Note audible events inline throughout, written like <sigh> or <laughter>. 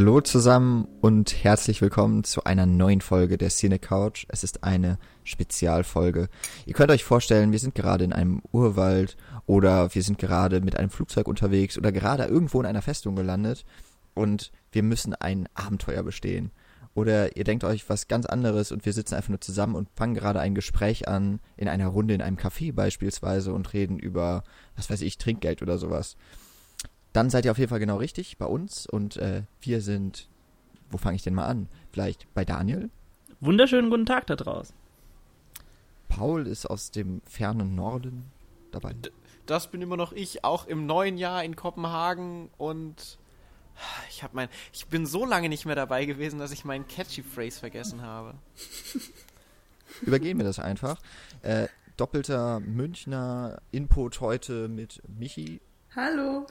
Hallo zusammen und herzlich willkommen zu einer neuen Folge der Cine Couch. Es ist eine Spezialfolge. Ihr könnt euch vorstellen, wir sind gerade in einem Urwald oder wir sind gerade mit einem Flugzeug unterwegs oder gerade irgendwo in einer Festung gelandet und wir müssen ein Abenteuer bestehen. Oder ihr denkt euch was ganz anderes und wir sitzen einfach nur zusammen und fangen gerade ein Gespräch an, in einer Runde in einem Café beispielsweise und reden über, was weiß ich, Trinkgeld oder sowas dann seid ihr auf jeden Fall genau richtig bei uns und äh, wir sind, wo fange ich denn mal an? Vielleicht bei Daniel? Wunderschönen guten Tag da draußen. Paul ist aus dem fernen Norden dabei. D das bin immer noch ich, auch im neuen Jahr in Kopenhagen und ich habe mein, ich bin so lange nicht mehr dabei gewesen, dass ich meinen Catchy Phrase vergessen habe. Übergehen wir das einfach. Äh, doppelter Münchner Input heute mit Michi. Hallo.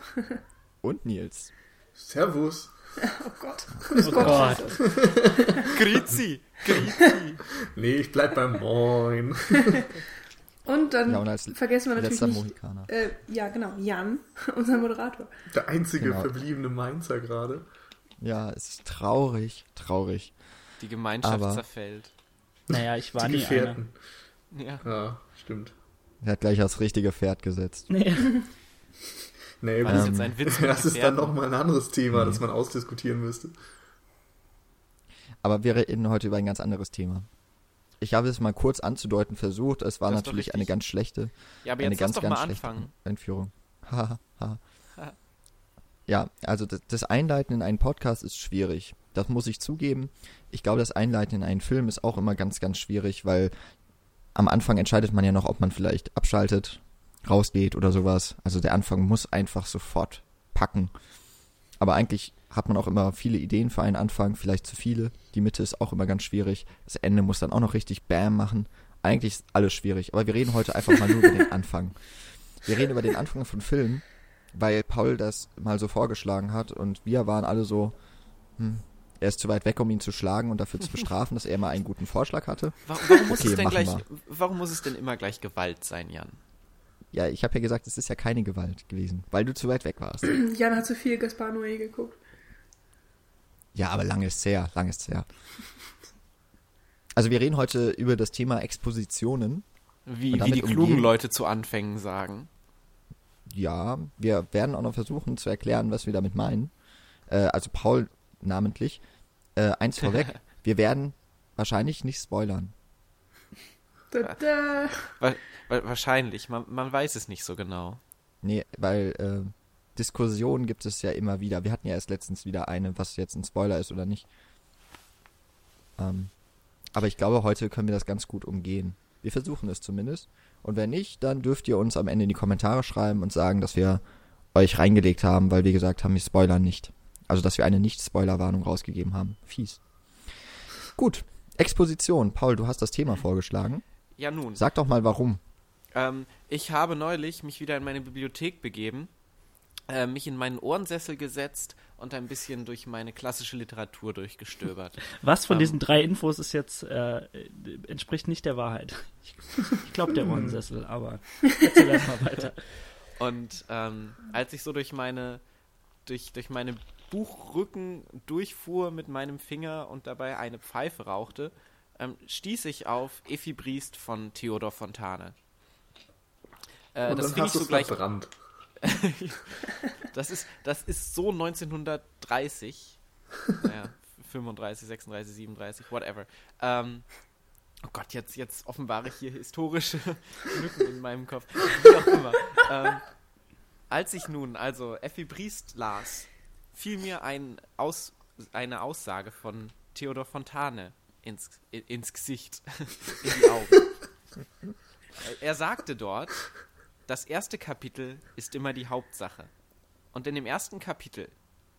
Und Nils. Servus. Oh Gott. Oh Gott. Grüezi. Grüezi. Nee, ich bleib beim Moin. Und dann Ja, und als vergessen wir natürlich nicht, äh, ja genau, Jan, <laughs> unser Moderator. Der einzige Genau. verbliebene Mainzer gerade. Ja, es ist traurig, traurig. Die Gemeinschaft Aber- zerfällt. Naja, ich war Die nie einer. Gefährten. Ja. Ja, stimmt. Er hat gleich aufs richtige Pferd gesetzt. Nee. Nee, War das jetzt ein Witz <laughs> das ist dann nochmal ein anderes Thema, Mhm. das man ausdiskutieren müsste. Aber wir reden heute über ein ganz anderes Thema. Ich habe es mal kurz anzudeuten versucht. Es war Das natürlich eine ganz schlechte, Ja, aber eine jetzt ganz, ganz mal schlechte anfangen. Einführung. Ja, also das, das Einleiten in einen Podcast ist schwierig. Das muss ich zugeben. Ich glaube, das Einleiten in einen Film ist auch immer ganz, ganz schwierig, weil am Anfang entscheidet man ja noch, ob man vielleicht abschaltet, rausgeht oder sowas. Also der Anfang muss einfach sofort packen. Aber eigentlich hat man auch immer viele Ideen für einen Anfang, vielleicht zu viele. Die Mitte ist auch immer ganz schwierig. Das Ende muss dann auch noch richtig Bam machen. Eigentlich ist alles schwierig. Aber wir reden heute einfach mal nur über den Anfang. Wir reden über den Anfang von Filmen, weil Paul das mal so vorgeschlagen hat und wir waren alle so, hm, er ist zu weit weg, um ihn zu schlagen und dafür zu bestrafen, dass er mal einen guten Vorschlag hatte. Warum, warum muss Okay, es gleich, warum muss es denn immer gleich Gewalt sein, Jan? Ja, ich habe ja gesagt, es ist ja keine Gewalt gewesen, weil du zu weit weg warst. <clears throat> Jan hat zu viel Gaspar Noé geguckt. Ja, aber lang ist her, lang ist her. Also wir reden heute über das Thema Expositionen. Wie, wie die klugen umgehen- Leute zu Anfängen sagen. Ja, wir werden auch noch versuchen zu erklären, was wir damit meinen. Äh, also Paul namentlich. Äh, eins vorweg, <laughs> wir werden wahrscheinlich nicht spoilern. Da, da. Wa wa wahrscheinlich, man, man weiß es nicht so genau. Nee, weil äh, Diskussionen gibt es ja immer wieder. Wir hatten ja erst letztens wieder eine, was jetzt ein Spoiler ist oder nicht. Ähm, aber ich glaube, heute können wir das ganz gut umgehen. Wir versuchen es zumindest. Und wenn nicht, dann dürft ihr uns am Ende in die Kommentare schreiben und sagen, dass wir euch reingelegt haben, weil wir gesagt haben, wir spoilern nicht. Also, dass wir eine Nicht-Spoiler-Warnung rausgegeben haben. Fies. Gut. Exposition. Paul, du hast das Thema vorgeschlagen. Ja nun, Sag doch mal, warum. ähm, ich habe neulich mich wieder in meine Bibliothek begeben, äh, mich in meinen Ohrensessel gesetzt und ein bisschen durch meine klassische Literatur durchgestöbert. <laughs> Was von Ähm. diesen drei Infos ist jetzt, äh, entspricht nicht der Wahrheit? <laughs> Ich, ich glaube der Ohrensessel, aber erzähl erst mal weiter. <laughs> Und ähm, als ich so durch meine, durch, durch meine Buchrücken durchfuhr mit meinem Finger und dabei eine Pfeife rauchte, ähm, stieß ich auf Effi Briest von Theodor Fontane. Äh, Und das dann fing ich hast du so gleich. verbrannt. <laughs> Das ist, das ist so 1930. <laughs> naja, 35, 36, 37, whatever. Ähm, oh Gott, jetzt, jetzt offenbare ich hier historische <laughs> Lücken in meinem Kopf. Wie auch immer. Ähm, als ich nun also Effi Briest las, fiel mir ein Aus, eine Aussage von Theodor Fontane ins, ins Gesicht, <laughs> in die Augen. <laughs> Er sagte dort, das erste Kapitel ist immer die Hauptsache. Und in dem ersten Kapitel,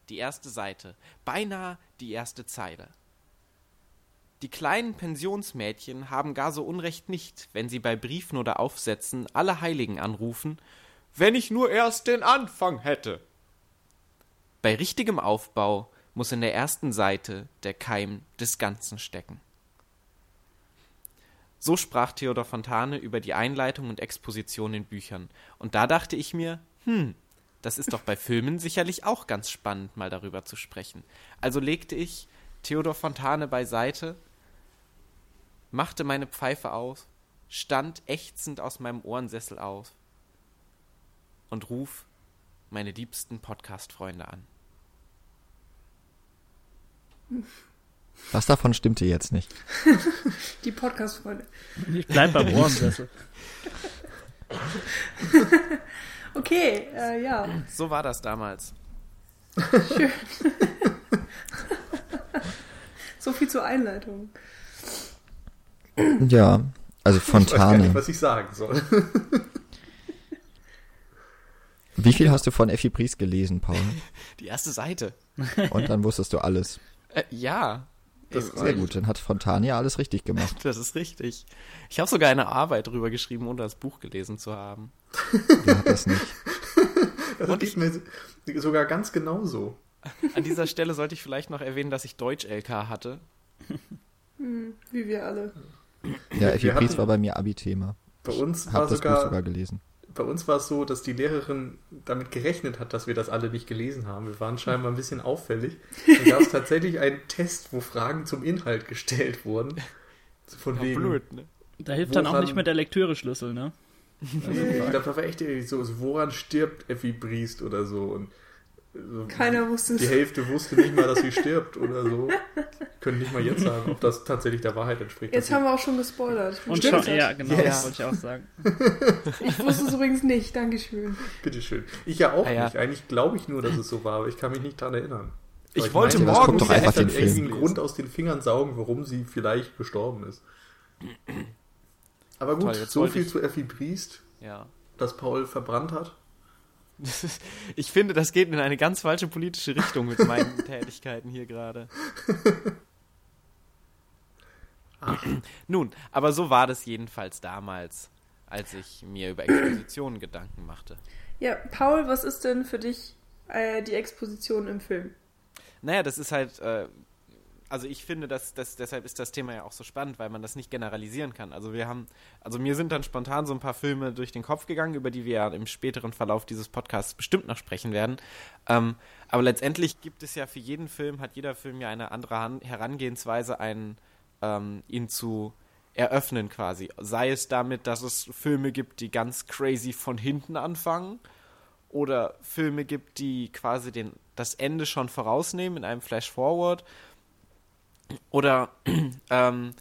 die erste Seite, beinahe die erste Zeile. Die kleinen Pensionsmädchen haben gar so Unrecht nicht, wenn sie bei Briefen oder Aufsätzen alle Heiligen anrufen, wenn ich nur erst den Anfang hätte. Bei richtigem Aufbau muss in der ersten Seite der Keim des Ganzen stecken. So sprach Theodor Fontane über die Einleitung und Exposition in Büchern. Und da dachte ich mir, hm, das ist doch bei Filmen sicherlich auch ganz spannend, mal darüber zu sprechen. Also legte ich Theodor Fontane beiseite, machte meine Pfeife auf, stand ächzend aus meinem Ohrensessel auf und ruf meine liebsten Podcast-Freunde an. Was davon stimmte jetzt nicht? <laughs> Die Podcast-Freunde. Ich bleib beim Ohrensessel. <laughs> <laughs> Okay, äh, ja. So war das damals. So viel zur Einleitung. Ja, also Ich weiß gar nicht, Fontane. was ich sagen soll. Wie viel hast du von Effi Briest gelesen, Paul? Die erste Seite. Und dann wusstest du alles. Äh, ja. Das ist Sehr gut, dann hat Fontane ja alles richtig gemacht. <laughs> Das ist richtig. Ich habe sogar eine Arbeit drüber geschrieben, ohne das Buch gelesen zu haben. Wer hat das nicht? <laughs> Das Und geht mir sogar ganz genauso. An dieser Stelle sollte ich vielleicht noch erwähnen, dass ich Deutsch-LK hatte. Hm, wie wir alle. Ja, Effi Wir Briest hatten- war bei mir Abi-Thema. Bei uns war Hab das Buch sogar, sogar gelesen. Bei uns war es so, dass die Lehrerin damit gerechnet hat, dass wir das alle nicht gelesen haben. Wir waren scheinbar ein bisschen auffällig. Dann gab es <laughs> tatsächlich einen Test, wo Fragen zum Inhalt gestellt wurden. Von Ja, wegen, blöd, ne? Da hilft dann auch Woran- nicht mehr der Lektüre-Schlüssel, ne? ich glaube, da war echt so, woran stirbt Effi Briest oder so. Und so, Keiner wusste Die es. Hälfte wusste nicht mal, dass sie stirbt oder so. Können nicht mal jetzt sagen, ob das tatsächlich der Wahrheit entspricht. Jetzt haben wir auch schon gespoilert. Ich Und schon, ja, genau, Yes. das wollte ich auch sagen. Ich wusste es übrigens nicht. Dankeschön. Bitteschön. Ich ja auch Ah, ja. nicht. Eigentlich glaube ich nur, dass es so war, aber ich kann mich nicht daran erinnern. Ich Aber wollte meinte, morgen doch ja einfach den irgendwie Film einen Grund aus den Fingern saugen, warum sie vielleicht gestorben ist. Aber gut, Toll, so viel ich- zu Effi Briest, Ja. dass Paul verbrannt hat. Ist, ich finde, das geht in eine ganz falsche politische Richtung mit meinen <laughs> Tätigkeiten hier gerade. Nun, aber so war das jedenfalls damals, als ich mir über Expositionen Gedanken machte. Ja, Paul, was ist denn für dich äh, die Exposition im Film? Naja, das ist halt, äh, also ich finde, dass, dass deshalb ist das Thema ja auch so spannend, weil man das nicht generalisieren kann. Also wir haben, also mir sind dann spontan so ein paar Filme durch den Kopf gegangen, über die wir ja im späteren Verlauf dieses Podcasts bestimmt noch sprechen werden. Ähm, aber letztendlich gibt es ja für jeden Film, hat jeder Film ja eine andere Herangehensweise, einen, ähm, ihn zu eröffnen quasi. Sei es damit, dass es Filme gibt, die ganz crazy von hinten anfangen oder Filme gibt, die quasi den, das Ende schon vorausnehmen in einem Flash-Forward oder <clears throat> ähm,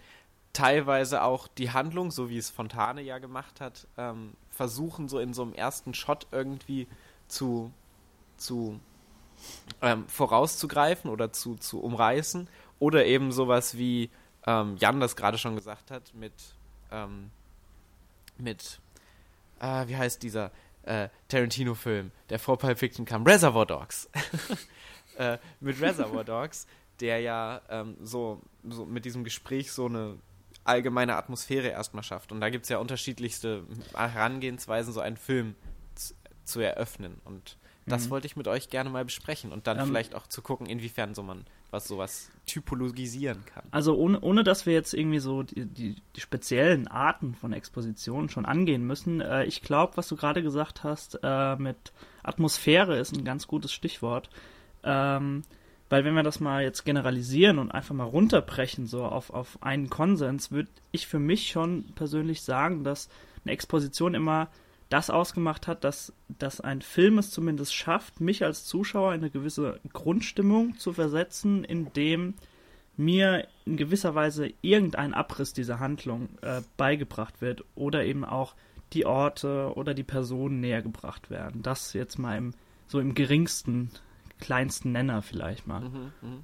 teilweise auch die Handlung, so wie es Fontane ja gemacht hat, ähm, versuchen so in so einem ersten Shot irgendwie zu, zu ähm, vorauszugreifen oder zu, zu umreißen oder eben sowas wie ähm, Jan das gerade schon gesagt hat mit ähm, mit äh, wie heißt dieser äh, Tarantino-Film, der vor Pulp Fiction kam, Reservoir Dogs. <laughs> äh, mit Reservoir Dogs, der ja ähm, so, so mit diesem Gespräch so eine allgemeine Atmosphäre erstmal schafft. Und da gibt es ja unterschiedlichste Herangehensweisen, so einen Film zu, eröffnen. Und das Mhm. wollte ich mit euch gerne mal besprechen und dann Ähm, vielleicht auch zu gucken, inwiefern so man was sowas typologisieren kann. Also ohne, ohne dass wir jetzt irgendwie so die, die, die speziellen Arten von Expositionen schon angehen müssen. Äh, ich glaube, was du gerade gesagt hast, äh, mit Atmosphäre ist ein ganz gutes Stichwort. Ähm, weil wenn wir das mal jetzt generalisieren und einfach mal runterbrechen, so auf, auf einen Konsens, würde ich für mich schon persönlich sagen, dass eine Exposition immer das ausgemacht hat, dass, dass ein Film es zumindest schafft, mich als Zuschauer in eine gewisse Grundstimmung zu versetzen, in dem mir in gewisser Weise irgendein Abriss dieser Handlung äh, beigebracht wird oder eben auch die Orte oder die Personen näher gebracht werden. Das jetzt mal im, so im geringsten, kleinsten Nenner vielleicht mal. Mhm, mhm.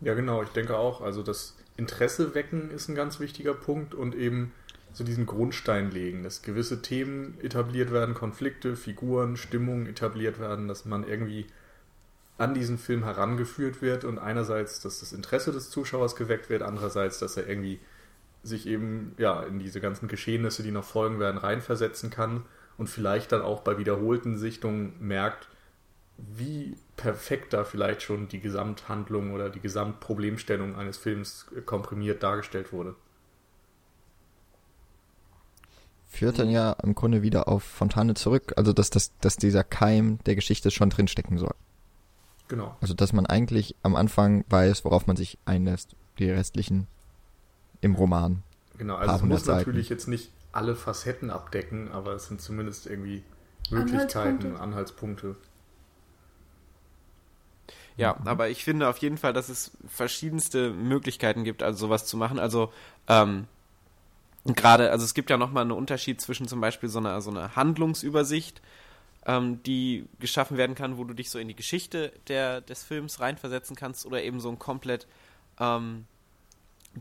Ja, genau, ich denke auch. Also das Interesse wecken ist ein ganz wichtiger Punkt und eben so diesen Grundstein legen, dass gewisse Themen etabliert werden, Konflikte, Figuren, Stimmungen etabliert werden, dass man irgendwie an diesen Film herangeführt wird und einerseits, dass das Interesse des Zuschauers geweckt wird, andererseits, dass er irgendwie sich eben ja in diese ganzen Geschehnisse, die noch folgen werden, reinversetzen kann und vielleicht dann auch bei wiederholten Sichtungen merkt, wie perfekt da vielleicht schon die Gesamthandlung oder die Gesamtproblemstellung eines Films äh, komprimiert dargestellt wurde. führt dann ja im Grunde wieder auf Fontane zurück. Also dass, dass, dass dieser Keim der Geschichte schon drin stecken soll. Genau. Also dass man eigentlich am Anfang weiß, worauf man sich einlässt. Die restlichen im Roman. Genau, also es muss Seiten. natürlich jetzt nicht alle Facetten abdecken, aber es sind zumindest irgendwie Möglichkeiten, Anhaltspunkte. Anhaltspunkte. Ja, aber ich finde auf jeden Fall, dass es verschiedenste Möglichkeiten gibt, also sowas zu machen. Also ähm, gerade, also es gibt ja nochmal einen Unterschied zwischen zum Beispiel so einer so einer Handlungsübersicht, ähm, die geschaffen werden kann, wo du dich so in die Geschichte der, des Films reinversetzen kannst, oder eben so einen komplett ähm,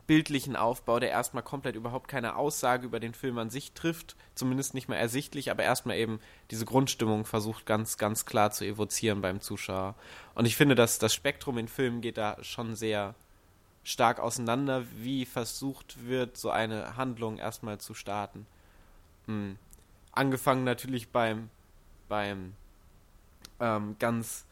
bildlichen Aufbau, der erstmal komplett überhaupt keine Aussage über den Film an sich trifft, zumindest nicht mehr ersichtlich, aber erstmal eben diese Grundstimmung versucht ganz, ganz klar zu evozieren beim Zuschauer. Und ich finde, dass das Spektrum in Filmen geht da schon sehr stark auseinander, wie versucht wird, so eine Handlung erstmal zu starten. Hm. Angefangen natürlich beim, beim ähm, ganz,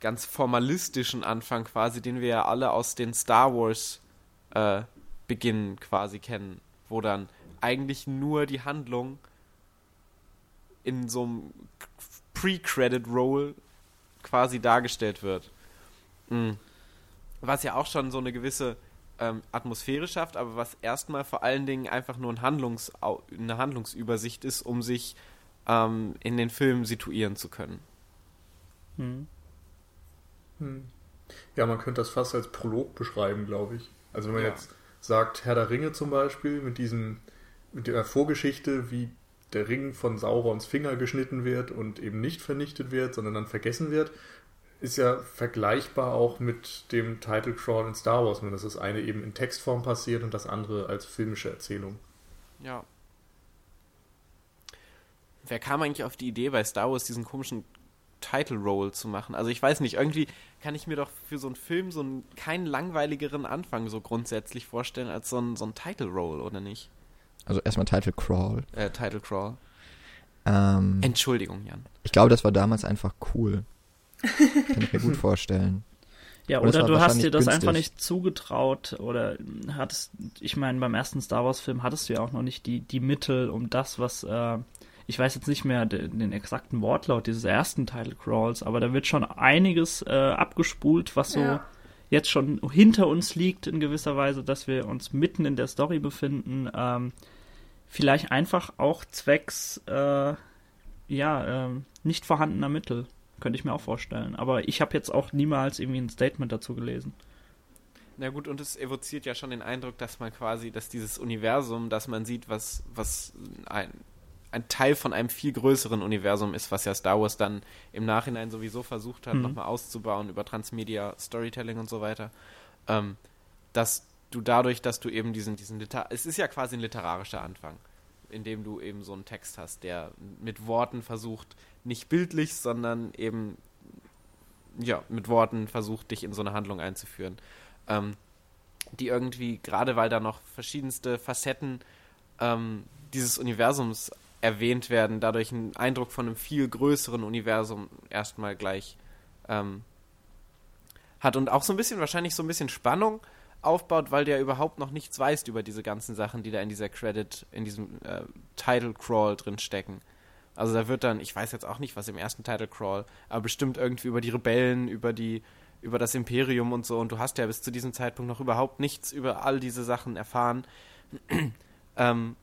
ganz formalistischen Anfang quasi, den wir ja alle aus den Star Wars äh, Beginn quasi kennen, wo dann eigentlich nur die Handlung in so einem Pre-Credit-Roll quasi dargestellt wird. Mhm. Was ja auch schon so eine gewisse ähm, Atmosphäre schafft, aber was erstmal vor allen Dingen einfach nur ein Handlungs eine Handlungsübersicht ist, um sich ähm, in den Film situieren zu können. Hm. Hm. Ja, man könnte das fast als Prolog beschreiben, glaube ich. Also wenn man Ja. jetzt sagt, Herr der Ringe zum Beispiel, mit diesem, mit der Vorgeschichte, wie der Ring von Saurons Finger geschnitten wird und eben nicht vernichtet wird, sondern dann vergessen wird, ist ja vergleichbar auch mit dem Title Crawl in Star Wars, nur dass das eine eben in Textform passiert und das andere als filmische Erzählung. Ja. Wer kam eigentlich auf die Idee, bei Star Wars diesen komischen Title Roll zu machen? Also ich weiß nicht, irgendwie kann ich mir doch für so einen Film so einen, keinen langweiligeren Anfang so grundsätzlich vorstellen als so ein, so ein Title Roll, oder nicht? Also erstmal Title Crawl. Äh, Title Crawl. Ähm, Entschuldigung, Jan. ich glaube, das war damals einfach cool. Kann ich mir gut vorstellen. <laughs> Ja, oder war du hast dir das günstig. einfach nicht zugetraut oder hattest, ich meine, beim ersten Star Wars Film hattest du ja auch noch nicht die, die Mittel, um das, was, äh, ich weiß jetzt nicht mehr den, den exakten Wortlaut dieses ersten Title Crawls, aber da wird schon einiges äh, abgespult, was so Ja. jetzt schon hinter uns liegt in gewisser Weise, dass wir uns mitten in der Story befinden. Ähm, vielleicht einfach auch zwecks, äh, ja, ähm, nicht vorhandener Mittel. Könnte ich mir auch vorstellen. Aber ich habe jetzt auch niemals irgendwie ein Statement dazu gelesen. Na gut, und es evoziert ja schon den Eindruck, dass man quasi, dass dieses Universum, dass man sieht, was, was ein, ein Teil von einem viel größeren Universum ist, was ja Star Wars dann im Nachhinein sowieso versucht hat, Mhm. nochmal auszubauen über Transmedia, Storytelling und so weiter. Ähm, dass du dadurch, dass du eben diesen, diesen Liter es ist ja quasi ein literarischer Anfang, in dem du eben so einen Text hast, der mit Worten versucht, nicht bildlich, sondern eben ja, mit Worten versucht, dich in so eine Handlung einzuführen. Ähm, die irgendwie, gerade weil da noch verschiedenste Facetten ähm, dieses Universums erwähnt werden, dadurch einen Eindruck von einem viel größeren Universum erstmal gleich ähm, hat und auch so ein bisschen, wahrscheinlich so ein bisschen Spannung aufbaut, weil der überhaupt noch nichts weiß über diese ganzen Sachen, die da in dieser Credit, in diesem äh, Title Crawl drin stecken. Also da wird dann, ich weiß jetzt auch nicht, was im ersten Title Crawl, aber bestimmt irgendwie über die Rebellen, über die, über das Imperium und so. Und du hast ja bis zu diesem Zeitpunkt noch überhaupt nichts über all diese Sachen erfahren, <clears throat> ähm,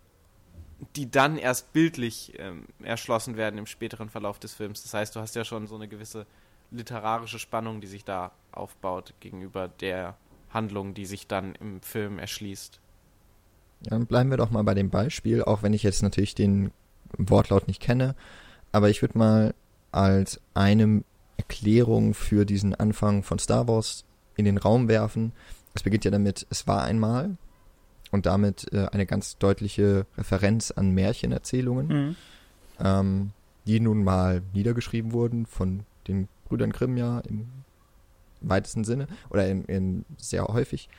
die dann erst bildlich ähm, erschlossen werden im späteren Verlauf des Films. Das heißt, du hast ja schon so eine gewisse literarische Spannung, die sich da aufbaut gegenüber der Handlung, die sich dann im Film erschließt. Ja, dann bleiben wir doch mal bei dem Beispiel, auch wenn ich jetzt natürlich den Wortlaut nicht kenne. Aber ich würde mal als eine Erklärung für diesen Anfang von Star Wars in den Raum werfen. Es beginnt ja damit, es war einmal und damit äh, eine ganz deutliche Referenz an Märchenerzählungen, Mhm. ähm, die nun mal niedergeschrieben wurden von den Brüdern Grimm ja im weitesten Sinne oder im, im sehr häufig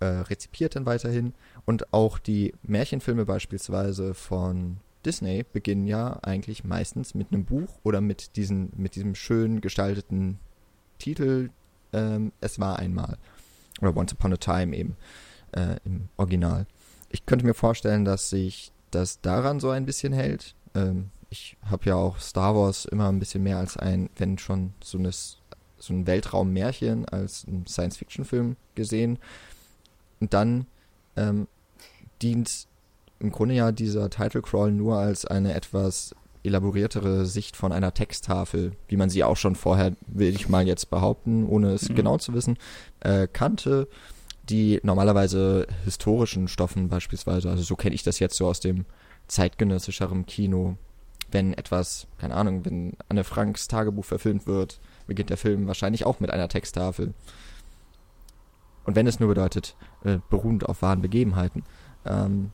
äh, rezipiert dann weiterhin. Und auch die Märchenfilme beispielsweise von Disney beginnen ja eigentlich meistens mit einem Buch oder mit, diesen, mit diesem schön gestalteten Titel ähm, Es war einmal. Oder Once Upon a Time eben äh, im Original. Ich könnte mir vorstellen, dass sich das daran so ein bisschen hält. Ähm, ich habe ja auch Star Wars immer ein bisschen mehr als ein, wenn schon so, eine, so ein Weltraummärchen als ein Science-Fiction-Film gesehen. Und dann ähm, dient im Grunde ja dieser Title Crawl nur als eine etwas elaboriertere Sicht von einer Texttafel, wie man sie auch schon vorher, will ich mal jetzt behaupten, ohne es mhm. genau zu wissen, äh, kannte, die normalerweise historischen Stoffen beispielsweise, also so kenne ich das jetzt so aus dem zeitgenössischeren Kino, wenn etwas, keine Ahnung, wenn Anne Franks Tagebuch verfilmt wird, beginnt der Film wahrscheinlich auch mit einer Texttafel. Und wenn es nur bedeutet, äh, beruhend auf wahren Begebenheiten. Ähm,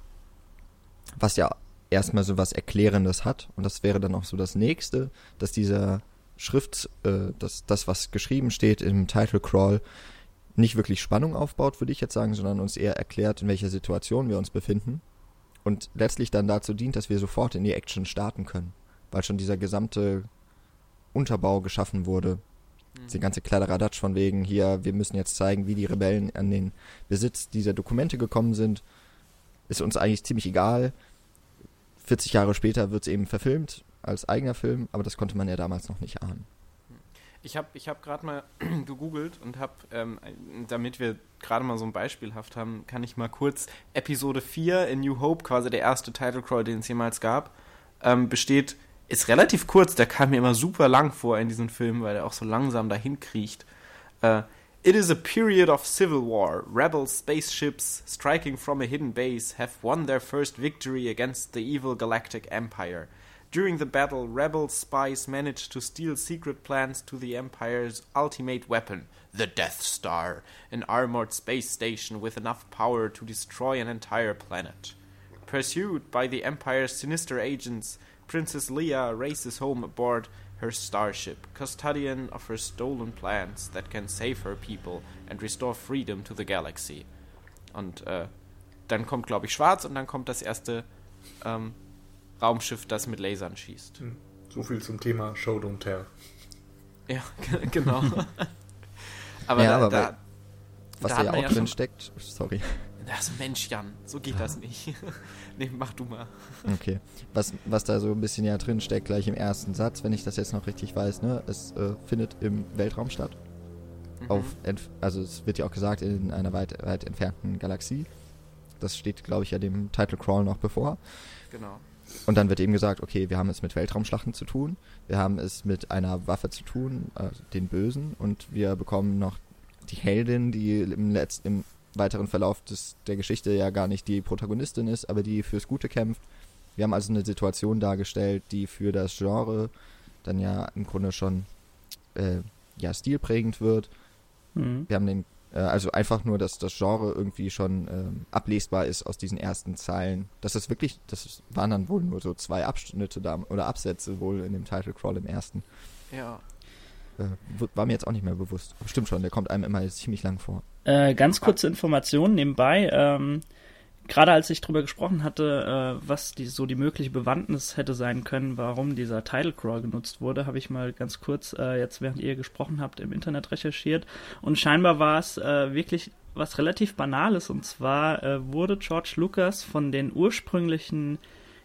was ja erstmal so was Erklärendes hat. Und das wäre dann auch so das nächste, dass dieser Schrift, äh, dass das, was geschrieben steht im Title Crawl, nicht wirklich Spannung aufbaut, würde ich jetzt sagen, sondern uns eher erklärt, in welcher Situation wir uns befinden. Und letztlich dann dazu dient, dass wir sofort in die Action starten können. Weil schon dieser gesamte Unterbau geschaffen wurde. Mhm. Die ganze Kladderadatsch von wegen, hier, wir müssen jetzt zeigen, wie die Rebellen an den Besitz dieser Dokumente gekommen sind. Ist uns eigentlich ziemlich egal. 40 Jahre später wird es eben verfilmt als eigener Film, aber das konnte man ja damals noch nicht ahnen. Ich habe ich hab gerade mal <clears throat> gegoogelt und habe, ähm, damit wir gerade mal so ein Beispielhaft haben, kann ich mal kurz Episode 4 in New Hope, quasi der erste Title Crawl, den es jemals gab, ähm, besteht, ist relativ kurz, der kam mir immer super lang vor in diesem Film, weil er auch so langsam dahin kriecht. Äh, It is a period of civil war. Rebel spaceships striking from a hidden base have won their first victory against the evil galactic empire. During the battle, rebel spies managed to steal secret plans to the Empire's ultimate weapon, the Death Star, an armored space station with enough power to destroy an entire planet. Pursued by the Empire's sinister agents, Princess Leia races home aboard her starship, custodian of her stolen plans that can save her people and restore freedom to the galaxy. Und äh, dann kommt, glaube ich, Schwarz und dann kommt das erste ähm, Raumschiff, das mit Lasern schießt. Hm. So viel zum Thema Show Don't Tell. Ja, <laughs> genau. aber ja, da, aber da, was da, ja auch drin steckt, sorry. Das Mensch, Jan, so geht das nicht. <laughs> nee, mach du mal. Okay. Was, was da so ein bisschen ja drin steckt, gleich im ersten Satz, wenn ich das jetzt noch richtig weiß, ne? Es äh, findet im Weltraum statt. Mhm. Auf, also es wird ja auch gesagt, in einer weit, weit entfernten Galaxie. Das steht, glaube ich, ja dem Title Crawl noch bevor. Genau. Und dann wird eben gesagt, okay, wir haben es mit Weltraumschlachten zu tun, wir haben es mit einer Waffe zu tun, äh, den Bösen, und wir bekommen noch die Heldin, die im, Letz-, im weiteren Verlauf des, der Geschichte ja gar nicht die Protagonistin ist, aber die fürs Gute kämpft. Wir haben also eine Situation dargestellt, die für das Genre dann ja im Grunde schon äh, ja, stilprägend wird. Mhm. Wir haben den, äh, also einfach nur, dass das Genre irgendwie schon ähm, ablesbar ist aus diesen ersten Zeilen. Das ist wirklich, das waren dann wohl nur so zwei Abschnitte da oder Absätze wohl in dem Title Crawl im ersten. Ja. Äh, war mir jetzt auch nicht mehr bewusst. Aber stimmt schon, der kommt einem immer ziemlich lang vor. Äh, ganz kurze Informationen nebenbei. Ähm, Gerade als ich darüber gesprochen hatte, äh, was die, so die mögliche Bewandtnis hätte sein können, warum dieser Title Crawl genutzt wurde, habe ich mal ganz kurz äh, jetzt, während ihr gesprochen habt, im Internet recherchiert. Und scheinbar war es äh, wirklich was relativ Banales. Und zwar äh, wurde George Lucas von den ursprünglichen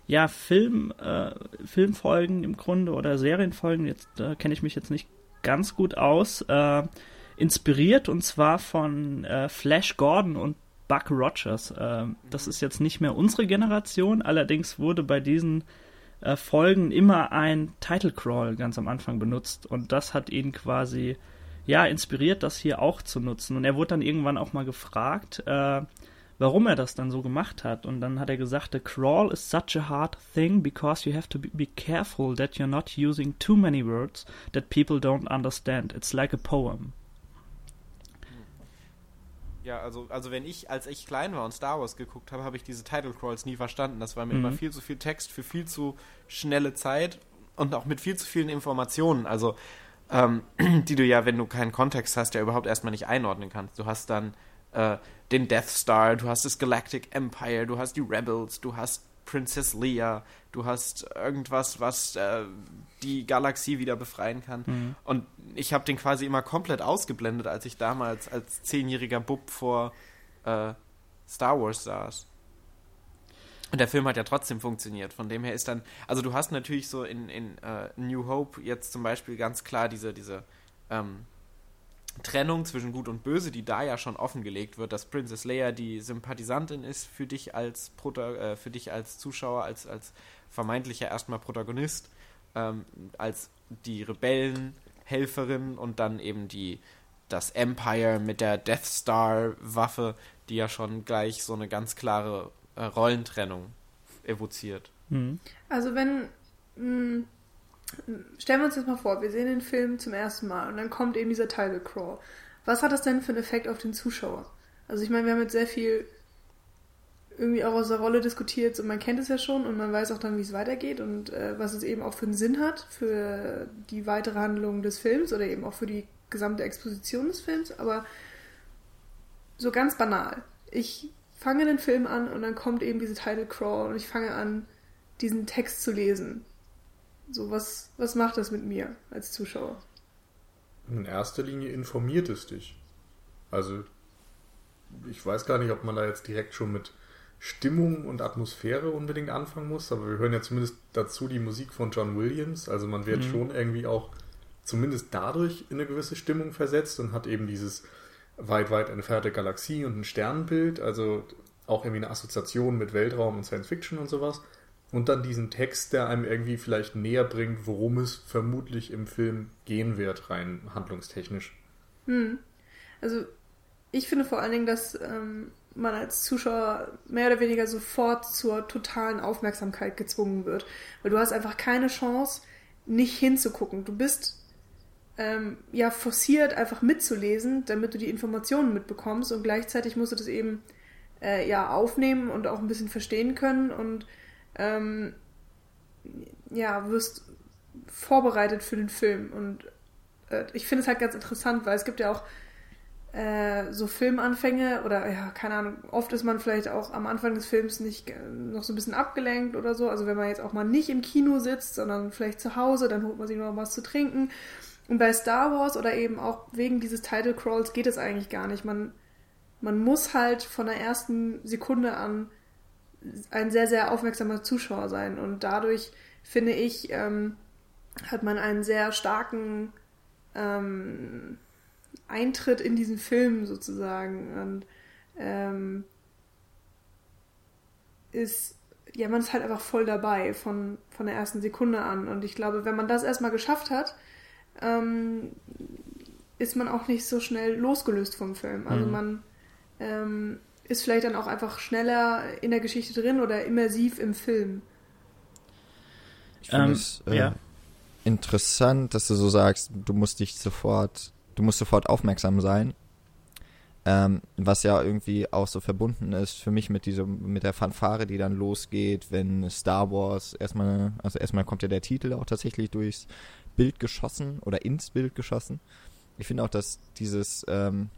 ja, Film, äh, Filmfolgen im Grunde oder Serienfolgen, jetzt kenne ich mich jetzt nicht ganz gut aus, äh, inspiriert und zwar von Flash Gordon und Buck Rogers. Äh, das ist jetzt nicht mehr unsere Generation, allerdings wurde bei diesen äh, Folgen immer ein Title Crawl ganz am Anfang benutzt und das hat ihn quasi ja inspiriert, das hier auch zu nutzen. Und er wurde dann irgendwann auch mal gefragt, äh, warum er das dann so gemacht hat. Und dann hat er gesagt, the crawl is such a hard thing because you have to be careful that you're not using too many words that people don't understand. It's like a poem. Ja, also, also wenn ich, als ich klein war und Star Wars geguckt habe, habe ich diese Title Crawls nie verstanden. Das war mir mhm. immer viel zu viel Text für viel zu schnelle Zeit und auch mit viel zu vielen Informationen. Also, ähm, <clears throat> die du ja, wenn du keinen Kontext hast, ja überhaupt erstmal nicht einordnen kannst. Du hast dann äh, den Death Star, du hast das Galactic Empire, du hast die Rebels, du hast Princess Leia, du hast irgendwas, was äh, die Galaxie wieder befreien kann. Mhm. Und ich habe den quasi immer komplett ausgeblendet, als ich damals als zehnjähriger Bub vor äh, Star Wars saß. Und der Film hat ja trotzdem funktioniert. Von dem her ist dann, also du hast natürlich so in, in uh, New Hope jetzt zum Beispiel ganz klar diese, diese ähm, Trennung zwischen Gut und Böse, die da ja schon offengelegt wird, dass Princess Leia die Sympathisantin ist für dich als Prota äh, für dich als Zuschauer, als, als vermeintlicher erstmal Protagonist, ähm, als die Rebellenhelferin und dann eben die das Empire mit der Death Star Waffe, die ja schon gleich so eine ganz klare äh, Rollentrennung evoziert. Mhm. Also wenn mh, stellen wir uns jetzt mal vor, wir sehen den Film zum ersten Mal und dann kommt eben dieser Title Crawl. Was hat das denn für einen Effekt auf den Zuschauer? Also ich meine, wir haben jetzt sehr viel irgendwie auch aus der Rolle diskutiert und man kennt es ja schon und man weiß auch dann, wie es weitergeht und äh, was es eben auch für einen Sinn hat für die weitere Handlung des Films oder eben auch für die gesamte Exposition des Films, aber so ganz banal. Ich fange den Film an und dann kommt eben diese Title Crawl und ich fange an, diesen Text zu lesen. So, was, was macht das mit mir als Zuschauer? In erster Linie informiert es dich. Also, ich weiß gar nicht, ob man da jetzt direkt schon mit Stimmung und Atmosphäre unbedingt anfangen muss, aber wir hören ja zumindest dazu die Musik von John Williams. Also man wird mhm. schon irgendwie auch zumindest dadurch in eine gewisse Stimmung versetzt und hat eben dieses weit, weit entfernte Galaxie und ein Sternbild, also auch irgendwie eine Assoziation mit Weltraum und Science Fiction und sowas. Und dann diesen Text, der einem irgendwie vielleicht näher bringt, worum es vermutlich im Film gehen wird, rein handlungstechnisch. Hm. Also ich finde vor allen Dingen, dass ähm, man als Zuschauer mehr oder weniger sofort zur totalen Aufmerksamkeit gezwungen wird. Weil du hast einfach keine Chance, nicht hinzugucken. Du bist ähm, ja forciert, einfach mitzulesen, damit du die Informationen mitbekommst und gleichzeitig musst du das eben äh, ja aufnehmen und auch ein bisschen verstehen können und ähm, ja, wirst vorbereitet für den Film. Und äh, ich finde es halt ganz interessant, weil es gibt ja auch äh, so Filmanfänge oder ja, keine Ahnung, oft ist man vielleicht auch am Anfang des Films nicht äh, noch so ein bisschen abgelenkt oder so. Also wenn man jetzt auch mal nicht im Kino sitzt, sondern vielleicht zu Hause, dann holt man sich noch was zu trinken. Und bei Star Wars oder eben auch wegen dieses Title Crawls geht es eigentlich gar nicht. Man, man muss halt von der ersten Sekunde an ein sehr, sehr aufmerksamer Zuschauer sein. Und dadurch, finde ich, ähm, hat man einen sehr starken ähm, Eintritt in diesen Film sozusagen. Und ähm, ist, ja, man ist halt einfach voll dabei von, von der ersten Sekunde an. Und ich glaube, wenn man das erstmal geschafft hat, ähm, ist man auch nicht so schnell losgelöst vom Film. Also mhm. man ähm, ist vielleicht dann auch einfach schneller in der Geschichte drin oder immersiv im Film. Ich finde ähm, es äh, ja. interessant, dass du so sagst, du musst dich sofort, du musst sofort aufmerksam sein. Ähm, was ja irgendwie auch so verbunden ist für mich mit diesem, mit der Fanfare, die dann losgeht, wenn Star Wars erstmal, also erstmal kommt ja der Titel auch tatsächlich durchs Bild geschossen oder ins Bild geschossen. Ich finde auch, dass dieses, ähm,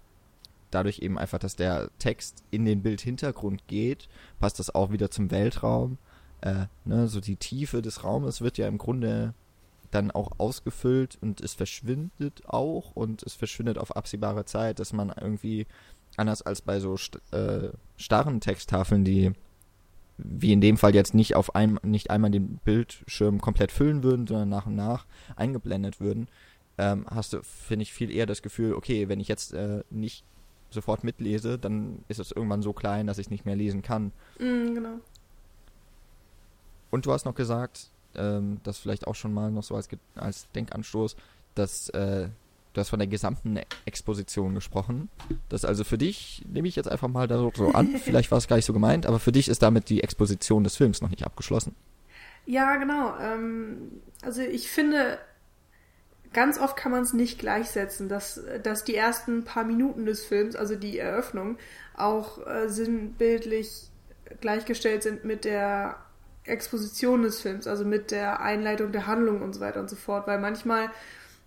dadurch eben einfach, dass der Text in den Bildhintergrund geht, passt das auch wieder zum Weltraum. Äh, ne, so die Tiefe des Raumes wird ja im Grunde dann auch ausgefüllt und es verschwindet auch und es verschwindet auf absehbare Zeit, dass man irgendwie anders als bei so st äh, starren Texttafeln, die wie in dem Fall jetzt nicht auf ein, nicht einmal den Bildschirm komplett füllen würden, sondern nach und nach eingeblendet würden, ähm, hast du, finde ich, viel eher das Gefühl, okay, wenn ich jetzt äh, nicht sofort mitlese, dann ist es irgendwann so klein, dass ich nicht mehr lesen kann. Mm, genau. Und du hast noch gesagt, ähm, das vielleicht auch schon mal noch so als, als Denkanstoß, dass äh, du hast von der gesamten Exposition gesprochen. Das also für dich, nehme ich jetzt einfach mal da so an, <laughs> vielleicht war es gar nicht so gemeint, aber für dich ist damit die Exposition des Films noch nicht abgeschlossen. Ja, genau. Ähm, also ich finde, ganz oft kann man es nicht gleichsetzen, dass, dass die ersten paar Minuten des Films, also die Eröffnung, auch äh, sinnbildlich gleichgestellt sind mit der Exposition des Films, also mit der Einleitung der Handlung und so weiter und so fort, weil manchmal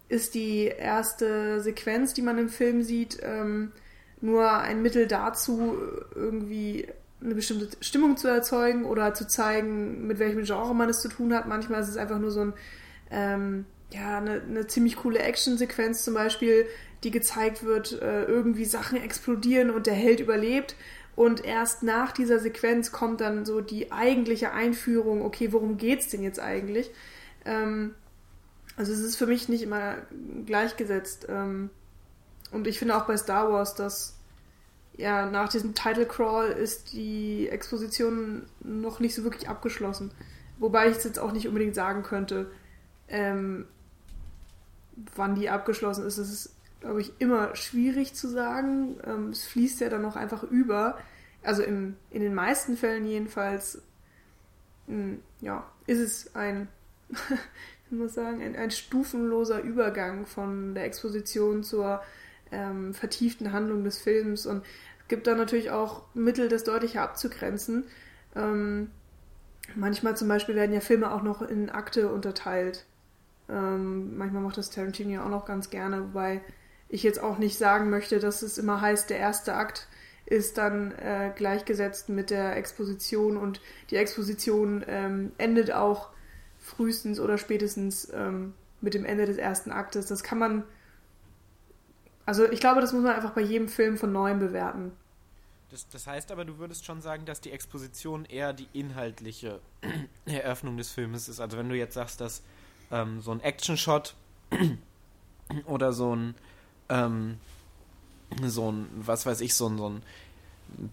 ist die erste Sequenz, die man im Film sieht, ähm, nur ein Mittel dazu, irgendwie eine bestimmte Stimmung zu erzeugen oder zu zeigen, mit welchem Genre man es zu tun hat. Manchmal ist es einfach nur so ein ähm, ja, eine, eine ziemlich coole Actionsequenz zum Beispiel, die gezeigt wird, äh, irgendwie Sachen explodieren und der Held überlebt. Und erst nach dieser Sequenz kommt dann so die eigentliche Einführung, okay, worum geht's denn jetzt eigentlich? Ähm, also es ist für mich nicht immer gleichgesetzt. Ähm, und ich finde auch bei Star Wars, dass ja nach diesem Title Crawl ist die Exposition noch nicht so wirklich abgeschlossen. Wobei ich es jetzt auch nicht unbedingt sagen könnte, ähm, wann die abgeschlossen ist. Es ist, glaube ich, immer schwierig zu sagen. Ähm, es fließt ja dann noch einfach über. Also im, in den meisten Fällen jedenfalls, mh, hm, ja, ist es ein, <laughs> ich muss sagen, ein, ein stufenloser Übergang von der Exposition zur ähm, vertieften Handlung des Films und gibt da natürlich auch Mittel, das deutlicher abzugrenzen. Ähm, manchmal zum Beispiel werden ja Filme auch noch in Akte unterteilt. Ähm, manchmal macht das Tarantino ja auch noch ganz gerne, wobei ich jetzt auch nicht sagen möchte, dass es immer heißt, der erste Akt ist dann äh, gleichgesetzt mit der Exposition und die Exposition ähm, endet auch frühestens oder spätestens ähm, mit dem Ende des ersten Aktes. Das kann man also ich glaube, das muss man einfach bei jedem Film von neuem bewerten. Das, das, heißt aber, du würdest schon sagen, dass die Exposition eher die inhaltliche <clears throat> Eröffnung des Filmes ist. Also wenn du jetzt sagst, dass ähm, so ein Action-Shot <clears throat> oder so ein ähm, so ein, was weiß ich, so ein, so ein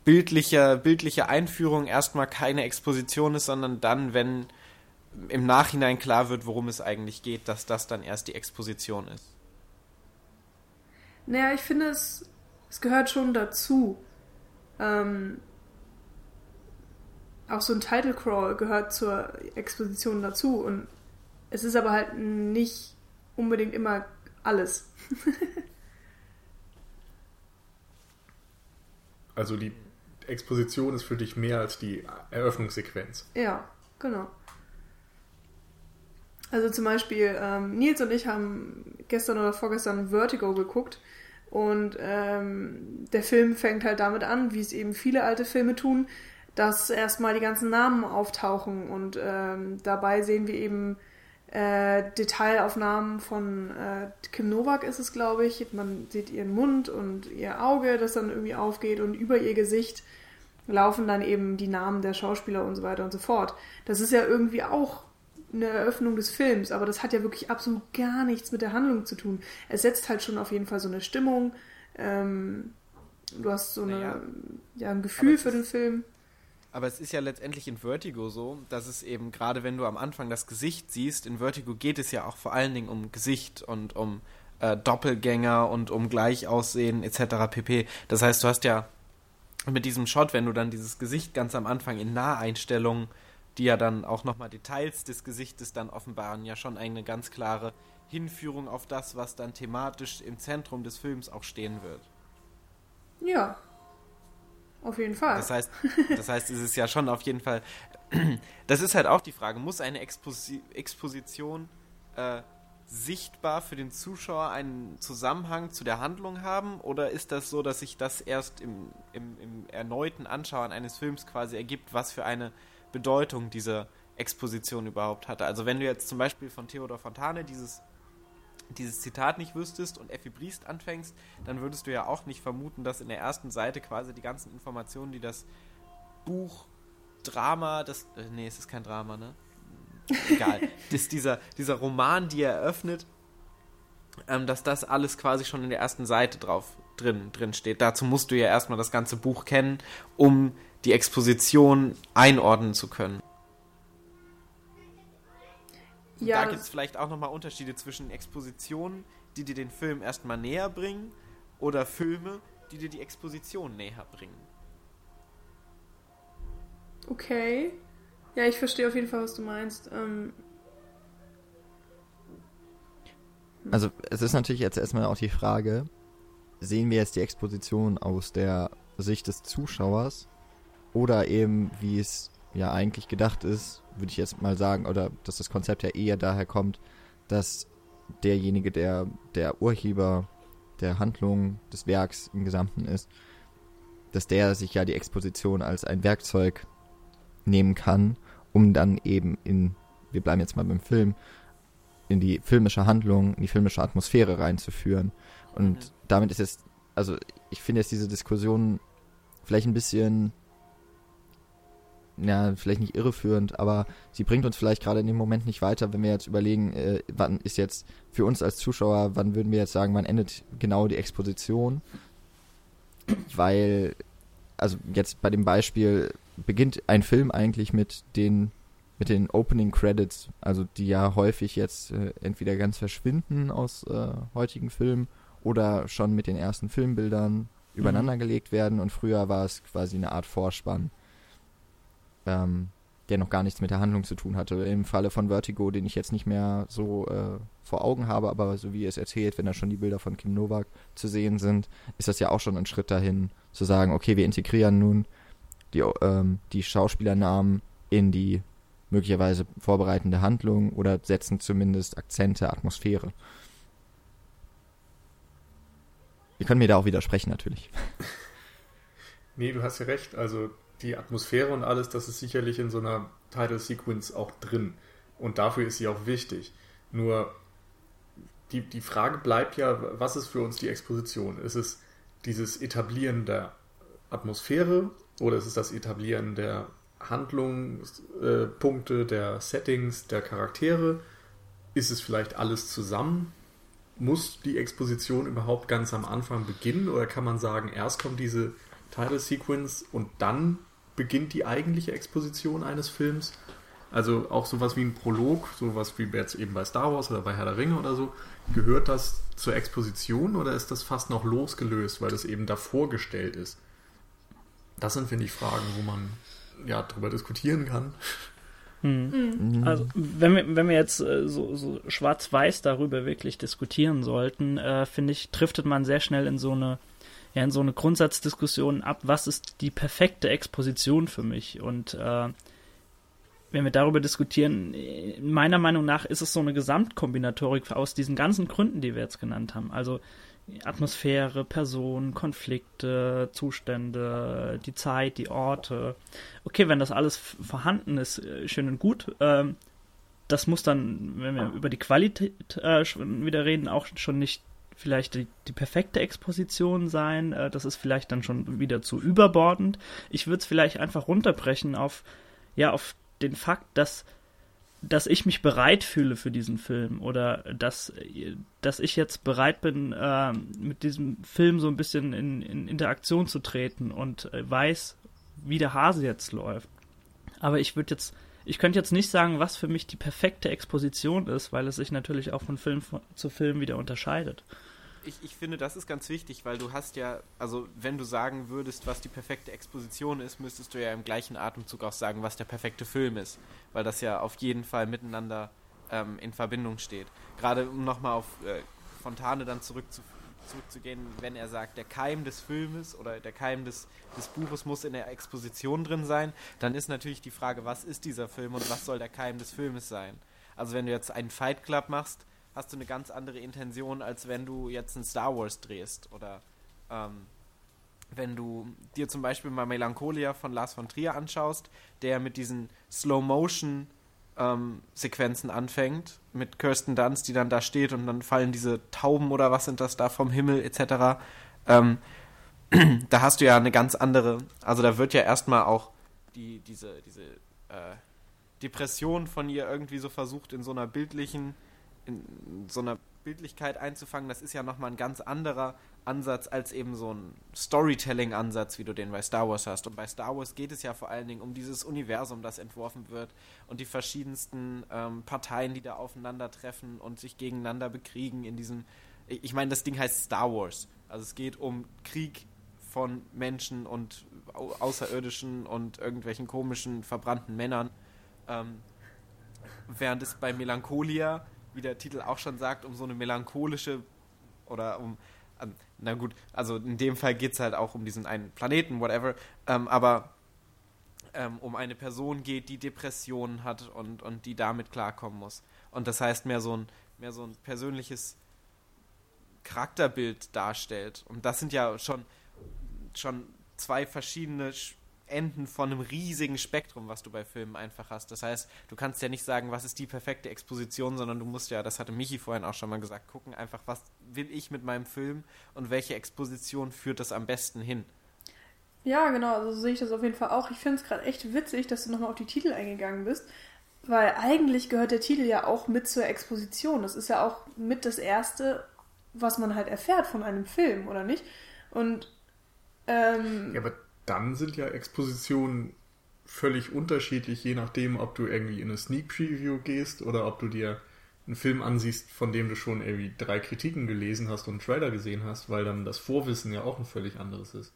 bildlicher, bildliche Einführung erstmal keine Exposition ist, sondern dann, wenn im Nachhinein klar wird, worum es eigentlich geht, dass das dann erst die Exposition ist. Naja, ich finde, es, es gehört schon dazu. Ähm, auch so ein Title Crawl gehört zur Exposition dazu und es ist aber halt nicht unbedingt immer alles. <laughs> also die Exposition ist für dich mehr als die Eröffnungssequenz. Ja, genau. Also zum Beispiel, ähm, Nils und ich haben gestern oder vorgestern Vertigo geguckt und ähm, der Film fängt halt damit an, wie es eben viele alte Filme tun, dass erstmal die ganzen Namen auftauchen und ähm, dabei sehen wir eben äh, Detailaufnahmen von äh, Kim Novak ist es, glaube ich. Man sieht ihren Mund und ihr Auge, das dann irgendwie aufgeht und über ihr Gesicht laufen dann eben die Namen der Schauspieler und so weiter und so fort. Das ist ja irgendwie auch eine Eröffnung des Films, aber das hat ja wirklich absolut gar nichts mit der Handlung zu tun. Es setzt halt schon auf jeden Fall so eine Stimmung. Ähm, du hast so eine, naja. ja, ein Gefühl für den Film. Aber es ist ja letztendlich in Vertigo so, dass es eben gerade wenn du am Anfang das Gesicht siehst, in Vertigo geht es ja auch vor allen Dingen um Gesicht und um äh, Doppelgänger und um Gleichaussehen etc. pp. Das heißt, du hast ja mit diesem Shot, wenn du dann dieses Gesicht ganz am Anfang in Naheinstellungen die ja dann auch nochmal Details des Gesichtes dann offenbaren, ja schon eine ganz klare Hinführung auf das, was dann thematisch im Zentrum des Films auch stehen wird. Ja. Auf jeden Fall. Das heißt, das heißt, es ist ja schon auf jeden Fall. <clears throat> Das ist halt auch die Frage, muss eine Exposi Exposition äh, sichtbar für den Zuschauer einen Zusammenhang zu der Handlung haben? Oder ist das so, dass sich das erst im, im, im erneuten Anschauen eines Films quasi ergibt, was für eine Bedeutung diese Exposition überhaupt hatte. Also wenn du jetzt zum Beispiel von Theodor Fontane dieses, dieses Zitat nicht wüsstest und Effi Briest anfängst, dann würdest du ja auch nicht vermuten, dass in der ersten Seite quasi die ganzen Informationen, die das Buch Drama, das, äh, nee, es ist kein Drama, ne? Egal. <laughs> das, dieser, dieser Roman, die er eröffnet, ähm, dass das alles quasi schon in der ersten Seite drauf drin, drin steht. Dazu musst du ja erstmal das ganze Buch kennen, um die Exposition einordnen zu können. Ja, da gibt es vielleicht auch nochmal Unterschiede zwischen Expositionen, die dir den Film erstmal näher bringen, oder Filme, die dir die Exposition näher bringen. Okay. Ja, ich verstehe auf jeden Fall, was du meinst. Ähm also es ist natürlich jetzt erstmal auch die Frage, sehen wir jetzt die Exposition aus der Sicht des Zuschauers oder eben, wie es ja eigentlich gedacht ist, würde ich jetzt mal sagen, oder dass das Konzept ja eher daher kommt, dass derjenige, der der Urheber der Handlung des Werks im Gesamten ist, dass der sich ja die Exposition als ein Werkzeug nehmen kann, um dann eben in, wir bleiben jetzt mal beim Film, in die filmische Handlung, in die filmische Atmosphäre reinzuführen. Und mhm. damit ist es, also ich finde jetzt diese Diskussion vielleicht ein bisschen, ja, vielleicht nicht irreführend, aber sie bringt uns vielleicht gerade in dem Moment nicht weiter, wenn wir jetzt überlegen, äh, wann ist jetzt für uns als Zuschauer, wann würden wir jetzt sagen, wann endet genau die Exposition? Weil, also jetzt bei dem Beispiel beginnt ein Film eigentlich mit den mit den Opening Credits, also die ja häufig jetzt äh, entweder ganz verschwinden aus äh, heutigen Filmen oder schon mit den ersten Filmbildern übereinander gelegt werden. Und früher war es quasi eine Art Vorspann, ähm, der noch gar nichts mit der Handlung zu tun hatte. Im Falle von Vertigo, den ich jetzt nicht mehr so äh, vor Augen habe, aber so wie es erzählt, wenn da schon die Bilder von Kim Novak zu sehen sind, ist das ja auch schon ein Schritt dahin, zu sagen, okay, wir integrieren nun die, ähm, die Schauspielernamen in die möglicherweise vorbereitende Handlung oder setzen zumindest Akzente, Atmosphäre. Ihr könnt mir da auch widersprechen, natürlich. <laughs> Nee, du hast ja recht. Also die Atmosphäre und alles, das ist sicherlich in so einer Title Sequence auch drin. Und dafür ist sie auch wichtig. Nur die, die Frage bleibt ja, was ist für uns die Exposition? Ist es dieses Etablieren der Atmosphäre oder ist es das Etablieren der Handlungspunkte, äh, der Settings, der Charaktere? Ist es vielleicht alles zusammen? Muss die Exposition überhaupt ganz am Anfang beginnen oder kann man sagen, erst kommt diese Title Sequence und dann beginnt die eigentliche Exposition eines Films? Also auch sowas wie ein Prolog, sowas wie jetzt eben bei Star Wars oder bei Herr der Ringe oder so, gehört das zur Exposition oder ist das fast noch losgelöst, weil das eben davor gestellt ist? Das sind, finde ich, Fragen, wo man ja drüber diskutieren kann. Hm. Also wenn wir, wenn wir jetzt äh, so, so schwarz-weiß darüber wirklich diskutieren sollten, äh, finde ich, driftet man sehr schnell in so eine ja, in so eine Grundsatzdiskussion ab, was ist die perfekte Exposition für mich? Und äh, wenn wir darüber diskutieren, meiner Meinung nach ist es so eine Gesamtkombinatorik aus diesen ganzen Gründen, die wir jetzt genannt haben. Also Atmosphäre, Personen, Konflikte, Zustände, die Zeit, die Orte. Okay, wenn das alles vorhanden ist, äh, schön und gut. Ähm, das muss dann, wenn wir über die Qualität äh, wieder reden, auch schon nicht vielleicht die, die perfekte Exposition sein. Äh, das ist vielleicht dann schon wieder zu überbordend. Ich würde es vielleicht einfach runterbrechen auf, ja, auf den Fakt, dass dass ich mich bereit fühle für diesen Film oder dass, dass ich jetzt bereit bin, äh, mit diesem Film so ein bisschen in, in Interaktion zu treten und äh, weiß, wie der Hase jetzt läuft. Aber ich würde jetzt, ich könnte jetzt nicht sagen, was für mich die perfekte Exposition ist, weil es sich natürlich auch von Film zu Film wieder unterscheidet ich, ich finde, das ist ganz wichtig, weil du hast ja, also wenn du sagen würdest, was die perfekte Exposition ist, müsstest du ja im gleichen Atemzug auch sagen, was der perfekte Film ist, weil das ja auf jeden Fall miteinander ähm, in Verbindung steht. Gerade um nochmal auf äh, Fontane dann zurück zu, zurückzugehen, wenn er sagt, der Keim des Filmes oder der Keim des, des Buches muss in der Exposition drin sein, dann ist natürlich die Frage, was ist dieser Film und was soll der Keim des Filmes sein? Also wenn du jetzt einen Fight Club machst, hast du eine ganz andere Intention, als wenn du jetzt ein Star Wars drehst. Oder ähm, wenn du dir zum Beispiel mal Melancholia von Lars von Trier anschaust, der mit diesen Slow-Motion ähm, Sequenzen anfängt, mit Kirsten Dunst, die dann da steht und dann fallen diese Tauben oder was sind das da vom Himmel etc. Ähm, <clears throat> da hast du ja eine ganz andere, also da wird ja erstmal auch die, diese, diese äh, Depression von ihr irgendwie so versucht in so einer bildlichen in so einer Bildlichkeit einzufangen, das ist ja nochmal ein ganz anderer Ansatz als eben so ein Storytelling-Ansatz, wie du den bei Star Wars hast. Und bei Star Wars geht es ja vor allen Dingen um dieses Universum, das entworfen wird und die verschiedensten ähm, Parteien, die da aufeinandertreffen und sich gegeneinander bekriegen in diesem. Ich meine, das Ding heißt Star Wars. Also es geht um Krieg von Menschen und Außerirdischen und irgendwelchen komischen, verbrannten Männern. Ähm, während es bei Melancholia wie der Titel auch schon sagt, um so eine melancholische oder um, ähm, na gut, also in dem Fall geht es halt auch um diesen einen Planeten, whatever, ähm, aber ähm, um eine Person geht, die Depressionen hat und, und die damit klarkommen muss. Und das heißt, mehr so ein, mehr so ein persönliches Charakterbild darstellt. Und das sind ja schon, schon zwei verschiedene Enden von einem riesigen Spektrum, was du bei Filmen einfach hast. Das heißt, du kannst ja nicht sagen, was ist die perfekte Exposition, sondern du musst ja, das hatte Michi vorhin auch schon mal gesagt, gucken einfach, was will ich mit meinem Film und welche Exposition führt das am besten hin. Ja, genau, also so sehe ich das auf jeden Fall auch. Ich finde es gerade echt witzig, dass du nochmal auf die Titel eingegangen bist, weil eigentlich gehört der Titel ja auch mit zur Exposition. Das ist ja auch mit das Erste, was man halt erfährt von einem Film, oder nicht? Und ähm, Ja, aber dann sind ja Expositionen völlig unterschiedlich, je nachdem, ob du irgendwie in eine Sneak Preview gehst oder ob du dir einen Film ansiehst, von dem du schon irgendwie drei Kritiken gelesen hast und einen Trailer gesehen hast, weil dann das Vorwissen ja auch ein völlig anderes ist.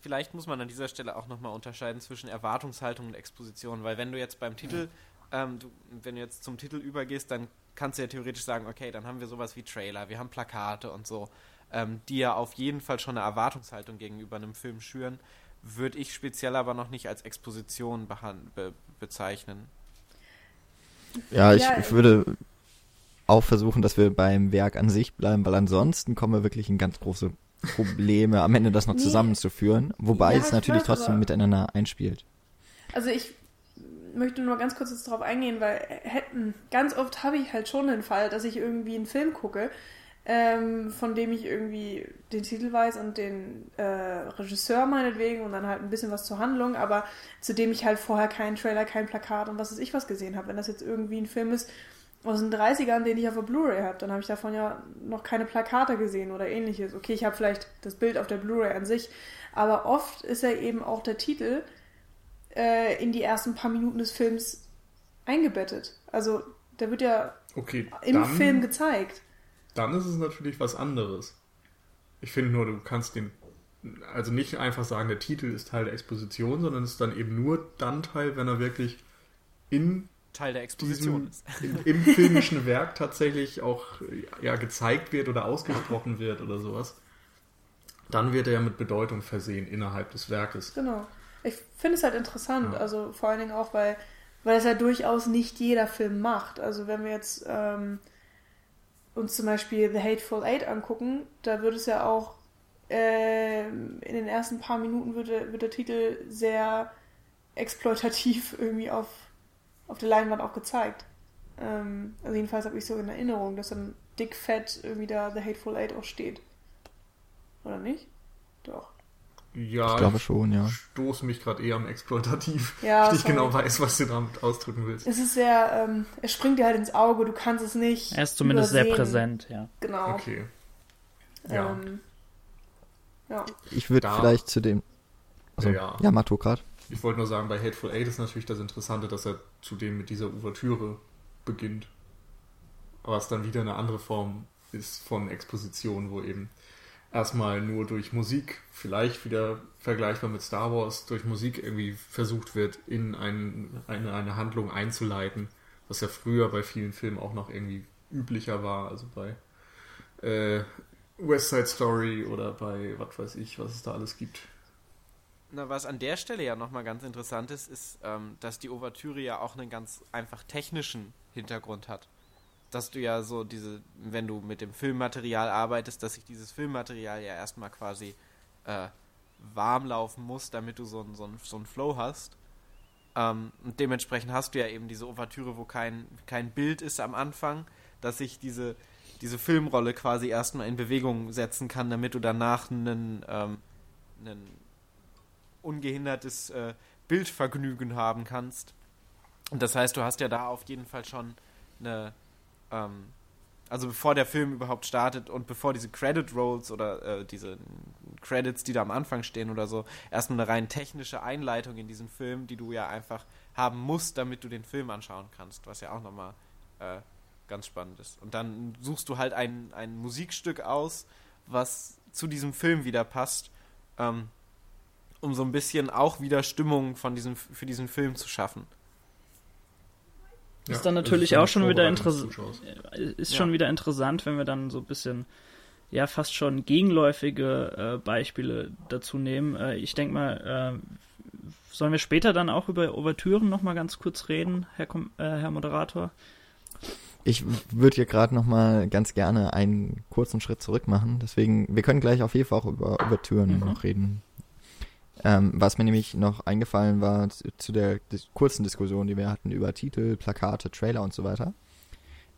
Vielleicht muss man an dieser Stelle auch nochmal unterscheiden zwischen Erwartungshaltung und Exposition, weil wenn du jetzt beim Titel, ähm, du, wenn du jetzt zum Titel übergehst, dann kannst du ja theoretisch sagen, okay, dann haben wir sowas wie Trailer, wir haben Plakate und so, ähm, die ja auf jeden Fall schon eine Erwartungshaltung gegenüber einem Film schüren, würde ich speziell aber noch nicht als Exposition be bezeichnen. Ja, ich, Ja, würde auch versuchen, dass wir beim Werk an sich bleiben, weil ansonsten kommen wir wirklich in ganz große Probleme, am Ende das noch Nee. zusammenzuführen, wobei Ja, es ich natürlich weiß, trotzdem aber- miteinander einspielt. Also ich möchte nur ganz kurz jetzt darauf eingehen, weil hätten ganz oft habe ich halt schon den Fall, dass ich irgendwie einen Film gucke, ähm, von dem ich irgendwie den Titel weiß und den äh, Regisseur meinetwegen und dann halt ein bisschen was zur Handlung, aber zu dem ich halt vorher keinen Trailer, kein Plakat und was weiß ich was gesehen habe. Wenn das jetzt irgendwie ein Film ist aus den 30ern, den ich auf der Blu-ray habe, dann habe ich davon ja noch keine Plakate gesehen oder ähnliches. Okay, ich habe vielleicht das Bild auf der Blu-ray an sich, aber oft ist ja eben auch der Titel äh, in die ersten paar Minuten des Films eingebettet. Also der wird ja Okay, im Film gezeigt. Dann ist es natürlich was anderes. Ich finde nur, du kannst den, also nicht einfach sagen, der Titel ist Teil der Exposition, sondern es ist dann eben nur dann Teil, wenn er wirklich in Teil der Exposition diesem, ist. im, im filmischen Werk tatsächlich auch ja, gezeigt wird oder ausgesprochen wird oder sowas. Dann wird er ja mit Bedeutung versehen innerhalb des Werkes. Genau. Ich finde es halt interessant, Ja. also vor allen Dingen auch, weil, weil es ja durchaus nicht jeder Film macht. Also wenn wir jetzt ähm, uns zum Beispiel The Hateful Eight angucken, da wird es ja auch ähm, in den ersten paar Minuten wird der, wird der Titel sehr exploitativ <laughs> irgendwie auf, auf der Leinwand auch gezeigt. Ähm, also jedenfalls habe ich so in Erinnerung, dass dann dick fett irgendwie da The Hateful Eight auch steht. Oder nicht? Doch. Ja, Ich glaube schon, ja. stoße mich gerade eher am Exploitativ. <laughs> Ja, <laughs> ich genau weiß, was du damit ausdrücken willst. Es ist sehr, ähm, es springt dir halt ins Auge, du kannst es nicht. Er ist zumindest sehr übersehen. präsent, ja. Genau. Okay. Ja. Ähm, ja. Ich würde vielleicht zu dem. Also, Ja. ja, du grad. Ich wollte nur sagen, bei Hateful Eight ist natürlich das Interessante, dass er zudem mit dieser Ouvertüre beginnt. Aber es dann wieder eine andere Form ist von Exposition, wo eben erstmal nur durch Musik, vielleicht wieder vergleichbar mit Star Wars, durch Musik irgendwie versucht wird, in ein, eine, eine Handlung einzuleiten, was ja früher bei vielen Filmen auch noch irgendwie üblicher war, also bei äh, West Side Story oder bei was weiß ich, was es da alles gibt. Na, was an der Stelle ja nochmal ganz interessant ist, ist, ähm, dass die Ouvertüre ja auch einen ganz einfach technischen Hintergrund hat. Dass du ja so diese, wenn du mit dem Filmmaterial arbeitest, dass sich dieses Filmmaterial ja erstmal quasi äh, warm laufen muss, damit du so einen so so einen Flow hast. Ähm, und dementsprechend hast du ja eben diese Ouvertüre, wo kein, kein Bild ist am Anfang, dass sich diese, diese Filmrolle quasi erstmal in Bewegung setzen kann, damit du danach einen, ähm, einen ungehindertes äh, Bildvergnügen haben kannst. Und das heißt, du hast ja da auf jeden Fall schon eine, ähm, also bevor der Film überhaupt startet und bevor diese Credit Rolls oder äh, diese Credits, die da am Anfang stehen oder so, erstmal eine rein technische Einleitung in diesen Film, die du ja einfach haben musst, damit du den Film anschauen kannst, was ja auch nochmal äh, ganz spannend ist. Und dann suchst du halt ein, ein Musikstück aus, was zu diesem Film wieder passt, ähm, um so ein bisschen auch wieder Stimmung von diesem, für diesen Film zu schaffen. Ist dann das natürlich auch schon wieder interessant. Zuschauers. Ist Ja. schon wieder interessant, wenn wir dann so ein bisschen, ja, fast schon gegenläufige äh, Beispiele dazu nehmen. Äh, ich denke mal, äh, sollen wir später dann auch über Ouvertüren nochmal ganz kurz reden, Herr, Kom äh, Herr Moderator? Ich würde hier gerade noch mal ganz gerne einen kurzen Schritt zurück machen. Deswegen, wir können gleich auf jeden Fall auch über Ouvertüren Mhm. noch reden. Ähm, was mir nämlich noch eingefallen war zu, zu der dis kurzen Diskussion, die wir hatten über Titel, Plakate, Trailer und so weiter.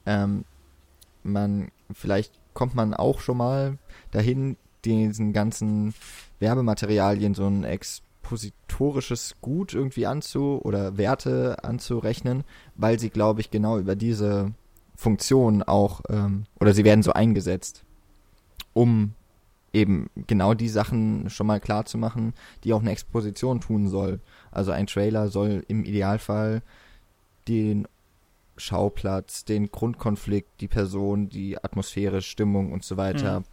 Ähm, man, vielleicht kommt man auch schon mal dahin, diesen ganzen Werbematerialien so ein expositorisches Gut irgendwie anzu oder Werte anzurechnen, weil sie, glaube ich, genau über diese Funktion auch, ähm, oder sie werden so eingesetzt, um eben genau die Sachen schon mal klar zu machen, die auch eine Exposition tun soll. Also ein Trailer soll im Idealfall den Schauplatz, den Grundkonflikt, die Person, die Atmosphäre, Stimmung und so weiter mhm.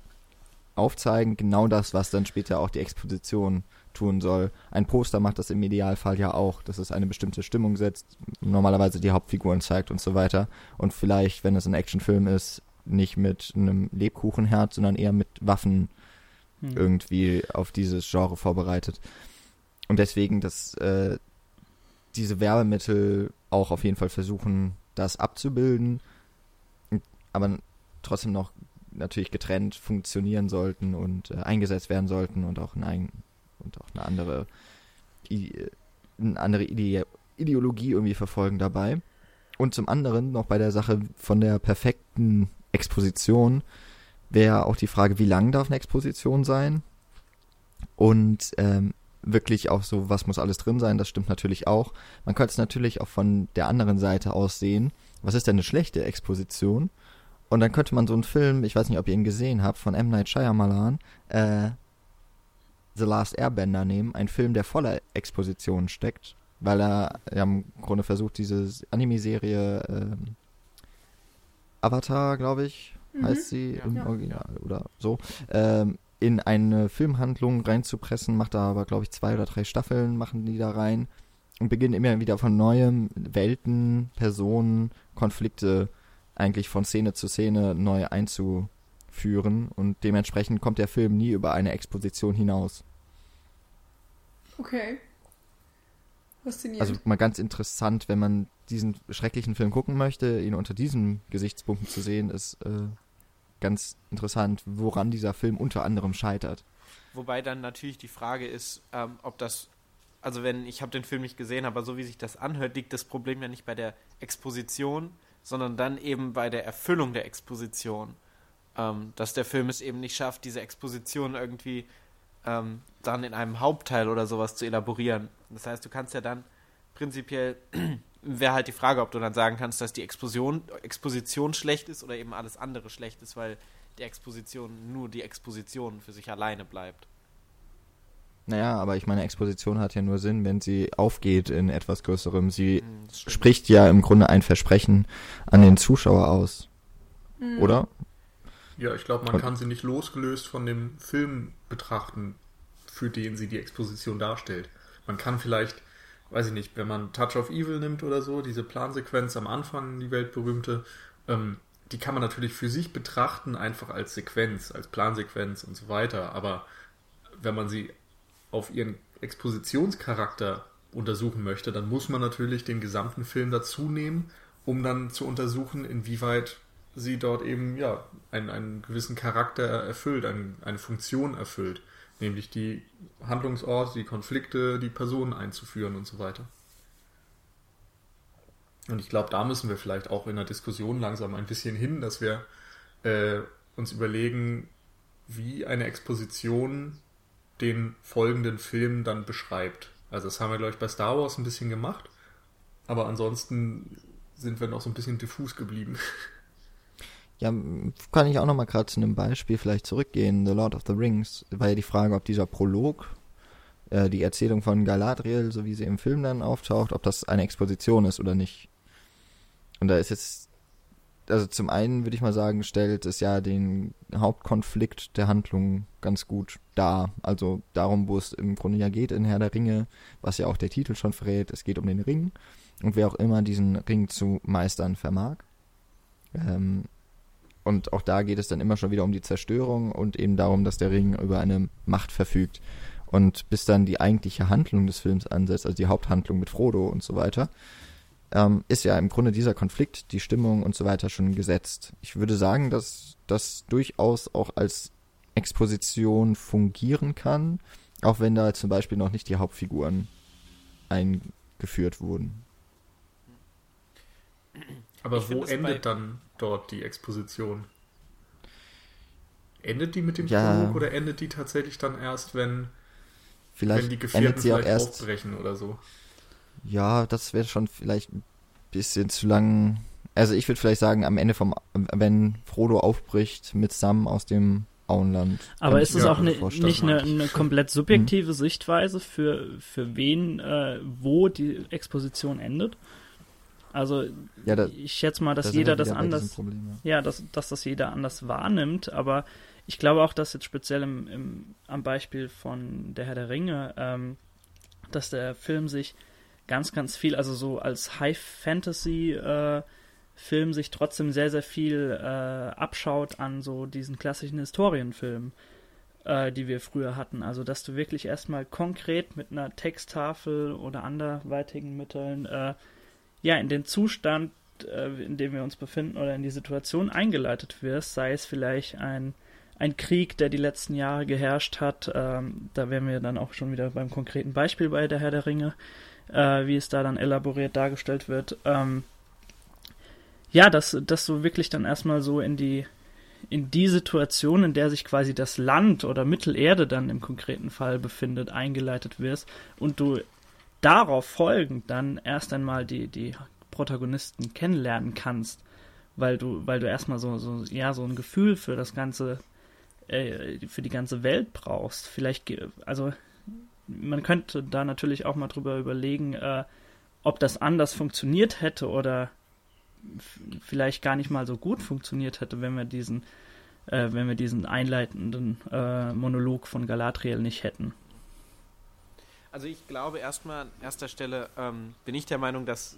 aufzeigen. Genau das, was dann später auch die Exposition tun soll. Ein Poster macht das im Idealfall ja auch, dass es eine bestimmte Stimmung setzt, normalerweise die Hauptfiguren zeigt und so weiter. Und vielleicht, wenn es ein Actionfilm ist, nicht mit einem Lebkuchenherz, sondern eher mit Waffen mhm. irgendwie auf dieses Genre vorbereitet. Und deswegen, dass äh, diese Werbemittel auch auf jeden Fall versuchen, das abzubilden, aber trotzdem noch natürlich getrennt funktionieren sollten und äh, eingesetzt werden sollten und auch, ein, und auch eine andere, eine andere Ide Ideologie irgendwie verfolgen dabei. Und zum anderen noch bei der Sache von der perfekten Exposition wäre auch die Frage, wie lang darf eine Exposition sein? Und ähm, wirklich auch so, was muss alles drin sein, das stimmt natürlich auch. Man könnte es natürlich auch von der anderen Seite aus sehen. Was ist denn eine schlechte Exposition? Und dann könnte man so einen Film, ich weiß nicht, ob ihr ihn gesehen habt, von M. Night Shyamalan, äh, The Last Airbender nehmen, ein Film, der voller Expositionen steckt, weil er ja, im Grunde versucht, diese Anime-Serie äh, Avatar, glaube ich, mhm. heißt sie ja. im Original oder so, ähm, in eine Filmhandlung reinzupressen, macht da aber, glaube ich, zwei oder drei Staffeln, machen die da rein und beginnen immer wieder von neuem Welten, Personen, Konflikte eigentlich von Szene zu Szene neu einzuführen und dementsprechend kommt der Film nie über eine Exposition hinaus. Okay. Faszinierend. Also mal ganz interessant, wenn man diesen schrecklichen Film gucken möchte, ihn unter diesen Gesichtspunkten zu sehen, ist äh, ganz interessant, woran dieser Film unter anderem scheitert. Wobei dann natürlich die Frage ist, ähm, ob das, also wenn ich habe den Film nicht gesehen, aber so wie sich das anhört, liegt das Problem ja nicht bei der Exposition, sondern dann eben bei der Erfüllung der Exposition. Ähm, dass der Film es eben nicht schafft, diese Exposition irgendwie ähm, dann in einem Hauptteil oder sowas zu elaborieren. Das heißt, du kannst ja dann prinzipiell wäre halt die Frage, ob du dann sagen kannst, dass die Explosion, Exposition schlecht ist oder eben alles andere schlecht ist, weil die Exposition nur die Exposition für sich alleine bleibt. Naja, aber ich meine, Exposition hat ja nur Sinn, wenn sie aufgeht in etwas Größerem. Sie hm, spricht ja im Grunde ein Versprechen an den Zuschauer aus. Mhm. Oder? Ja, ich glaube, man kann sie nicht losgelöst von dem Film betrachten, für den sie die Exposition darstellt. Man kann vielleicht weiß ich nicht, wenn man Touch of Evil nimmt oder so, diese Plansequenz am Anfang, die weltberühmte, ähm, die kann man natürlich für sich betrachten, einfach als Sequenz, als Plansequenz und so weiter. Aber wenn man sie auf ihren Expositionscharakter untersuchen möchte, dann muss man natürlich den gesamten Film dazu nehmen, um dann zu untersuchen, inwieweit sie dort eben ja einen, einen gewissen Charakter erfüllt, ein, eine Funktion erfüllt nämlich die Handlungsorte, die Konflikte, die Personen einzuführen und so weiter. Und ich glaube, da müssen wir vielleicht auch in der Diskussion langsam ein bisschen hin, dass wir äh, uns überlegen, wie eine Exposition den folgenden Film dann beschreibt. Also das haben wir, glaube ich, bei Star Wars ein bisschen gemacht, aber ansonsten sind wir noch so ein bisschen diffus geblieben. <laughs> Ja, kann ich auch noch mal gerade zu einem Beispiel vielleicht zurückgehen. The Lord of the Rings war ja die Frage, ob dieser Prolog, äh, die Erzählung von Galadriel, so wie sie im Film dann auftaucht, ob das eine Exposition ist oder nicht. Und da ist jetzt, also zum einen würde ich mal sagen, stellt es ja den Hauptkonflikt der Handlung ganz gut dar. Also darum, wo es im Grunde ja geht in Herr der Ringe, was ja auch der Titel schon verrät. Es geht um den Ring und wer auch immer diesen Ring zu meistern vermag. Ähm, und auch da geht es dann immer schon wieder um die Zerstörung und eben darum, dass der Ring über eine Macht verfügt. Und bis dann die eigentliche Handlung des Films ansetzt, also die Haupthandlung mit Frodo und so weiter, ähm, ist ja im Grunde dieser Konflikt, die Stimmung und so weiter schon gesetzt. Ich würde sagen, dass das durchaus auch als Exposition fungieren kann, auch wenn da zum Beispiel noch nicht die Hauptfiguren eingeführt wurden. Aber ich wo endet dann dort die Exposition? Endet die mit dem Ja. Prolog oder endet die tatsächlich dann erst, wenn, Vielleicht wenn die endet Gefährten vielleicht erst. aufbrechen oder so? Ja, das wäre schon vielleicht ein bisschen zu lang. Also ich würde vielleicht sagen, am Ende vom, wenn Frodo aufbricht mit Sam aus dem Auenland. Aber ist es auch ne, nicht eine, eine komplett Hm. subjektive Sichtweise für, für wen, äh, wo die Exposition endet? Also Ja, da, ich schätze mal, dass da jeder wir das anders, Problem, ja, dass, dass das jeder anders wahrnimmt, aber ich glaube auch, dass jetzt speziell im, im, am Beispiel von Der Herr der Ringe, ähm, dass der Film sich ganz, ganz viel, also so als High-Fantasy-Film sich trotzdem sehr, sehr viel äh, abschaut an so diesen klassischen Historienfilmen, äh, die wir früher hatten. Also, dass du wirklich erstmal konkret mit einer Texttafel oder anderweitigen Mitteln äh, ja, in den Zustand, äh, in dem wir uns befinden oder in die Situation eingeleitet wirst, sei es vielleicht ein, ein Krieg, der die letzten Jahre geherrscht hat, ähm, da wären wir dann auch schon wieder beim konkreten Beispiel bei der Herr der Ringe, äh, wie es da dann elaboriert dargestellt wird. Ähm, ja, dass, dass du wirklich dann erstmal so in die in die Situation, in der sich quasi das Land oder Mittelerde dann im konkreten Fall befindet, eingeleitet wirst und du darauf folgend dann erst einmal die, die Protagonisten kennenlernen kannst, weil du, weil du erstmal so, so, ja, so ein Gefühl für das ganze, äh, für die ganze Welt brauchst. Vielleicht, also man könnte da natürlich auch mal drüber überlegen, äh, ob das anders funktioniert hätte oder vielleicht gar nicht mal so gut funktioniert hätte, wenn wir diesen, äh, wenn wir diesen einleitenden äh, Monolog von Galadriel nicht hätten. Also ich glaube erstmal an erster Stelle ähm, bin ich der Meinung, dass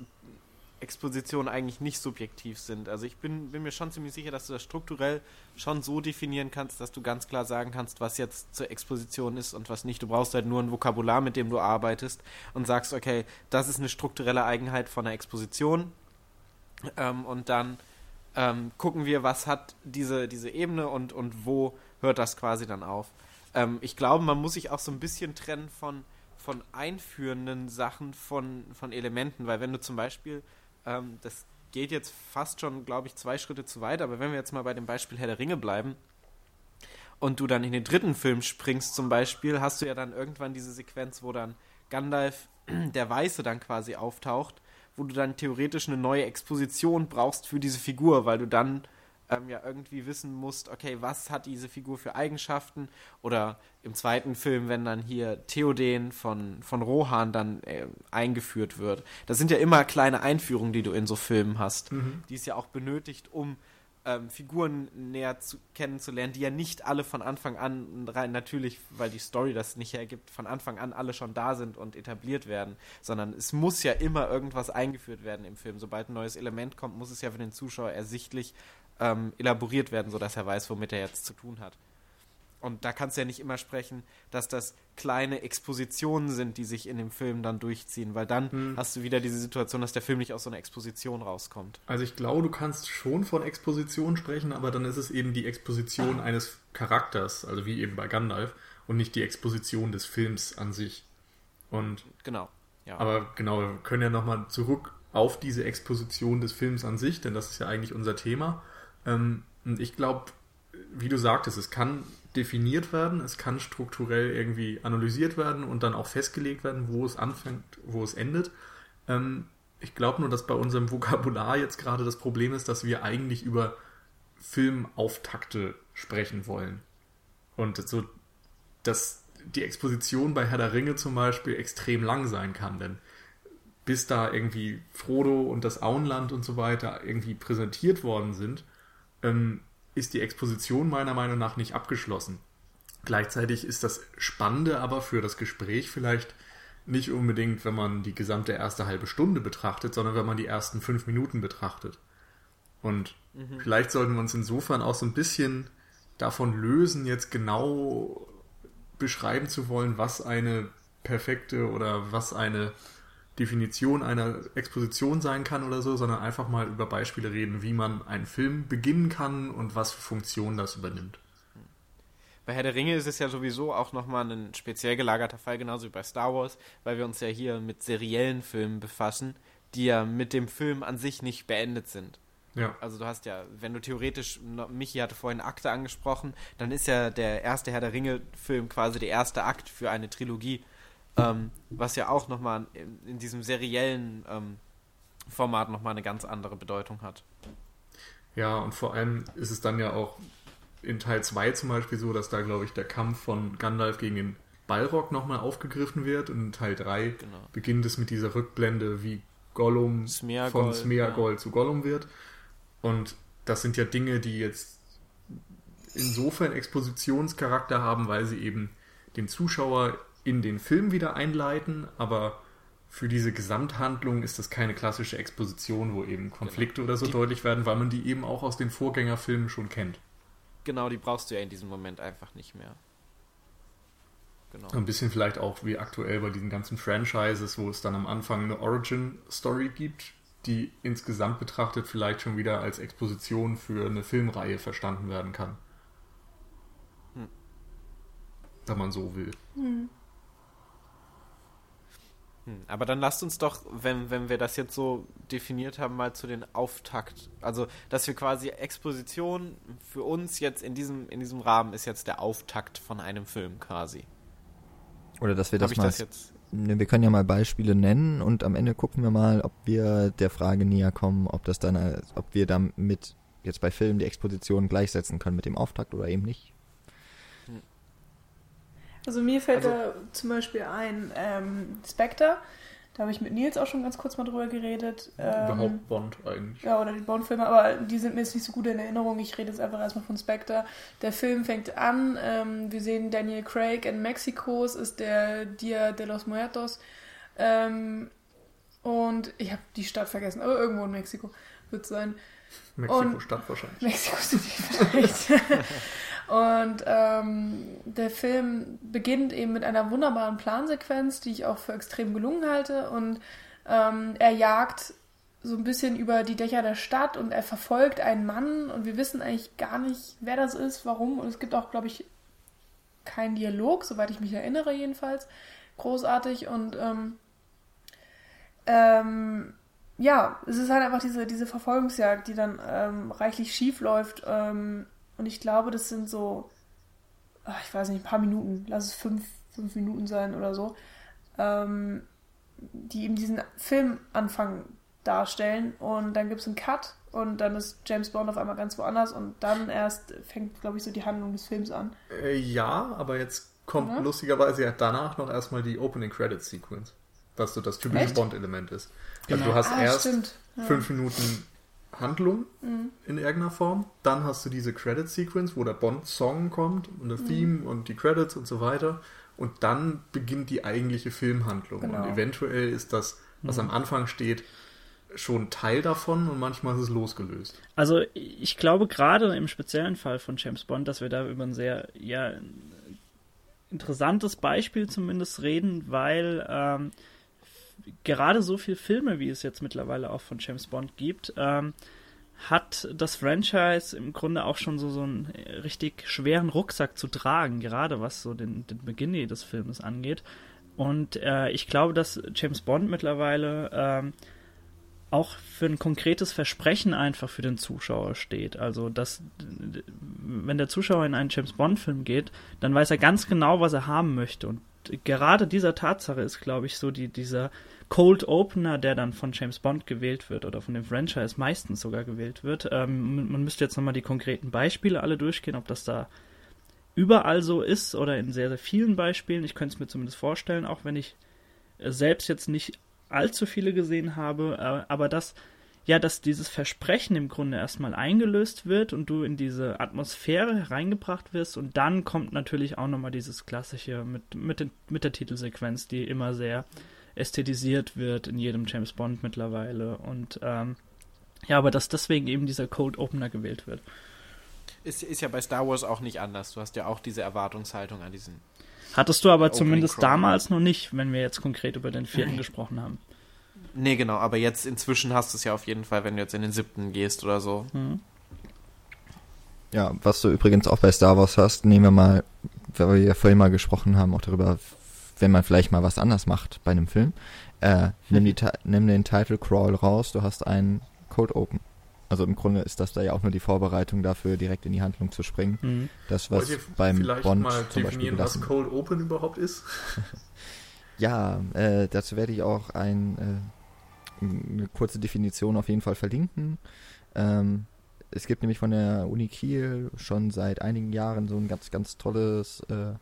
Expositionen eigentlich nicht subjektiv sind. Also ich bin, bin mir schon ziemlich sicher, dass du das strukturell schon so definieren kannst, dass du ganz klar sagen kannst, was jetzt zur Exposition ist und was nicht. Du brauchst halt nur ein Vokabular, mit dem du arbeitest und sagst, okay, das ist eine strukturelle Eigenheit von einer Exposition. Ähm, und dann ähm, gucken wir, was hat diese, diese Ebene und, und wo hört das quasi dann auf. Ähm, ich glaube, man muss sich auch so ein bisschen trennen von, von einführenden Sachen, von, von Elementen, weil wenn du zum Beispiel, ähm, das geht jetzt fast schon, glaube ich, zwei Schritte zu weit, aber wenn wir jetzt mal bei dem Beispiel Herr der Ringe bleiben und du dann in den dritten Film springst zum Beispiel, hast du ja dann irgendwann diese Sequenz, wo dann Gandalf, <clears throat> der Weiße, dann quasi auftaucht, wo du dann theoretisch eine neue Exposition brauchst für diese Figur, weil du dann ähm, ja irgendwie wissen musst, okay, was hat diese Figur für Eigenschaften? Oder im zweiten Film, wenn dann hier Theoden von, von Rohan dann äh, eingeführt wird. Das sind ja immer kleine Einführungen, die du in so Filmen hast, die es ja auch benötigt, um ähm, Figuren näher zu, kennenzulernen, die ja nicht alle von Anfang an, rein natürlich, weil die Story das nicht hergibt, von Anfang an alle schon da sind und etabliert werden, sondern es muss ja immer irgendwas eingeführt werden im Film. Sobald ein neues Element kommt, muss es ja für den Zuschauer ersichtlich ähm, elaboriert werden, sodass er weiß, womit er jetzt zu tun hat. Und da kannst du ja nicht immer sprechen, dass das kleine Expositionen sind, die sich in dem Film dann durchziehen, weil dann Hm. hast du wieder diese Situation, dass der Film nicht aus so einer Exposition rauskommt. Also ich glaube, du kannst schon von Exposition sprechen, aber dann ist es eben die Exposition eines Charakters, also wie eben bei Gandalf, und nicht die Exposition des Films an sich. Und Genau. Ja. aber genau, wir können ja nochmal zurück auf diese Exposition des Films an sich, denn das ist ja eigentlich unser Thema. Ähm, und ich glaube, wie du sagtest, es kann definiert werden, es kann strukturell irgendwie analysiert werden und dann auch festgelegt werden, wo es anfängt, wo es endet. Ähm, ich glaube nur, dass bei unserem Vokabular jetzt gerade das Problem ist, dass wir eigentlich über Filmauftakte sprechen wollen. Und so, dass die Exposition bei Herr der Ringe zum Beispiel extrem lang sein kann, denn bis da irgendwie Frodo und das Auenland und so weiter irgendwie präsentiert worden sind, ähm, ist die Exposition meiner Meinung nach nicht abgeschlossen. Gleichzeitig ist das Spannende aber für das Gespräch vielleicht nicht unbedingt, wenn man die gesamte erste halbe Stunde betrachtet, sondern wenn man die ersten fünf Minuten betrachtet. Und vielleicht sollten wir uns insofern auch so ein bisschen davon lösen, jetzt genau beschreiben zu wollen, was eine perfekte oder was eine Definition einer Exposition sein kann oder so, sondern einfach mal über Beispiele reden, wie man einen Film beginnen kann und was für Funktionen das übernimmt. Bei Herr der Ringe ist es ja sowieso auch nochmal ein speziell gelagerter Fall, genauso wie bei Star Wars, weil wir uns ja hier mit seriellen Filmen befassen, die ja mit dem Film an sich nicht beendet sind. Ja. Also du hast ja, wenn du theoretisch, Michi hatte vorhin Akte angesprochen, dann ist ja der erste Herr der Ringe-Film quasi der erste Akt für eine Trilogie, ähm, was ja auch nochmal in, in diesem seriellen ähm, Format nochmal eine ganz andere Bedeutung hat. Ja, und vor allem ist es dann ja auch in Teil 2 zum Beispiel so, dass da, glaube ich, der Kampf von Gandalf gegen den Balrog nochmal aufgegriffen wird. Und in Teil 3 Genau. beginnt es mit dieser Rückblende, wie Gollum Smeagol, von Smeagol zu Gollum wird. Und das sind ja Dinge, die jetzt insofern Expositionscharakter haben, weil sie eben den Zuschauer in den Film wieder einleiten, aber für diese Gesamthandlung ist das keine klassische Exposition, wo eben Konflikte oder so Die- deutlich werden, weil man die eben auch aus den Vorgängerfilmen schon kennt. Genau, die brauchst du ja in diesem Moment einfach nicht mehr. Genau. Ein bisschen vielleicht auch wie aktuell bei diesen ganzen Franchises, wo es dann am Anfang eine Origin-Story gibt, die insgesamt betrachtet vielleicht schon wieder als Exposition für eine Filmreihe verstanden werden kann. Hm. Wenn man so will. Hm, aber dann lasst uns doch, wenn, wenn wir das jetzt so definiert haben, mal zu den Auftakt. Also, dass wir quasi Exposition für uns jetzt in diesem, in diesem Rahmen ist jetzt der Auftakt von einem Film quasi. Oder dass wir das ich mal. das jetzt? Ne, wir können ja mal Beispiele nennen und am Ende gucken wir mal, ob wir der Frage näher kommen, ob das dann, ob wir damit jetzt bei Filmen die Exposition gleichsetzen können mit dem Auftakt oder eben nicht. Also mir fällt Also- da zum Beispiel ein ähm, Spectre. Da habe ich mit Nils auch schon ganz kurz mal drüber geredet. Ähm, Überhaupt Bond eigentlich. Ja, oder die Bond-Filme, aber die sind mir jetzt nicht so gut in Erinnerung. Ich rede jetzt einfach erstmal von Spectre. Der Film fängt an, ähm, wir sehen Daniel Craig in Mexiko, es ist der Dia de los Muertos. Ähm, und ich habe die Stadt vergessen, aber irgendwo in Mexiko wird es sein. Mexiko-Stadt wahrscheinlich. Mexico City <laughs> vielleicht. Und ähm, der Film beginnt eben mit einer wunderbaren Plansequenz, die ich auch für extrem gelungen halte. Und ähm, er jagt so ein bisschen über die Dächer der Stadt und er verfolgt einen Mann und wir wissen eigentlich gar nicht, wer das ist, warum. Und es gibt auch, glaube ich, keinen Dialog, soweit ich mich erinnere jedenfalls. Großartig und ähm, ähm, ja, es ist halt einfach diese, diese Verfolgungsjagd, die dann ähm, reichlich schief läuft. Ähm, und ich glaube, das sind so, ach, ich weiß nicht, ein paar Minuten, lass es fünf, fünf Minuten sein oder so, ähm, die eben diesen Filmanfang darstellen. Und dann gibt es einen Cut und dann ist James Bond auf einmal ganz woanders und dann erst fängt, glaube ich, so die Handlung des Films an. Äh, ja, aber jetzt kommt Ja. lustigerweise ja danach noch erstmal die Opening Credits Sequence. Was so das typische? Bond-Element ist. Genau. Also du hast ah, erst stimmt. Ja. fünf Minuten Handlung Mhm. in irgendeiner Form. Dann hast du diese Credit-Sequence, wo der Bond-Song kommt und Mhm. das Theme und die Credits und so weiter. Und dann beginnt die eigentliche Filmhandlung. Genau. Und eventuell ist das, was am Anfang steht, schon Teil davon und manchmal ist es losgelöst. Also ich glaube gerade im speziellen Fall von James Bond, dass wir da über ein sehr ja, interessantes Beispiel zumindest reden, weil ähm, gerade so viele Filme, wie es jetzt mittlerweile auch von James Bond gibt, ähm, hat das Franchise im Grunde auch schon so, so einen richtig schweren Rucksack zu tragen, gerade was so den, den Beginn des Filmes angeht. Und äh, ich glaube, dass James Bond mittlerweile ähm, auch für ein konkretes Versprechen einfach für den Zuschauer steht. Also, dass, wenn der Zuschauer in einen James Bond-Film geht, dann weiß er ganz genau, was er haben möchte. Und gerade dieser Tatsache ist, glaube ich, so die, dieser Cold Opener, der dann von James Bond gewählt wird oder von dem Franchise meistens sogar gewählt wird. Ähm, man müsste jetzt nochmal die konkreten Beispiele alle durchgehen, ob das da überall so ist oder in sehr, sehr vielen Beispielen. Ich könnte es mir zumindest vorstellen, auch wenn ich selbst jetzt nicht allzu viele gesehen habe, äh, aber dass ja, dass dieses Versprechen im Grunde erstmal eingelöst wird und du in diese Atmosphäre hereingebracht wirst und dann kommt natürlich auch nochmal dieses klassische mit, mit, den, mit der Titelsequenz, die immer sehr ästhetisiert wird in jedem James Bond mittlerweile und ähm, ja, aber dass deswegen eben dieser Cold Opener gewählt wird. Ist, ist ja bei Star Wars auch nicht anders. Du hast ja auch diese Erwartungshaltung an diesen. Hattest du aber zumindest Crawl. damals noch nicht, wenn wir jetzt konkret über den vierten <laughs> gesprochen haben. Nee, genau, aber jetzt inzwischen hast du es ja auf jeden Fall, wenn du jetzt in den siebten gehst oder so. Mhm. Ja, was du übrigens auch bei Star Wars hast, nehmen wir mal, weil wir ja vorhin mal gesprochen haben, auch darüber, wenn man vielleicht mal was anders macht bei einem Film. Äh, nimm, die, <laughs> nimm den Title Crawl raus, du hast einen Code Open. Also im Grunde ist das da ja auch nur die Vorbereitung dafür, direkt in die Handlung zu springen. Mhm. Das, was beim vielleicht Bond mal zum Beispiel definieren, was gelassen Cold Open überhaupt ist? <laughs> Ja, äh, dazu werde ich auch ein, äh, eine kurze Definition auf jeden Fall verlinken. Ähm, es gibt nämlich von der Uni Kiel schon seit einigen Jahren so ein ganz, ganz tolles äh,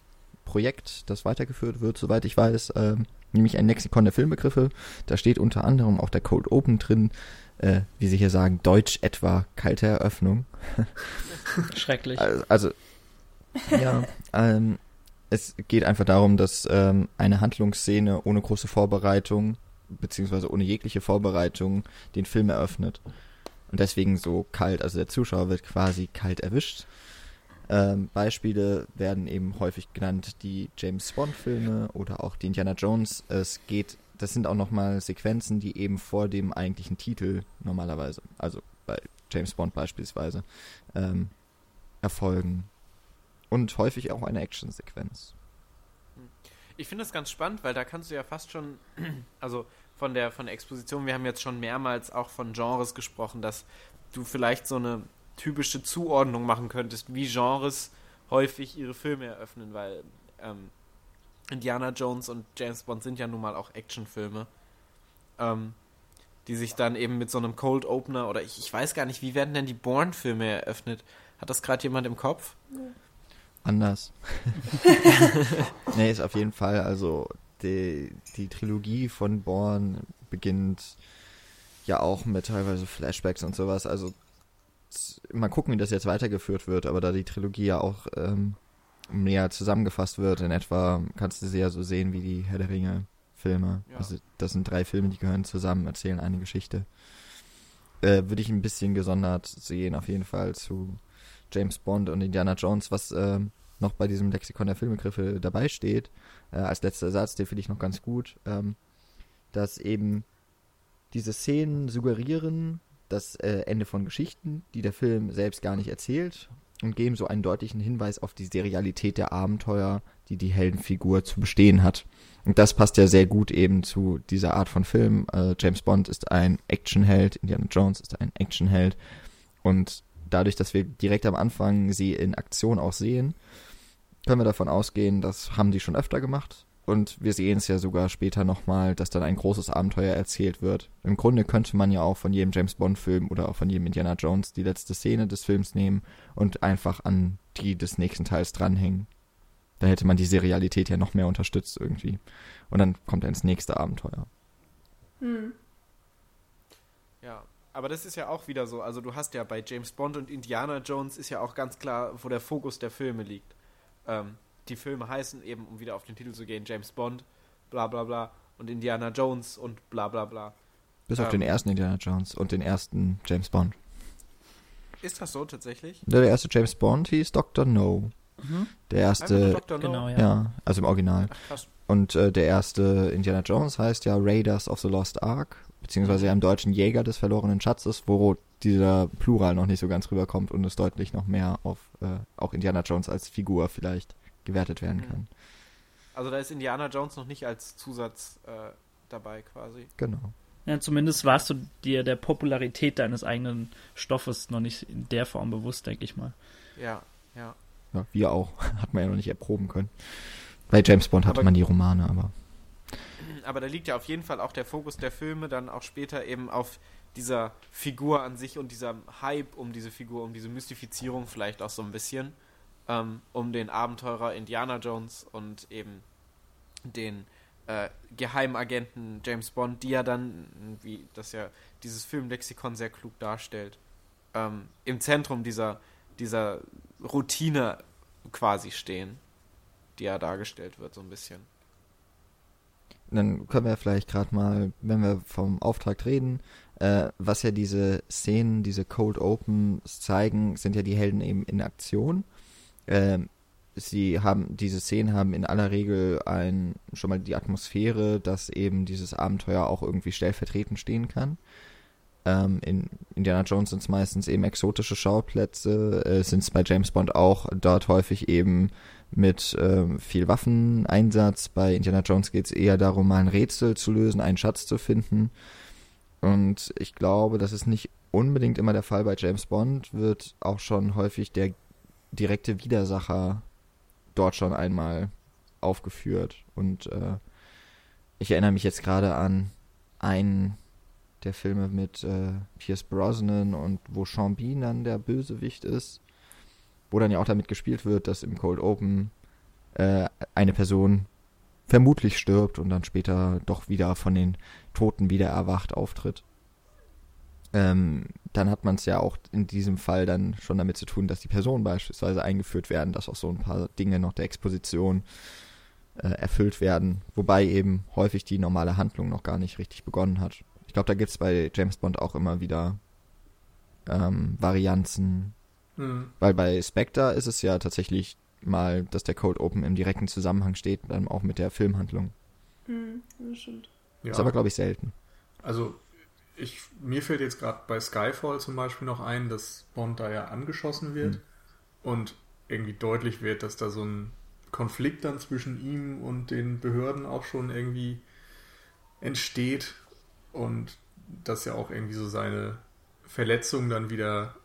Projekt, das weitergeführt wird, soweit ich weiß, ähm, nämlich ein Lexikon der Filmbegriffe. Da steht unter anderem auch der Cold Open drin, äh, wie sie hier sagen, Deutsch etwa kalte Eröffnung. <laughs> <laughs> Schrecklich. Also, also ja, ähm, es geht einfach darum, dass ähm, eine Handlungsszene ohne große Vorbereitung, beziehungsweise ohne jegliche Vorbereitung, den Film eröffnet. Und deswegen so kalt, also der Zuschauer wird quasi kalt erwischt. Ähm, Beispiele werden eben häufig genannt die James Bond-Filme oder auch die Indiana Jones. Es geht, das sind auch nochmal Sequenzen, die eben vor dem eigentlichen Titel normalerweise, also bei James Bond beispielsweise, ähm, erfolgen. Und häufig auch eine Actionsequenz. Ich finde das ganz spannend, weil da kannst du ja fast schon, <clears throat> also von der, von der Exposition, wir haben jetzt schon mehrmals auch von Genres gesprochen, dass du vielleicht so eine typische Zuordnung machen könntest, wie Genres häufig ihre Filme eröffnen, weil ähm, Indiana Jones und James Bond sind ja nun mal auch Actionfilme, ähm, die sich dann eben mit so einem Cold Opener oder ich, ich weiß gar nicht, wie werden denn die Bourne-Filme eröffnet? Hat das gerade jemand im Kopf? Anders. <laughs> nee, ist auf jeden Fall, also die, die Trilogie von Born beginnt ja auch mit teilweise Flashbacks und sowas. Also mal gucken, wie das jetzt weitergeführt wird, aber da die Trilogie ja auch ähm, näher zusammengefasst wird, in etwa kannst du sie ja so sehen wie die Herr der Ringe Filme. Ja. Also das sind drei Filme, die gehören zusammen, erzählen eine Geschichte. Äh, Würde ich ein bisschen gesondert sehen, auf jeden Fall zu James Bond und Indiana Jones, was ähm, noch bei diesem Lexikon der Filmbegriffe dabei steht, äh, als letzter Satz, den finde ich noch ganz gut, ähm, dass eben diese Szenen suggerieren das äh, Ende von Geschichten, die der Film selbst gar nicht erzählt und geben so einen deutlichen Hinweis auf die Serialität der Abenteuer, die die Heldenfigur zu bestehen hat. Und das passt ja sehr gut eben zu dieser Art von Film. Äh, James Bond ist ein Actionheld, Indiana Jones ist ein Actionheld und dadurch, dass wir direkt am Anfang sie in Aktion auch sehen, können wir davon ausgehen, das haben die schon öfter gemacht. Und wir sehen es ja sogar später nochmal, dass dann ein großes Abenteuer erzählt wird. Im Grunde könnte man ja auch von jedem James Bond-Film oder auch von jedem Indiana Jones die letzte Szene des Films nehmen und einfach an die des nächsten Teils dranhängen. Da hätte man die Serialität ja noch mehr unterstützt irgendwie. Und dann kommt er ins nächste Abenteuer. Hm. Ja, aber das ist ja auch wieder so. Also du hast ja bei James Bond und Indiana Jones ist ja auch ganz klar, wo der Fokus der Filme liegt. Ähm, die Filme heißen eben, um wieder auf den Titel zu gehen, James Bond, bla bla bla, und Indiana Jones und bla bla bla. Bis auf Ähm. den ersten Indiana Jones und den ersten James Bond. Ist das so tatsächlich? Der erste James Bond hieß Dr. No. Mhm. Der erste, Dr. No? Genau, ja. ja, also im Original. Ach, krass. Und äh, der erste Indiana Jones heißt ja Raiders of the Lost Ark, beziehungsweise ja im Deutschen Jäger des verlorenen Schatzes, wo dieser Plural noch nicht so ganz rüberkommt und es deutlich noch mehr auf äh, auch Indiana Jones als Figur vielleicht gewertet werden Mhm. kann. Also da ist Indiana Jones noch nicht als Zusatz äh, dabei quasi. Genau. Ja, zumindest warst du dir der Popularität deines eigenen Stoffes noch nicht in der Form bewusst, denke ich mal. Ja, ja. Ja, wir auch. <laughs> Hat man ja noch nicht erproben können. Bei James Bond hatte Aber- man die Romane, aber Aber da liegt ja auf jeden Fall auch der Fokus der Filme dann auch später eben auf dieser Figur an sich und dieser Hype um diese Figur, um diese Mystifizierung vielleicht auch so ein bisschen, ähm, um den Abenteurer Indiana Jones und eben den äh, Geheimagenten James Bond, die ja dann, wie das ja dieses Filmlexikon sehr klug darstellt, ähm, im Zentrum dieser, dieser Routine quasi stehen, die ja dargestellt wird, so ein bisschen. dann können wir vielleicht gerade mal, wenn wir vom Auftrag reden, äh, was ja diese Szenen, diese Cold Opens zeigen, sind ja die Helden eben in Aktion. Ähm, sie haben, diese Szenen haben in aller Regel ein, schon mal die Atmosphäre, dass eben dieses Abenteuer auch irgendwie stellvertretend stehen kann. Ähm, in Indiana Jones sind es meistens eben exotische Schauplätze, äh, sind es bei James Bond auch dort häufig eben mit ähm, viel Waffeneinsatz. Bei Indiana Jones geht es eher darum, mal ein Rätsel zu lösen, einen Schatz zu finden. Und ich glaube, dass es nicht unbedingt immer der Fall bei James Bond, wird auch schon häufig der direkte Widersacher dort schon einmal aufgeführt. Und äh, ich erinnere mich jetzt gerade an einen der Filme mit äh, Pierce Brosnan und wo Sean Bean dann der Bösewicht ist, wo dann ja auch damit gespielt wird, dass im Cold Open äh, eine Person vermutlich stirbt und dann später doch wieder von den Toten wieder erwacht auftritt. Ähm, dann hat man es ja auch in diesem Fall dann schon damit zu tun, dass die Personen beispielsweise eingeführt werden, dass auch so ein paar Dinge noch der Exposition äh, erfüllt werden, wobei eben häufig die normale Handlung noch gar nicht richtig begonnen hat. Ich glaube, da gibt es bei James Bond auch immer wieder ähm, Varianzen. Mhm. Weil bei Spectre ist es ja tatsächlich mal, dass der Cold Open im direkten Zusammenhang steht, dann auch mit der Filmhandlung. Mhm, das stimmt. Ja. Ist aber, glaube ich, selten. Also, ich, mir fällt jetzt gerade bei Skyfall zum Beispiel noch ein, dass Bond da ja angeschossen wird mhm. und irgendwie deutlich wird, dass da so ein Konflikt dann zwischen ihm und den Behörden auch schon irgendwie entsteht und dass ja auch irgendwie so seine Verletzung dann wieder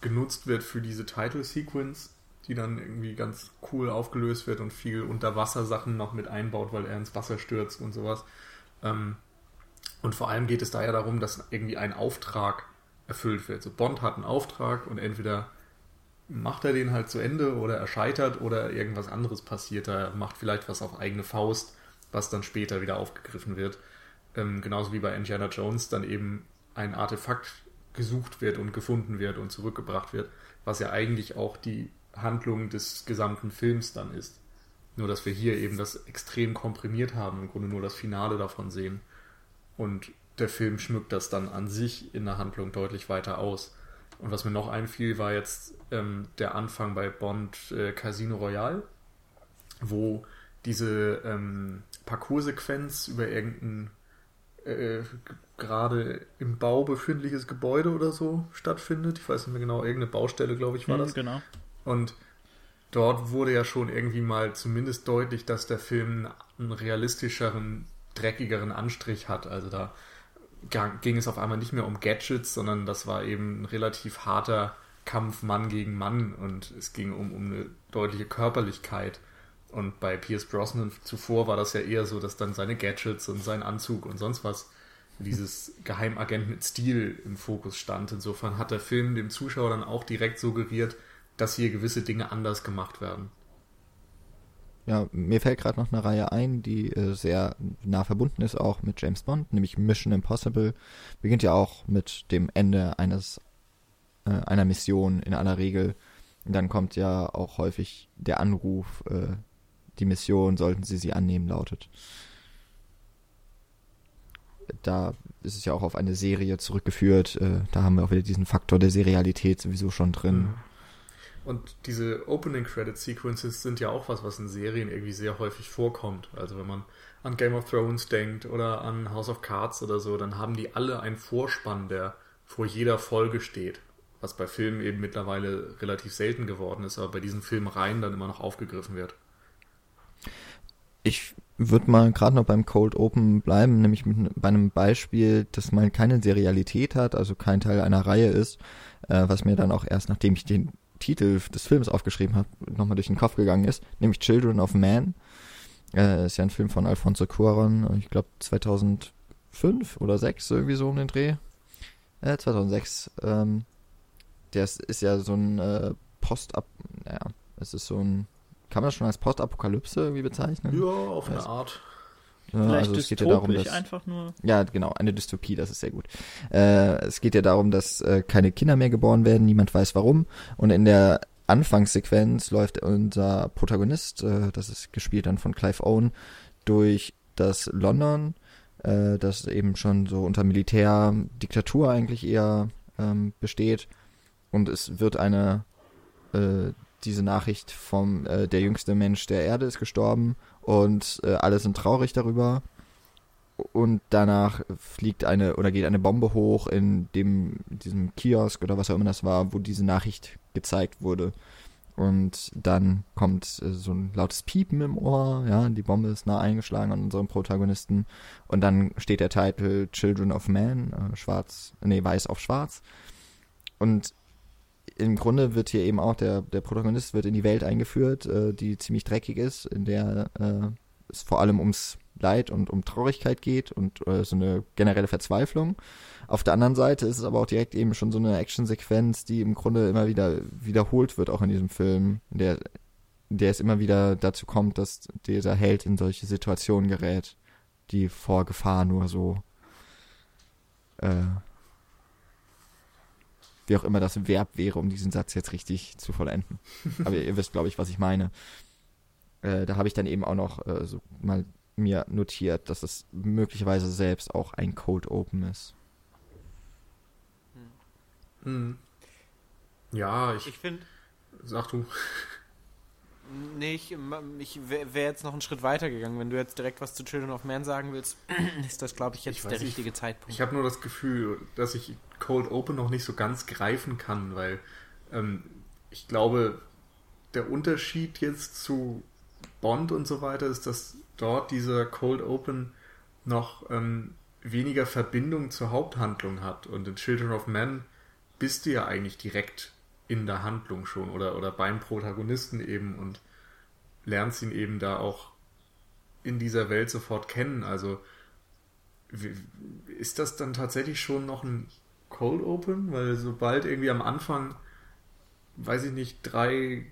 genutzt wird für diese Title Sequence, die dann irgendwie ganz cool aufgelöst wird und viel Unterwassersachen noch mit einbaut, weil er ins Wasser stürzt und sowas. Ähm, und vor allem geht es da ja darum, dass irgendwie ein Auftrag erfüllt wird. So Bond hat einen Auftrag und entweder macht er den halt zu Ende oder er scheitert oder irgendwas anderes passiert. Er macht vielleicht was auf eigene Faust, was dann später wieder aufgegriffen wird ähm, genauso wie bei Indiana Jones dann eben ein Artefakt gesucht wird und gefunden wird und zurückgebracht wird, was ja eigentlich auch die Handlung des gesamten Films dann ist. Nur dass wir hier eben das extrem komprimiert haben, im Grunde nur das Finale davon sehen. Und der Film schmückt das dann an sich in der Handlung deutlich weiter aus. Und was mir noch einfiel, war jetzt ähm, der Anfang bei Bond äh, Casino Royale, wo diese ähm, Parcoursequenz über irgendein äh, gerade im Bau befindliches Gebäude oder so stattfindet. Ich weiß nicht mehr genau, irgendeine Baustelle, glaube ich, war mhm, das. Genau. Und dort wurde ja schon irgendwie mal zumindest deutlich, dass der Film einen realistischeren, dreckigeren Anstrich hat. Also da ging es auf einmal nicht mehr um Gadgets, sondern das war eben ein relativ harter Kampf Mann gegen Mann und es ging um, um eine deutliche Körperlichkeit. Und bei Pierce Brosnan zuvor war das ja eher so, dass dann seine Gadgets und sein Anzug und sonst was dieses Geheimagent mit Stil im Fokus stand. Insofern hat der Film dem Zuschauer dann auch direkt suggeriert, dass hier gewisse Dinge anders gemacht werden. Ja, mir fällt gerade noch eine Reihe ein, die äh, sehr nah verbunden ist auch mit James Bond, nämlich Mission Impossible. Beginnt ja auch mit dem Ende eines äh, einer Mission in aller Regel. Und dann kommt ja auch häufig der Anruf, äh, die Mission, sollten sie sie annehmen, lautet. Da ist es ja auch auf eine Serie zurückgeführt. Äh, da haben wir auch wieder diesen Faktor der Serialität sowieso schon drin. Mhm. Und diese Opening Credit Sequences sind ja auch was, was in Serien irgendwie sehr häufig vorkommt. Also wenn man an Game of Thrones denkt oder an House of Cards oder so, dann haben die alle einen Vorspann, der vor jeder Folge steht. Was bei Filmen eben mittlerweile relativ selten geworden ist, aber bei diesen Filmreihen dann immer noch aufgegriffen wird. Ich würde mal gerade noch beim Cold Open bleiben, nämlich mit, bei einem Beispiel, das mal keine Serialität hat, also kein Teil einer Reihe ist, äh, was mir dann auch erst, nachdem ich den Titel des Films aufgeschrieben habe, nochmal durch den Kopf gegangen ist, nämlich Children of Man. Äh, ist ja ein Film von Alfonso Cuaron, ich glaube 2005 oder 2006, irgendwie so um den Dreh. Äh, 2006. Ähm, der ist, ist ja so ein äh, Post-Up, naja, es ist so ein kann man das schon als Postapokalypse irgendwie bezeichnen? Ja, auf eine Art. Vielleicht also es geht ja darum, dass, einfach nur. Ja, genau, eine Dystopie, das ist sehr gut. Äh, es geht ja darum, dass äh, keine Kinder mehr geboren werden, niemand weiß warum. Und in der Anfangssequenz läuft unser Protagonist, äh, das ist gespielt dann von Clive Owen, durch das London, äh, das eben schon so unter Militärdiktatur eigentlich eher ähm, besteht. Und es wird eine äh, diese Nachricht vom äh, der jüngste Mensch der Erde ist gestorben und äh, alle sind traurig darüber. Und danach fliegt eine oder geht eine Bombe hoch in dem diesem Kiosk oder was auch immer das war, wo diese Nachricht gezeigt wurde. und dann kommt äh, so ein lautes Piepen im Ohr, ja, die Bombe ist nah eingeschlagen an unserem Protagonisten und dann steht der Titel Children of Man, äh, schwarz, nee, weiß auf schwarz und im Grunde wird hier eben auch der, der Protagonist wird in die Welt eingeführt, äh, die ziemlich dreckig ist, in der äh, es vor allem ums Leid und um Traurigkeit geht und äh, so eine generelle Verzweiflung. Auf der anderen Seite ist es aber auch direkt eben schon so eine Actionsequenz, die im Grunde immer wieder wiederholt wird, auch in diesem Film, in der, in der es immer wieder dazu kommt, dass dieser Held in solche Situationen gerät, die vor Gefahr nur so äh, wie auch immer das Verb wäre, um diesen Satz jetzt richtig zu vollenden. <laughs> Aber ihr wisst, glaube ich, was ich meine. Äh, da habe ich dann eben auch noch äh, so mal mir notiert, dass es möglicherweise selbst auch ein Cold Open ist. Hm. Ja, ich. Ich finde. Sag du. <laughs> Nee, ich, ich wäre jetzt noch einen Schritt weiter gegangen. Wenn du jetzt direkt was zu Children of Man sagen willst, <clears throat> ist das, glaube ich, jetzt ich der richtige ich, Zeitpunkt. Ich habe nur das Gefühl, dass ich Cold Open noch nicht so ganz greifen kann, weil ähm, ich glaube, der Unterschied jetzt zu Bond und so weiter ist, dass dort dieser Cold Open noch ähm, weniger Verbindung zur Haupthandlung hat. Und in Children of Men bist du ja eigentlich direkt in der Handlung schon oder, oder beim Protagonisten eben und lernst ihn eben da auch in dieser Welt sofort kennen. Also ist das dann tatsächlich schon noch ein Cold Open? Weil sobald irgendwie am Anfang, weiß ich nicht, drei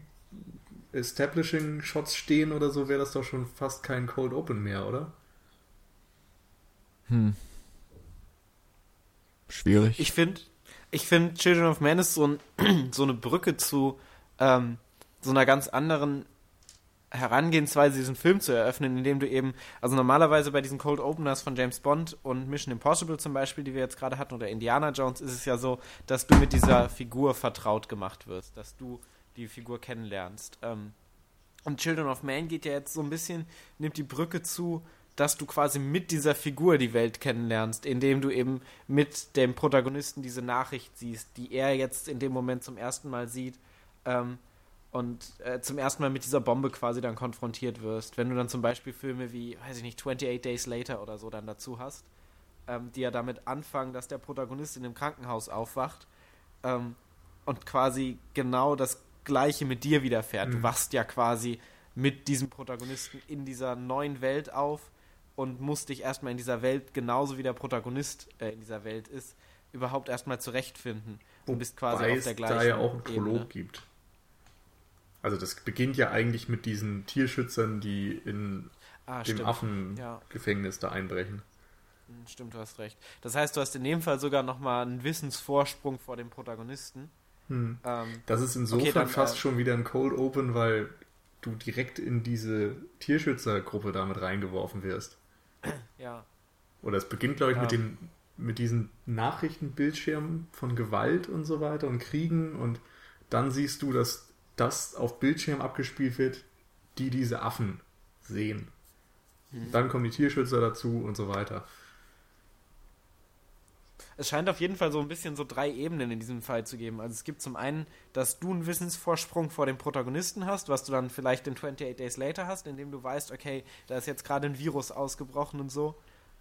Establishing Shots stehen oder so, wäre das doch schon fast kein Cold Open mehr, oder? Hm. Schwierig. Ich finde, ich finde, Children of Man ist so, ein, <clears throat> so eine Brücke zu ähm, so einer ganz anderen Herangehensweise, diesen Film zu eröffnen, indem du eben, also normalerweise bei diesen Cold Openers von James Bond und Mission Impossible zum Beispiel, die wir jetzt gerade hatten, oder Indiana Jones, ist es ja so, dass du mit dieser Figur vertraut gemacht wirst, dass du die Figur kennenlernst. Ähm, und Children of Man geht ja jetzt so ein bisschen, nimmt die Brücke zu, dass du quasi mit dieser Figur die Welt kennenlernst, indem du eben mit dem Protagonisten diese Nachricht siehst, die er jetzt in dem Moment zum ersten Mal sieht ähm, und äh, zum ersten Mal mit dieser Bombe quasi dann konfrontiert wirst. Wenn du dann zum Beispiel Filme wie, weiß ich nicht, 28 Days Later oder so dann dazu hast, ähm, die ja damit anfangen, dass der Protagonist in dem Krankenhaus aufwacht ähm, und quasi genau das Gleiche mit dir widerfährt. Mhm. Du wachst ja quasi mit diesem Protagonisten in dieser neuen Welt auf und musst dich erstmal in dieser Welt, genauso wie der Protagonist äh, in dieser Welt ist, überhaupt erstmal zurechtfinden. Und bist quasi auf der gleichen da ja auch einen Prolog Ebene. gibt. Also das beginnt ja eigentlich mit diesen Tierschützern, die in ah, dem Affengefängnis ja. da einbrechen. Hm, stimmt, du hast recht. Das heißt, du hast in dem Fall sogar nochmal einen Wissensvorsprung vor dem Protagonisten. Hm. Ähm, das ist insofern okay, dann, fast äh, schon wieder ein Cold Open, weil du direkt in diese Tierschützergruppe damit reingeworfen wirst. <clears throat> Ja. Oder es beginnt, glaube ich, ja. mit, den, mit diesen Nachrichtenbildschirmen von Gewalt und so weiter und Kriegen und dann siehst du, dass das auf Bildschirm abgespielt wird, die diese Affen sehen. Mhm. Dann kommen die Tierschützer dazu und so weiter es scheint auf jeden Fall so ein bisschen so drei Ebenen in diesem Fall zu geben. Also es gibt zum einen, dass du einen Wissensvorsprung vor dem Protagonisten hast, was du dann vielleicht in 28 Days Later hast, indem du weißt, okay, da ist jetzt gerade ein Virus ausgebrochen und so.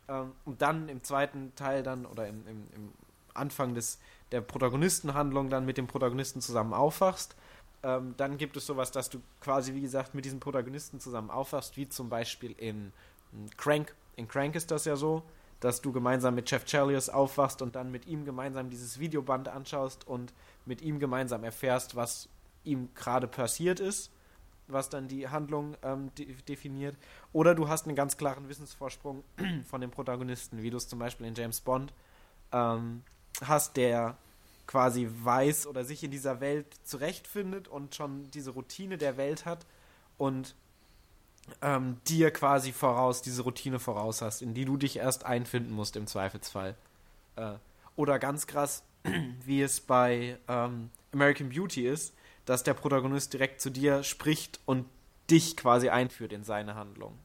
Ähm, und dann im zweiten Teil dann oder im, im, im Anfang des, der Protagonistenhandlung dann mit dem Protagonisten zusammen aufwachst. Ähm, dann gibt es sowas, dass du quasi, wie gesagt, mit diesem Protagonisten zusammen aufwachst, wie zum Beispiel in Crank. In Crank ist das ja so dass du gemeinsam mit Jeff Chalios aufwachst und dann mit ihm gemeinsam dieses Videoband anschaust und mit ihm gemeinsam erfährst, was ihm gerade passiert ist, was dann die Handlung ähm, de definiert. Oder du hast einen ganz klaren Wissensvorsprung <clears throat> von dem Protagonisten, wie du es zum Beispiel in James Bond ähm, hast, der quasi weiß oder sich in dieser Welt zurechtfindet und schon diese Routine der Welt hat und ähm, dir quasi voraus, diese Routine voraus hast, in die du dich erst einfinden musst im Zweifelsfall. Äh, oder ganz krass, <clears throat> wie es bei ähm, American Beauty ist, dass der Protagonist direkt zu dir spricht und dich quasi einführt in seine Handlung.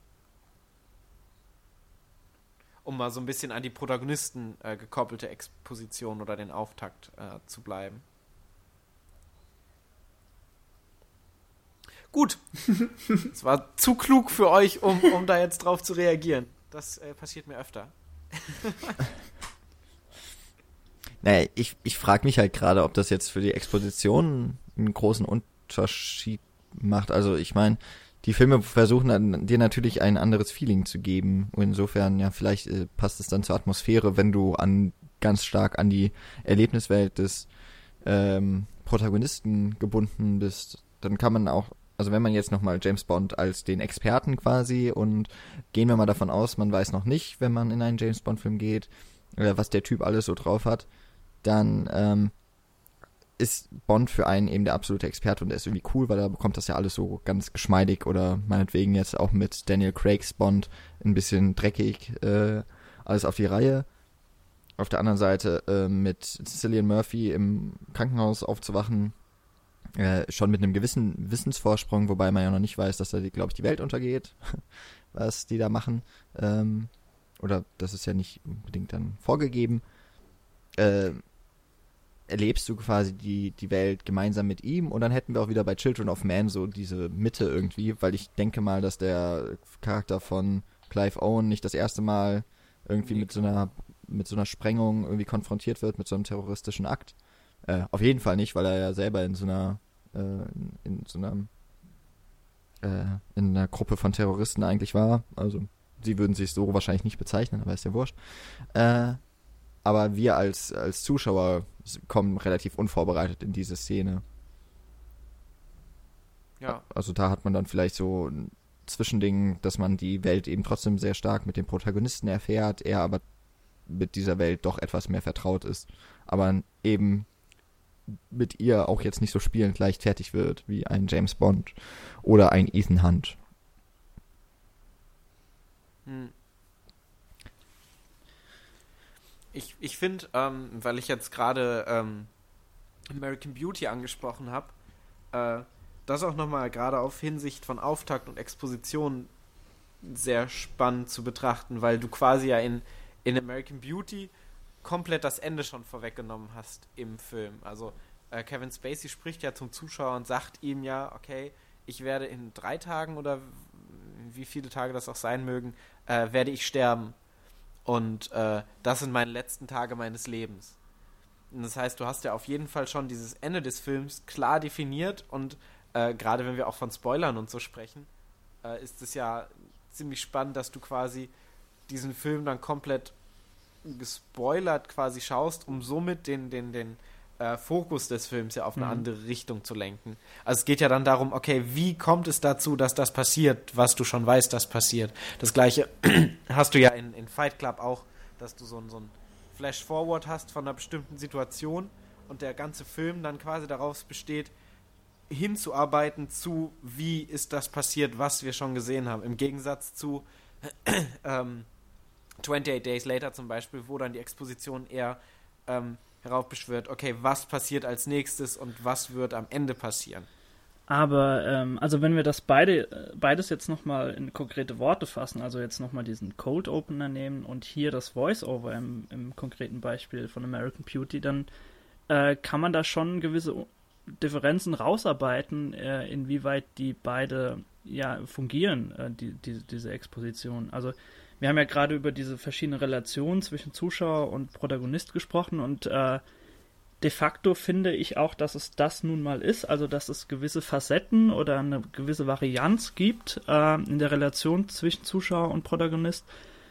Um mal so ein bisschen an die Protagonisten äh, gekoppelte Exposition oder den Auftakt äh, zu bleiben. Gut. <laughs> Es war zu klug für euch, um, um da jetzt drauf zu reagieren. Das äh, passiert mir öfter. <laughs> Naja, ich, ich frage mich halt gerade, ob das jetzt für die Exposition einen großen Unterschied macht. Also ich meine, die Filme versuchen dann, dir natürlich ein anderes Feeling zu geben. Und insofern, ja, vielleicht äh, passt es dann zur Atmosphäre, wenn du an ganz stark an die Erlebniswelt des ähm, Protagonisten gebunden bist. Dann kann man auch, also wenn man jetzt nochmal James Bond als den Experten quasi und gehen wir mal davon aus, man weiß noch nicht, wenn man in einen James Bond-Film geht, äh, was der Typ alles so drauf hat, dann ähm, ist Bond für einen eben der absolute Experte und der ist irgendwie cool, weil er bekommt das ja alles so ganz geschmeidig oder meinetwegen jetzt auch mit Daniel Craigs Bond ein bisschen dreckig äh, alles auf die Reihe. Auf der anderen Seite äh, mit Cillian Murphy im Krankenhaus aufzuwachen, äh, schon mit einem gewissen Wissensvorsprung, wobei man ja noch nicht weiß, dass da, glaube ich, die Welt untergeht, <laughs> was die da machen. Ähm, oder das ist ja nicht unbedingt dann vorgegeben. Äh, erlebst du quasi die, die Welt gemeinsam mit ihm und dann hätten wir auch wieder bei Children of Man so diese Mitte irgendwie, weil ich denke mal, dass der Charakter von Clive Owen nicht das erste Mal irgendwie mit so einer mit so einer Sprengung irgendwie konfrontiert wird, mit so einem terroristischen Akt. Äh, auf jeden Fall nicht, weil er ja selber in so einer äh, in, in, so einer äh, in einer Gruppe von Terroristen eigentlich war. Also sie würden sich so wahrscheinlich nicht bezeichnen, aber ist ja wurscht. Äh, aber wir als, als Zuschauer kommen relativ unvorbereitet in diese Szene. Ja. Also da hat man dann vielleicht so ein Zwischending, dass man die Welt eben trotzdem sehr stark mit dem Protagonisten erfährt, er aber mit dieser Welt doch etwas mehr vertraut ist, aber eben mit ihr auch jetzt nicht so spielend leichtfertig wird wie ein James Bond oder ein Ethan Hunt. Hm. Ich, ich finde, ähm, weil ich jetzt gerade ähm, American Beauty angesprochen habe, äh, das auch nochmal gerade auf Hinsicht von Auftakt und Exposition sehr spannend zu betrachten, weil du quasi ja in, in American Beauty komplett das Ende schon vorweggenommen hast im Film. Also äh, Kevin Spacey spricht ja zum Zuschauer und sagt ihm ja, okay, ich werde in drei Tagen oder wie viele Tage das auch sein mögen, äh, werde ich sterben. Und äh, das sind meine letzten Tage meines Lebens. Und das heißt, du hast ja auf jeden Fall schon dieses Ende des Films klar definiert und äh, gerade wenn wir auch von Spoilern und so sprechen, äh, ist es ja ziemlich spannend, dass du quasi diesen Film dann komplett gespoilert quasi schaust, um somit den, den, den äh, Fokus des Films ja auf eine mhm. andere Richtung zu lenken. Also es geht ja dann darum, okay, wie kommt es dazu, dass das passiert, was du schon weißt, dass passiert. Das gleiche <clears throat> hast du ja in, in Fight Club auch, dass du so, so ein Flash-Forward hast von einer bestimmten Situation und der ganze Film dann quasi daraus besteht, hinzuarbeiten zu, wie ist das passiert, was wir schon gesehen haben. Im Gegensatz zu <clears throat> ähm, 28 Days Later zum Beispiel, wo dann die Exposition eher ähm, heraufbeschwört, okay, was passiert als nächstes und was wird am Ende passieren. Aber, ähm, also wenn wir das beide, äh, beides jetzt nochmal in konkrete Worte fassen, also jetzt nochmal diesen Cold Opener nehmen und hier das Voice-Over im, im konkreten Beispiel von American Beauty, dann äh, kann man da schon gewisse Differenzen rausarbeiten, äh, inwieweit die beide ja fungieren, äh, die, die, diese Exposition. Also wir haben ja gerade über diese verschiedenen Relationen zwischen Zuschauer und Protagonist gesprochen und äh, de facto finde ich auch, dass es das nun mal ist, also dass es gewisse Facetten oder eine gewisse Varianz gibt äh, in der Relation zwischen Zuschauer und Protagonist,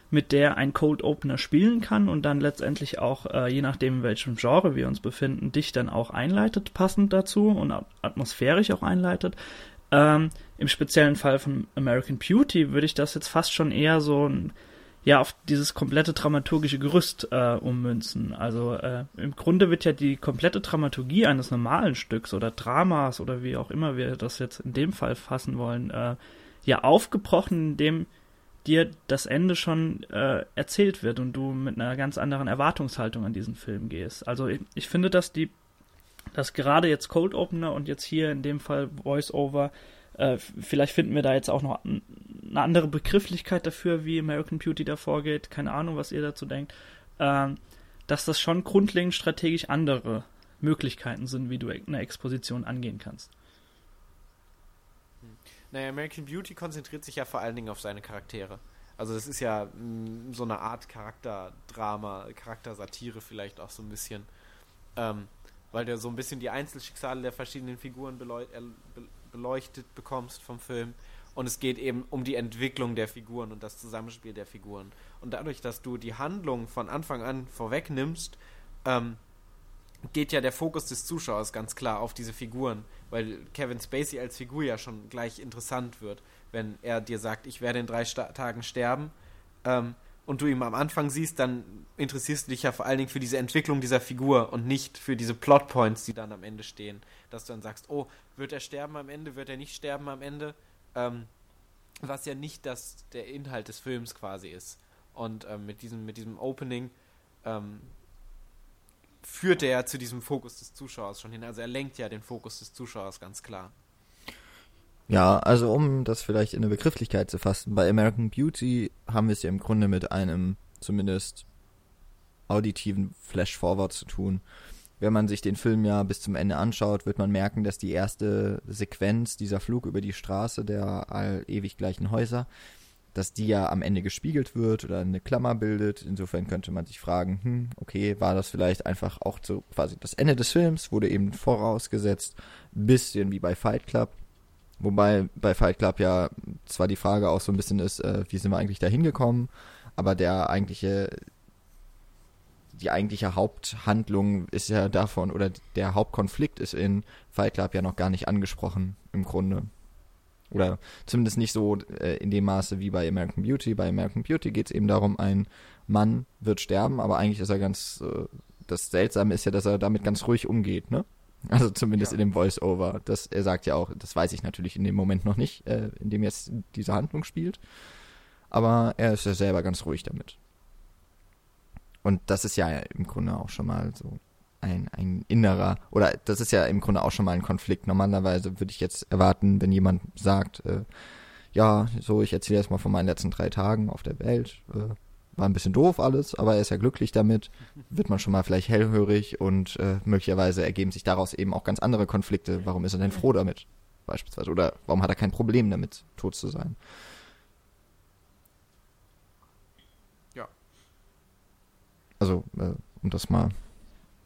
mit der ein Cold Opener spielen kann und dann letztendlich auch, äh, je nachdem in welchem Genre wir uns befinden, dich dann auch einleitet, passend dazu und atmosphärisch auch einleitet. Ähm, Im speziellen Fall von American Beauty würde ich das jetzt fast schon eher so ein, ja, auf dieses komplette dramaturgische Gerüst äh, ummünzen. Also äh, im Grunde wird ja die komplette Dramaturgie eines normalen Stücks oder Dramas oder wie auch immer wir das jetzt in dem Fall fassen wollen, äh, ja aufgebrochen, indem dir das Ende schon äh, erzählt wird und du mit einer ganz anderen Erwartungshaltung an diesen Film gehst. Also ich, ich finde, dass die dass gerade jetzt Cold Opener und jetzt hier in dem Fall Voice-Over, äh, vielleicht finden wir da jetzt auch noch eine andere Begrifflichkeit dafür, wie American Beauty da vorgeht, keine Ahnung, was ihr dazu denkt, äh, dass das schon grundlegend strategisch andere Möglichkeiten sind, wie du eine Exposition angehen kannst. Hm. Naja, American Beauty konzentriert sich ja vor allen Dingen auf seine Charaktere. Also das ist ja mh, so eine Art Charakterdrama, Charaktersatire vielleicht auch so ein bisschen. Ähm, weil du so ein bisschen die Einzelschicksale der verschiedenen Figuren äh, beleuchtet bekommst vom Film. Und es geht eben um die Entwicklung der Figuren und das Zusammenspiel der Figuren. Und dadurch, dass du die Handlung von Anfang an vorwegnimmst, ähm, geht ja der Fokus des Zuschauers ganz klar auf diese Figuren, weil Kevin Spacey als Figur ja schon gleich interessant wird, wenn er dir sagt, ich werde in drei Sta Tagen sterben. Ähm, und du ihn am Anfang siehst, dann interessierst du dich ja vor allen Dingen für diese Entwicklung dieser Figur und nicht für diese Plotpoints, die dann am Ende stehen. Dass du dann sagst, oh, wird er sterben am Ende, wird er nicht sterben am Ende? Ähm, was ja nicht das, der Inhalt des Films quasi ist. Und ähm, mit, diesem, mit diesem Opening ähm, führt er zu diesem Fokus des Zuschauers schon hin. Also er lenkt ja den Fokus des Zuschauers ganz klar. Ja, also um das vielleicht in eine Begrifflichkeit zu fassen, bei American Beauty haben wir es ja im Grunde mit einem zumindest auditiven Flash-Forward zu tun. Wenn man sich den Film ja bis zum Ende anschaut, wird man merken, dass die erste Sequenz, dieser Flug über die Straße der all ewig gleichen Häuser, dass die ja am Ende gespiegelt wird oder eine Klammer bildet. Insofern könnte man sich fragen, hm, okay, war das vielleicht einfach auch so quasi das Ende des Films, wurde eben vorausgesetzt, bisschen wie bei Fight Club, Wobei bei Fight Club ja zwar die Frage auch so ein bisschen ist, äh, wie sind wir eigentlich da hingekommen, aber der eigentliche, die eigentliche Haupthandlung ist ja davon, oder der Hauptkonflikt ist in Fight Club ja noch gar nicht angesprochen, im Grunde. Oder zumindest nicht so äh, in dem Maße wie bei American Beauty. Bei American Beauty geht es eben darum, ein Mann wird sterben, aber eigentlich ist er ganz, äh, das Seltsame ist ja, dass er damit ganz ruhig umgeht, ne? <laughs> Also zumindest ja. in dem Voice-Over. Das, er sagt ja auch, das weiß ich natürlich in dem Moment noch nicht, äh, in dem jetzt diese Handlung spielt. Aber er ist ja selber ganz ruhig damit. Und das ist ja im Grunde auch schon mal so ein, ein innerer, oder das ist ja im Grunde auch schon mal ein Konflikt. Normalerweise würde ich jetzt erwarten, wenn jemand sagt, äh, ja, so, ich erzähle jetzt mal von meinen letzten drei Tagen auf der Welt, äh, war ein bisschen doof alles, aber er ist ja glücklich damit, wird man schon mal vielleicht hellhörig und äh, möglicherweise ergeben sich daraus eben auch ganz andere Konflikte. Warum ist er denn froh damit? Beispielsweise. Oder warum hat er kein Problem damit, tot zu sein? Ja. Also, äh, um das mal.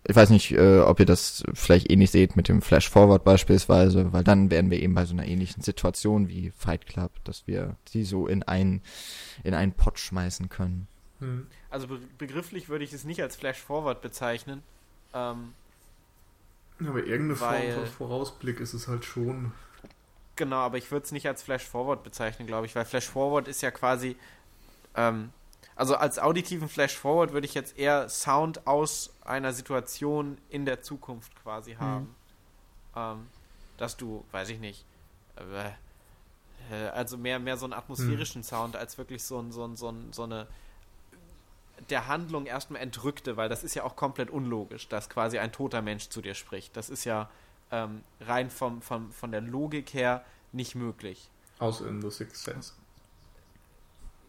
Ich weiß nicht, äh, ob ihr das vielleicht ähnlich seht mit dem Flash Forward beispielsweise, weil dann wären wir eben bei so einer ähnlichen Situation wie Fight Club, dass wir sie so in einen, in einen Pot schmeißen können. Hm. Also be begrifflich würde ich es nicht als Flash Forward bezeichnen. Ähm, aber irgendeine weil, Form von Vorausblick ist es halt schon. Genau, aber ich würde es nicht als Flash Forward bezeichnen, glaube ich, weil Flash Forward ist ja quasi. Ähm, also als auditiven Flash Forward würde ich jetzt eher Sound aus einer Situation in der Zukunft quasi hm. haben. Mhm. Ähm, dass du, weiß ich nicht, äh, äh, also mehr, mehr so einen atmosphärischen mhm. Sound als wirklich so, ein, so, ein, so, ein, so eine der Handlung erstmal entrückte, weil das ist ja auch komplett unlogisch, dass quasi ein toter Mensch zu dir spricht. Das ist ja ähm, rein vom, vom, von der Logik her nicht möglich. Außer in The Sixth Sense.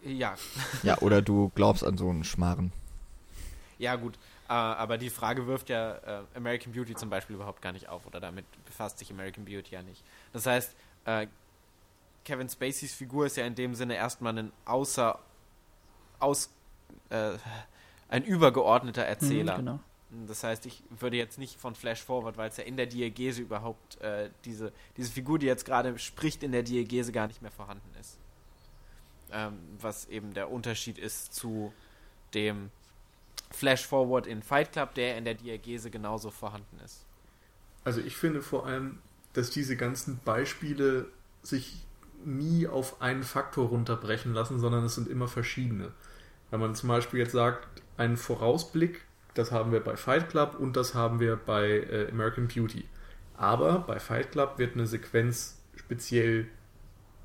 Ja. <laughs> Ja, oder du glaubst an so einen Schmarren. Ja, gut. Äh, aber die Frage wirft ja äh, American Beauty zum Beispiel überhaupt gar nicht auf. Oder damit befasst sich American Beauty ja nicht. Das heißt, äh, Kevin Spaceys Figur ist ja in dem Sinne erstmal ein außer aus äh, ein übergeordneter Erzähler. Mhm, genau. Das heißt, ich würde jetzt nicht von Flash Forward, weil es ja in der Diegese überhaupt äh, diese, diese Figur, die jetzt gerade spricht, in der Diegese gar nicht mehr vorhanden ist. Ähm, was eben der Unterschied ist zu dem Flash Forward in Fight Club, der in der Diegese genauso vorhanden ist. Also ich finde vor allem, dass diese ganzen Beispiele sich nie auf einen Faktor runterbrechen lassen, sondern es sind immer verschiedene. Wenn man zum Beispiel jetzt sagt, einen Vorausblick, das haben wir bei Fight Club und das haben wir bei äh, American Beauty. Aber bei Fight Club wird eine Sequenz speziell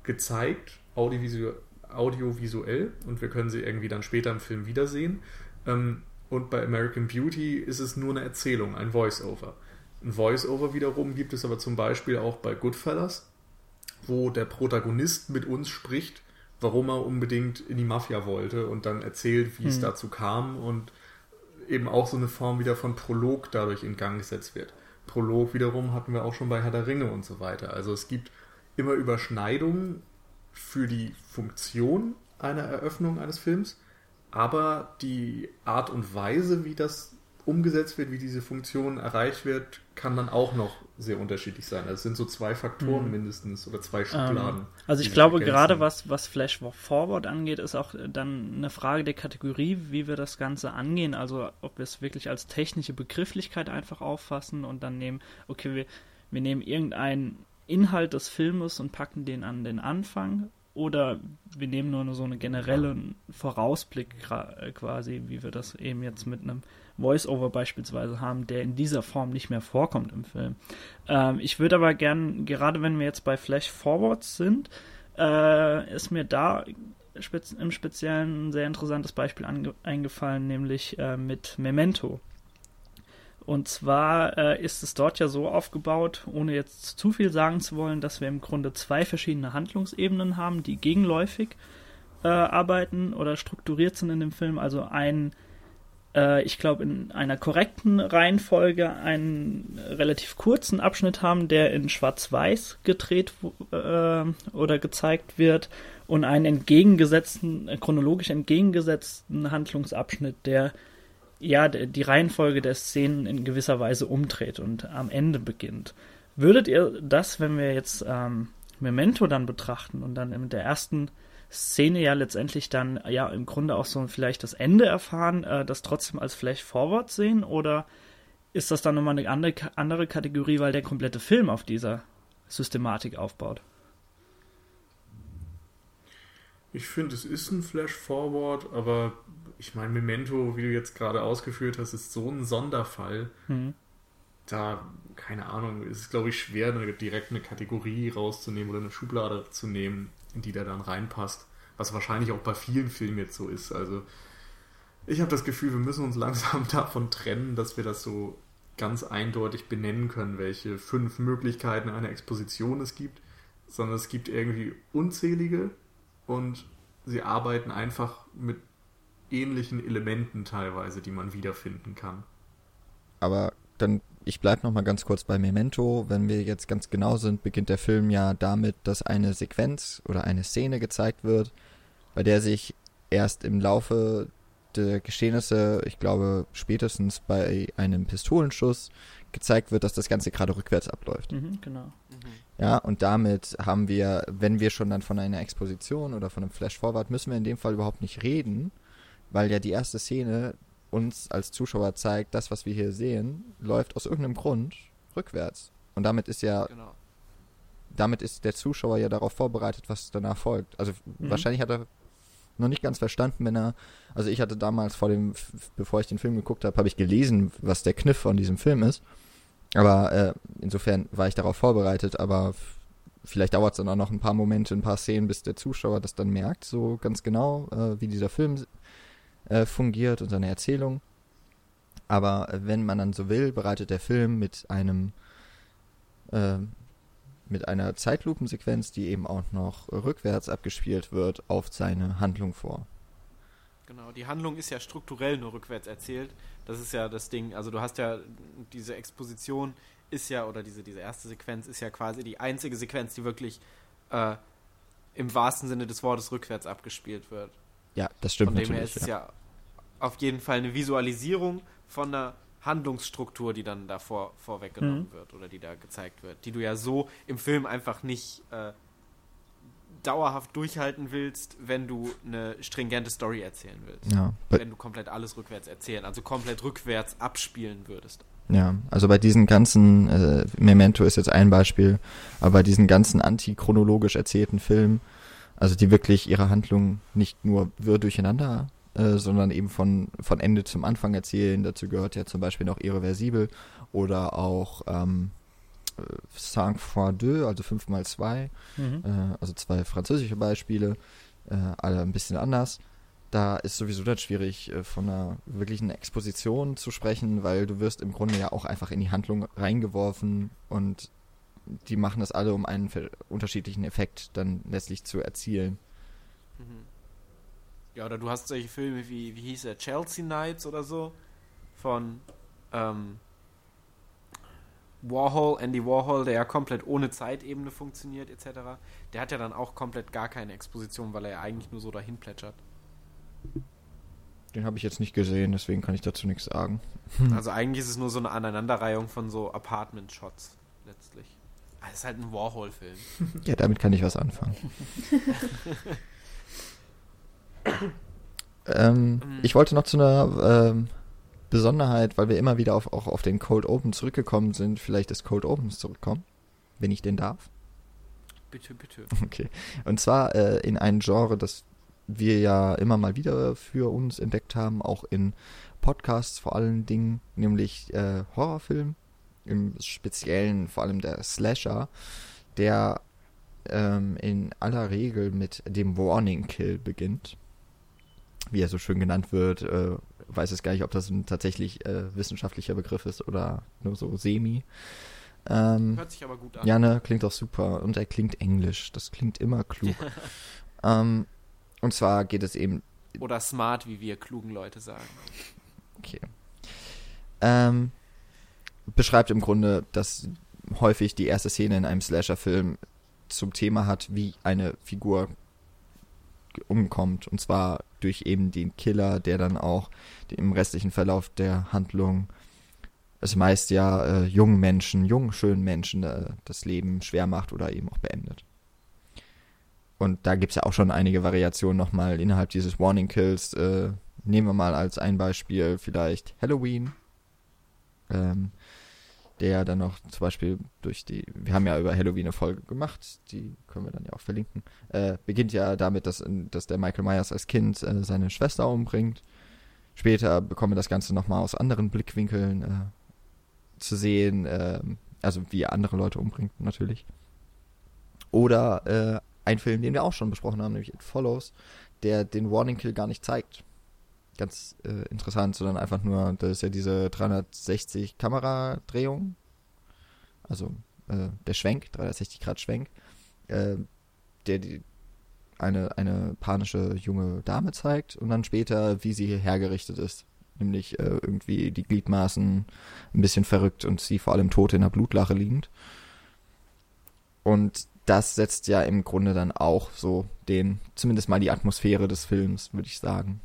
gezeigt, audiovisuell, audiovisuell und wir können sie irgendwie dann später im Film wiedersehen. Ähm, und bei American Beauty ist es nur eine Erzählung, ein Voice-Over. Ein Voice-Over wiederum gibt es aber zum Beispiel auch bei Goodfellas, wo der Protagonist mit uns spricht warum er unbedingt in die Mafia wollte und dann erzählt, wie mhm. es hm. dazu kam und eben auch so eine Form wieder von Prolog dadurch in Gang gesetzt wird. Prolog wiederum hatten wir auch schon bei Herr der Ringe und so weiter. Also es gibt immer Überschneidungen für die Funktion einer Eröffnung eines Films, aber die Art und Weise, wie das umgesetzt wird, wie diese Funktion erreicht wird, kann dann auch noch sehr unterschiedlich sein. Also es sind so zwei Faktoren Mhm. mindestens oder zwei Ähm, Schubladen. also die ich glaube, ergänzen. gerade was, was Flash Forward angeht, ist auch dann eine Frage der Kategorie, wie wir das Ganze angehen. Also ob wir es wirklich als technische Begrifflichkeit einfach auffassen und dann nehmen, okay, wir, wir nehmen irgendeinen Inhalt des Filmes und packen den an den Anfang. Oder wir nehmen nur so einen generellen Vorausblick äh, quasi, wie wir das eben jetzt mit einem Voice-Over beispielsweise haben, der in dieser Form nicht mehr vorkommt im Film. Ähm, ich würde aber gern, gerade wenn wir jetzt bei Flash Forwards sind, äh, ist mir da spez im Speziellen ein sehr interessantes Beispiel eingefallen, nämlich äh, mit Memento. Und zwar äh, ist es dort ja so aufgebaut, ohne jetzt zu viel sagen zu wollen, dass wir im Grunde zwei verschiedene Handlungsebenen haben, die gegenläufig äh, arbeiten oder strukturiert sind in dem Film. Also ein äh, ich glaube, in einer korrekten Reihenfolge einen relativ kurzen Abschnitt haben, der in Schwarz-Weiß gedreht äh, oder gezeigt wird und einen entgegengesetzten, äh, chronologisch entgegengesetzten Handlungsabschnitt, der ja die Reihenfolge der Szenen in gewisser Weise umdreht und am Ende beginnt. Würdet ihr das, wenn wir jetzt ähm, Memento dann betrachten und dann in der ersten Szene ja letztendlich dann ja im Grunde auch so vielleicht das Ende erfahren, äh, das trotzdem als Flash Forward sehen oder ist das dann nochmal eine andere, andere Kategorie, weil der komplette Film auf dieser Systematik aufbaut? Ich finde, es ist ein Flash-Forward, aber ich meine, Memento, wie du jetzt gerade ausgeführt hast, ist so ein Sonderfall. Mhm. Da, keine Ahnung, ist es, glaube ich, schwer, eine, direkt eine Kategorie rauszunehmen oder eine Schublade zu nehmen, in die der dann reinpasst. Was wahrscheinlich auch bei vielen Filmen jetzt so ist. Also, ich habe das Gefühl, wir müssen uns <laughs> langsam davon trennen, dass wir das so ganz eindeutig benennen können, welche fünf Möglichkeiten einer Exposition es gibt, sondern es gibt irgendwie unzählige und sie arbeiten einfach mit ähnlichen Elementen teilweise, die man wiederfinden kann. Aber dann, ich bleib noch mal ganz kurz bei Memento. Wenn wir jetzt ganz genau sind, beginnt der Film ja damit, dass eine Sequenz oder eine Szene gezeigt wird, bei der sich erst im Laufe der Geschehnisse, ich glaube spätestens bei einem Pistolenschuss, gezeigt wird, dass das Ganze gerade rückwärts abläuft. Mhm, genau. Mhm. Ja, und damit haben wir, wenn wir schon dann von einer Exposition oder von einem Flash-Forward, müssen wir in dem Fall überhaupt nicht reden, weil ja die erste Szene uns als Zuschauer zeigt, das, was wir hier sehen, läuft aus irgendeinem Grund rückwärts. Und damit ist ja, Genau. damit ist der Zuschauer ja darauf vorbereitet, was danach folgt. Also Mhm. wahrscheinlich hat er noch nicht ganz verstanden, wenn er, also ich hatte damals vor dem, bevor ich den Film geguckt habe, habe ich gelesen, was der Kniff von diesem Film ist. Aber äh, insofern war ich darauf vorbereitet, aber vielleicht dauert es dann auch noch ein paar Momente, ein paar Szenen, bis der Zuschauer das dann merkt, so ganz genau, äh, wie dieser Film äh, fungiert und seine Erzählung. Aber wenn man dann so will, bereitet der Film mit einem äh, mit einer Zeitlupensequenz, die eben auch noch rückwärts abgespielt wird, auf seine Handlung vor. Genau, die Handlung ist ja strukturell nur rückwärts erzählt. Das ist ja das Ding. Also du hast ja diese Exposition ist ja, oder diese, diese erste Sequenz ist ja quasi die einzige Sequenz, die wirklich äh, im wahrsten Sinne des Wortes rückwärts abgespielt wird. Ja, das stimmt Von dem her natürlich. ist es ja. Auf jeden Fall eine Visualisierung von einer Handlungsstruktur, die dann davor vorweggenommen Mhm. wird oder die da gezeigt wird, die du ja so im Film einfach nicht äh, dauerhaft durchhalten willst, wenn du eine stringente Story erzählen willst. Ja, Wenn du komplett alles rückwärts erzählen, also komplett rückwärts abspielen würdest. ja, also bei diesen ganzen, äh, Memento ist jetzt ein Beispiel, aber bei diesen ganzen antichronologisch erzählten Filmen, also die wirklich ihre Handlung nicht nur wirr durcheinander, äh, sondern eben von, von Ende zum Anfang erzählen, dazu gehört ja zum Beispiel noch Irreversibel oder auch ähm, äh, Cinq fois deux, also 5 mal 2 Mhm. äh, also zwei französische Beispiele, äh, alle ein bisschen anders. Da ist sowieso dann schwierig, äh, von einer wirklichen Exposition zu sprechen, weil du wirst im Grunde ja auch einfach in die Handlung reingeworfen und die machen das alle, um einen unterschiedlichen Effekt dann letztlich zu erzielen. Mhm. Ja, oder du hast solche Filme wie, wie hieß er, Chelsea Nights oder so, von, ähm, Warhol, Andy Warhol, der ja komplett ohne Zeitebene funktioniert, etc., der hat ja dann auch komplett gar keine Exposition, weil er ja eigentlich nur so dahin plätschert. Den habe ich jetzt nicht gesehen, deswegen kann ich dazu nichts sagen. <laughs> Also eigentlich ist es nur so eine Aneinanderreihung von so Apartment-Shots letztlich. Ah, Es ist halt ein Warhol-Film. Ja, damit kann ich was anfangen. <laughs> <coughs> ähm, Mhm. ich wollte noch zu einer ähm, Besonderheit, weil wir immer wieder auf, auch auf den Cold Open zurückgekommen sind, vielleicht des Cold Opens zurückkommen, wenn ich den darf. Bitte, bitte. <laughs> Okay. Und zwar äh, in ein Genre, das wir ja immer mal wieder für uns entdeckt haben, auch in Podcasts vor allen Dingen, nämlich äh, Horrorfilm, im Speziellen vor allem der Slasher, der ähm, in aller Regel mit dem Warning Kill beginnt. Wie er so schön genannt wird, äh, weiß es gar nicht, ob das ein tatsächlich äh, wissenschaftlicher Begriff ist oder nur so semi. Ähm, Hört sich aber gut an. ja, ne, klingt auch super. Und er klingt englisch. Das klingt immer klug. <laughs> ähm, und zwar geht es eben. Oder smart, wie wir klugen Leute sagen. Okay. Ähm, beschreibt im Grunde, dass häufig die erste Szene in einem Slasher-Film zum Thema hat, wie eine Figur umkommt. Und zwar durch eben den Killer, der dann auch im restlichen Verlauf der Handlung es meist ja äh, jungen Menschen, jungen, schönen Menschen äh, das Leben schwer macht oder eben auch beendet. Und da gibt's ja auch schon einige Variationen nochmal innerhalb dieses Warning Kills. Äh, nehmen wir mal als ein Beispiel vielleicht Halloween. Ähm, der dann noch zum Beispiel durch die, wir haben ja über Halloween eine Folge gemacht, die können wir dann ja auch verlinken, äh, beginnt ja damit, dass, dass der Michael Myers als Kind äh, seine Schwester umbringt. Später bekommen wir das Ganze nochmal aus anderen Blickwinkeln äh, zu sehen, äh, also wie er andere Leute umbringt natürlich. Oder äh, ein Film, den wir auch schon besprochen haben, nämlich It Follows, der den Warning Kill gar nicht zeigt. Ganz äh, interessant, sondern einfach nur, das ist ja diese 360 Kameradrehung, also äh, der Schwenk, 360 Grad Schwenk, äh, der die, eine, eine panische junge Dame zeigt und dann später, wie sie hergerichtet ist. Nämlich äh, irgendwie die Gliedmaßen ein bisschen verrückt und sie vor allem tot in der Blutlache liegend. Und das setzt ja im Grunde dann auch so den, zumindest mal die Atmosphäre des Films, würde ich sagen.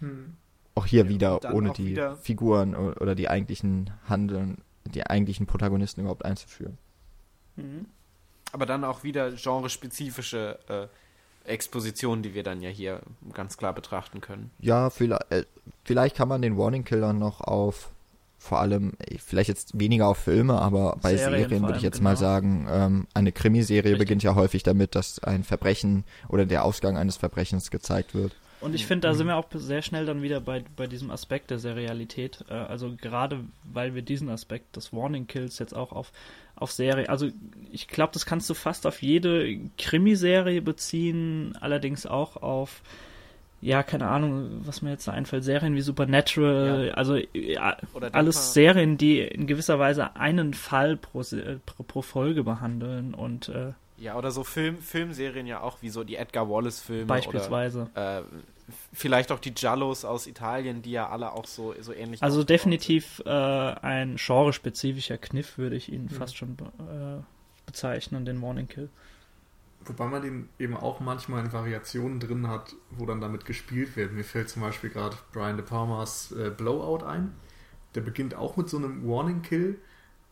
Hm. Auch hier Ja, wieder ohne die wieder- Figuren oder die eigentlichen Handeln, die eigentlichen Protagonisten überhaupt einzuführen. Mhm. Aber dann auch wieder genrespezifische äh, Expositionen, die wir dann ja hier ganz klar betrachten können. Ja, vielleicht, äh, vielleicht kann man den Warning Killer noch auf vor allem, äh, vielleicht jetzt weniger auf Filme, aber bei Serien Serien, würde ich jetzt mal genau. sagen, ähm, eine Krimiserie Richtig. beginnt ja häufig damit, dass ein Verbrechen oder der Ausgang eines Verbrechens gezeigt wird. Und ich finde, da sind wir auch sehr schnell dann wieder bei, bei diesem Aspekt der Serialität. Äh, also gerade weil wir diesen Aspekt des Warning Kills jetzt auch auf, auf Serie, also ich glaube, das kannst du fast auf jede Krimiserie beziehen, allerdings auch auf, ja, keine Ahnung, was mir jetzt da einfällt, Serien wie Supernatural, Ja. also ja, Oder denk alles mal- Serien, die in gewisser Weise einen Fall pro, pro, pro Folge behandeln und äh, Ja, oder so Film, Filmserien ja auch, wie so die Edgar Wallace-Filme. beispielsweise. Oder, äh, vielleicht auch die Giallos aus Italien, die ja alle auch so, so ähnlich Also definitiv äh, ein genrespezifischer Kniff würde ich ihn Mhm. fast schon be äh, bezeichnen, den Morning Kill. Wobei man den eben auch manchmal in Variationen drin hat, wo dann damit gespielt wird. Mir fällt zum Beispiel gerade Brian De Palmas äh, Blowout ein. Der beginnt auch mit so einem Warning Kill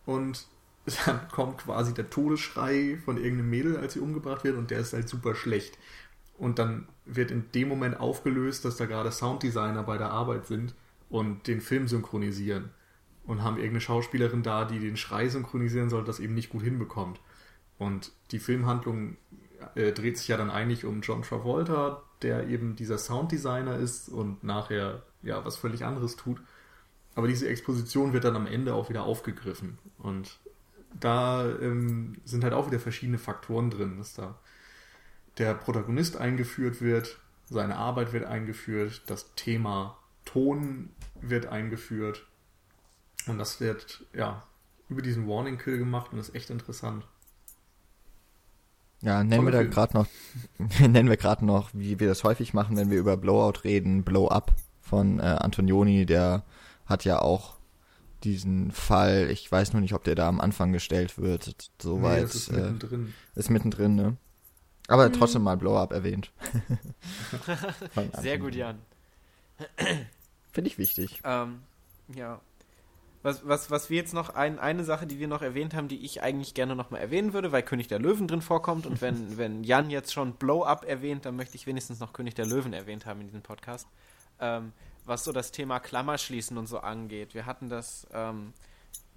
und <laughs> dann kommt quasi der Todesschrei von irgendeinem Mädel, als sie umgebracht wird und der ist halt super schlecht. Und dann wird in dem Moment aufgelöst, dass da gerade Sounddesigner bei der Arbeit sind und den Film synchronisieren und haben irgendeine Schauspielerin da, die den Schrei synchronisieren soll, das eben nicht gut hinbekommt. Und die Filmhandlung äh, dreht sich ja dann eigentlich um John Travolta, der eben dieser Sounddesigner ist und nachher ja was völlig anderes tut. Aber diese Exposition wird dann am Ende auch wieder aufgegriffen. Und da ähm, sind halt auch wieder verschiedene Faktoren drin, dass da der Protagonist eingeführt wird, seine Arbeit wird eingeführt, das Thema Ton wird eingeführt. Und das wird, ja, über diesen Warning Kill gemacht und ist echt interessant. Ja, nennen wir da gerade noch, <laughs> nennen wir gerade noch, wie wir das häufig machen, wenn wir über Blowout reden, Blow Up von äh, Antonioni, der hat ja auch diesen Fall. Ich weiß nur nicht, ob der da am Anfang gestellt wird. Soweit. Nee, das ist äh, mittendrin. ist mittendrin, ne? Aber Mhm. trotzdem mal Blow-Up erwähnt. <laughs> Sehr gut, an. Jan. <clears throat> Finde ich wichtig. Ähm, ja. Was, was, was wir jetzt noch, ein, eine Sache, die wir noch erwähnt haben, die ich eigentlich gerne nochmal erwähnen würde, weil König der Löwen drin vorkommt und wenn, <laughs> wenn Jan jetzt schon Blow-Up erwähnt, dann möchte ich wenigstens noch König der Löwen erwähnt haben in diesem Podcast. Ähm, was so das Thema Klammerschließen und so angeht. Wir hatten das ähm,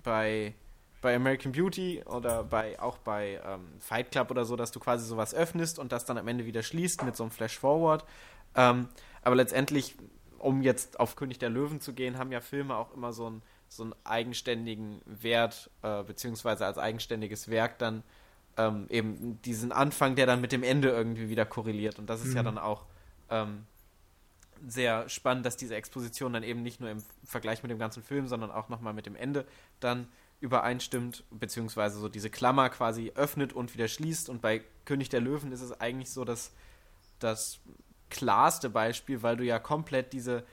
bei, bei American Beauty oder bei auch bei ähm, Fight Club oder so, dass du quasi sowas öffnest und das dann am Ende wieder schließt mit so einem Flash-Forward. Ähm, aber letztendlich, um jetzt auf König der Löwen zu gehen, haben ja Filme auch immer so einen, so einen eigenständigen Wert, äh, beziehungsweise als eigenständiges Werk dann ähm, eben diesen Anfang, der dann mit dem Ende irgendwie wieder korreliert. Und das ist ja Mhm. dann auch ähm, sehr spannend, dass diese Exposition dann eben nicht nur im Vergleich mit dem ganzen Film, sondern auch nochmal mit dem Ende dann übereinstimmt, beziehungsweise so diese Klammer quasi öffnet und wieder schließt. Und bei König der Löwen ist es eigentlich so, dass das klarste Beispiel, weil du ja komplett diese,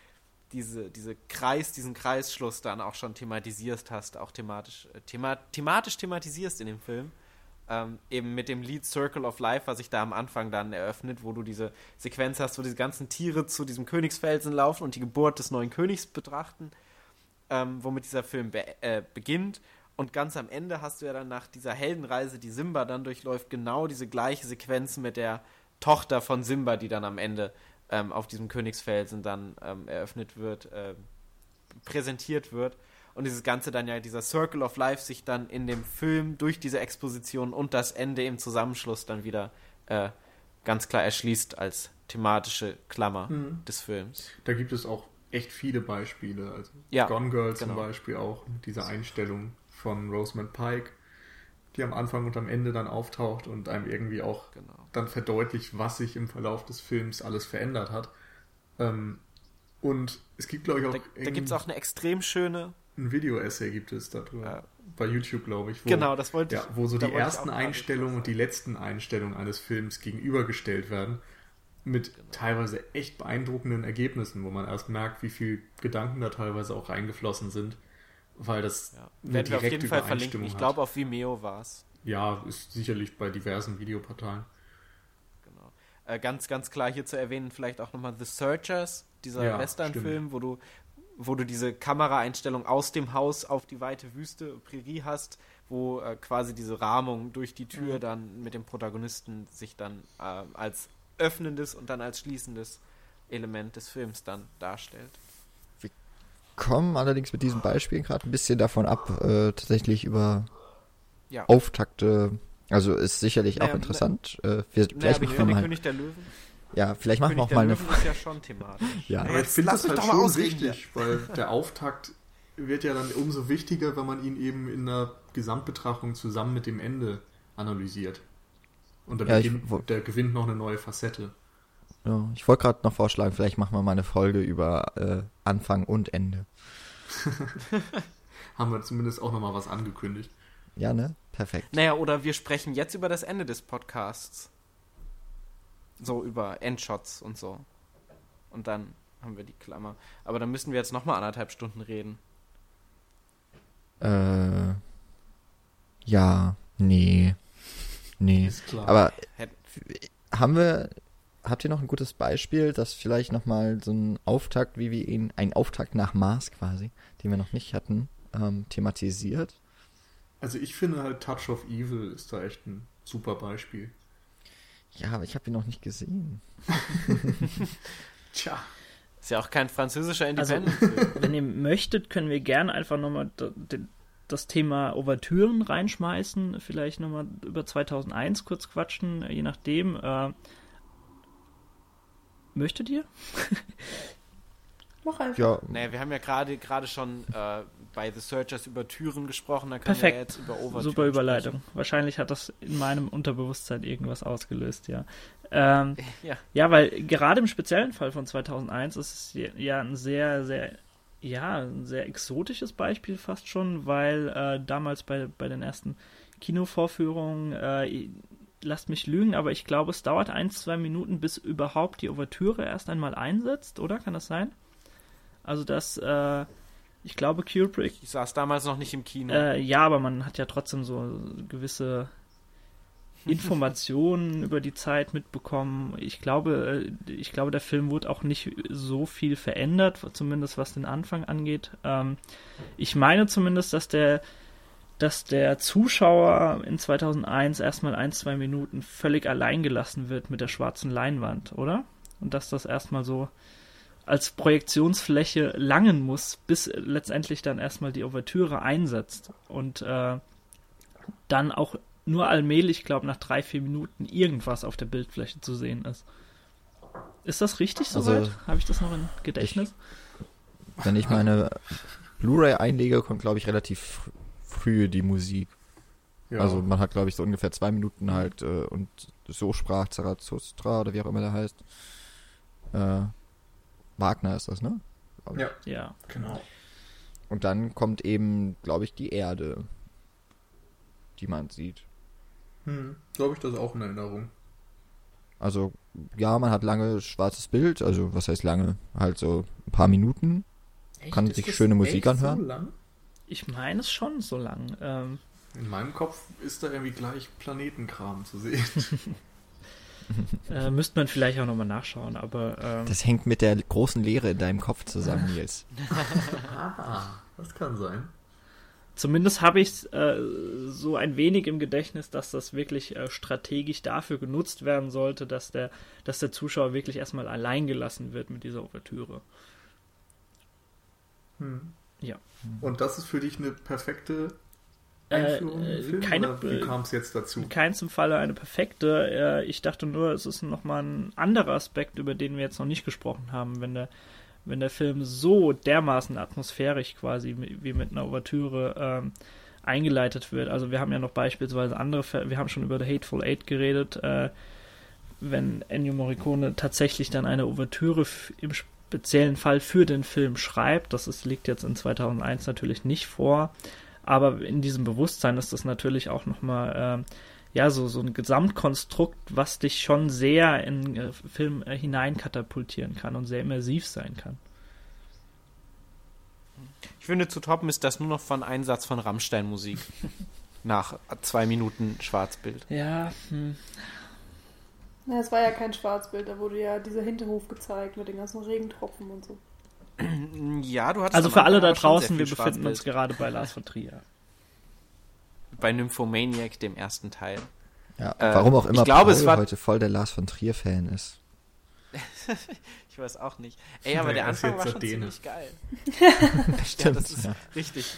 diese, diese Kreis, diesen Kreisschluss dann auch schon thematisierst hast, auch thematisch, äh, thema, thematisch thematisierst in dem Film. Ähm, eben mit dem Lied Circle of Life, was sich da am Anfang dann eröffnet, wo du diese Sequenz hast, wo diese ganzen Tiere zu diesem Königsfelsen laufen und die Geburt des neuen Königs betrachten, ähm, womit dieser Film be äh, beginnt. Und ganz am Ende hast du ja dann nach dieser Heldenreise, die Simba dann durchläuft, genau diese gleiche Sequenz mit der Tochter von Simba, die dann am Ende ähm, auf diesem Königsfelsen dann ähm, eröffnet wird, ähm, präsentiert wird. Und dieses Ganze dann ja, dieser Circle of Life sich dann in dem Film durch diese Exposition und das Ende im Zusammenschluss dann wieder äh, ganz klar erschließt als thematische Klammer Mhm. des Films. Da gibt es auch echt viele Beispiele. Also Ja, Gone Girl zum genau. Beispiel auch mit dieser Einstellung von Rosamund Pike, die am Anfang und am Ende dann auftaucht und einem irgendwie auch Genau. dann verdeutlicht, was sich im Verlauf des Films alles verändert hat. Ähm, und es gibt, glaube ich, auch, Da, da gibt es auch eine extrem schöne. Ein Video-Essay gibt es darüber. Ja. Bei YouTube, glaube ich. Wo, genau, das wollte Ja, ich. wo so die ersten Einstellungen und die letzten Einstellungen eines Films gegenübergestellt werden. Mit Genau. teilweise echt beeindruckenden Ergebnissen, wo man erst merkt, wie viel Gedanken da teilweise auch reingeflossen sind. Weil das Ja. eine Werden wir auf jeden direkte Fall verlinken. Ich glaube, auf Vimeo war es. Ja, ist sicherlich bei diversen Videoportalen. Genau. Äh, ganz, ganz klar hier zu erwähnen, vielleicht auch nochmal The Searchers, dieser Ja, Western-Film, wo du, wo du diese Kameraeinstellung aus dem Haus auf die weite Wüste, Prärie hast, wo äh, quasi diese Rahmung durch die Tür Mhm. dann mit dem Protagonisten sich dann äh, als öffnendes und dann als schließendes Element des Films dann darstellt. Kommen allerdings mit diesem Beispiel gerade ein bisschen davon ab, äh, tatsächlich über Ja. Auftakte. Also ist sicherlich Naja, auch interessant. Äh, wir, Naja, vielleicht aber machen wir mal, König der Löwen. Ja, vielleicht machen wir auch mal eine. Löwen ist ja schon thematisch. Ja. Aber ich finde das halt schon wichtig, weil der Auftakt wird ja dann umso wichtiger, wenn man ihn eben in der Gesamtbetrachtung zusammen mit dem Ende analysiert. Und der, Ja, ich Beginn, wo- der gewinnt noch eine neue Facette. Ja, ich wollte gerade noch vorschlagen, vielleicht machen wir mal eine Folge über äh, Anfang und Ende. <laughs> Haben wir zumindest auch nochmal was angekündigt. Ja, ne? Perfekt. Naja, oder wir sprechen jetzt über das Ende des Podcasts. So über Endshots und so. Und dann haben wir die Klammer. Aber dann müssen wir jetzt nochmal anderthalb Stunden reden. Äh, ja, nee. Nee. Ist klar. Aber haben wir, habt ihr noch ein gutes Beispiel, das vielleicht nochmal so ein Auftakt, wie wir ihn, ein Auftakt nach Mars quasi, den wir noch nicht hatten, ähm, thematisiert? Also ich finde halt Touch of Evil ist da echt ein super Beispiel. Ja, aber ich habe ihn noch nicht gesehen. <laughs> Tja. Ist ja auch kein französischer Also- Independent-Film. Wenn ihr möchtet, können wir gerne einfach nochmal das Thema Ouvertüren reinschmeißen. Vielleicht nochmal über 2001 kurz quatschen, je nachdem. Äh, möchtet ihr? Mach einfach. Ja, naja, wir haben ja gerade gerade schon äh, bei The Searchers über Türen gesprochen. Da können Perfekt. wir jetzt über Overtüren Super Überleitung. sprechen. Wahrscheinlich hat das in meinem Unterbewusstsein irgendwas ausgelöst, ja. Ähm, <laughs> Ja. ja, weil gerade im speziellen Fall von 2001 ist es ja- ja ein sehr, sehr, ja, ein sehr exotisches Beispiel fast schon, weil äh, damals bei, bei den ersten Kinovorführungen, äh, lasst mich lügen, aber ich glaube, es dauert ein, zwei Minuten, bis überhaupt die Ouvertüre erst einmal einsetzt, oder? Kann das sein? Also, dass äh, Ich glaube, Kubrick. Ich saß damals noch nicht im Kino. Äh, ja, aber man hat ja trotzdem so gewisse <laughs> Informationen über die Zeit mitbekommen. Ich glaube, äh, ich glaube, der Film wurde auch nicht so viel verändert, zumindest was den Anfang angeht. Ähm, ich meine zumindest, dass der, dass der Zuschauer in 2001 erstmal ein, zwei Minuten völlig allein gelassen wird mit der schwarzen Leinwand, oder? Und dass das erstmal so als Projektionsfläche langen muss, bis letztendlich dann erstmal die Ouvertüre einsetzt und äh, dann auch nur allmählich, glaube nach drei, vier Minuten irgendwas auf der Bildfläche zu sehen ist. Ist das richtig Also, soweit? Habe ich das noch in Gedächtnis? Wenn ich meine Blu-ray einlege, kommt, glaube ich, relativ fr- früh die Musik. Ja. Also man hat, glaube ich, so ungefähr zwei Minuten halt äh, und so sprach Zarathustra oder wie auch immer der heißt. Äh, Wagner ist das, ne? ja, ja. genau. Und dann kommt eben, glaube ich, die Erde, die man sieht. Hm. So habe ich das auch in Erinnerung. Also, ja, man hat lange schwarzes Bild, also was heißt lange? Halt so ein paar Minuten. Kann Ist sich das schöne Musik echt anhören? So lang? Ich meine es schon so lang. Ähm, In meinem Kopf ist da irgendwie gleich Planetenkram zu sehen. <laughs> <laughs> äh, müsste man vielleicht auch nochmal nachschauen, aber ähm, Das hängt mit der großen Leere in deinem Kopf zusammen, <laughs> Nils. ah, das kann sein. Zumindest habe ich äh, so ein wenig im Gedächtnis, dass das wirklich äh, strategisch dafür genutzt werden sollte, dass der, dass der Zuschauer wirklich erstmal allein gelassen wird mit dieser Ouvertüre. Hm. Ja. Und das ist für dich eine perfekte Einführung äh, im Film? keine- wie kam es jetzt dazu? In keinem Falle eine perfekte. Äh, ich dachte nur, es ist nochmal ein anderer Aspekt, über den wir jetzt noch nicht gesprochen haben, wenn der, wenn der Film so dermaßen atmosphärisch quasi wie mit einer Ouvertüre ähm, eingeleitet wird. Also wir haben ja noch beispielsweise andere, wir haben schon über The Hateful Eight geredet, äh, wenn Ennio Morricone tatsächlich dann eine Ouvertüre im speziellen Fall für den Film schreibt. Das ist, liegt jetzt in 2001 natürlich nicht vor, aber in diesem Bewusstsein ist das natürlich auch nochmal ähm, ja, so, so ein Gesamtkonstrukt, was dich schon sehr in äh, Film äh, hineinkatapultieren kann und sehr immersiv sein kann. Ich finde, zu toppen ist das nur noch von Einsatz von Rammstein-Musik. <laughs> Nach zwei Minuten Schwarzbild. Ja, hm. Na, es war ja kein Schwarzbild, da wurde ja dieser Hinterhof gezeigt mit den ganzen Regentropfen und so. Ja, du hattest also für alle da draußen, wir befinden uns gerade bei Lars von Trier. bei Nymphomaniac, dem ersten Teil. Ja, Äh, warum auch ich immer glaube, Paul es war- heute voll der Lars von Trier-Fan ist. <laughs> Ich weiß auch nicht. Ey, aber der er ist Anfang war der schon Däne. ziemlich geil. <laughs> Stimmt, ja, das ist ja. richtig.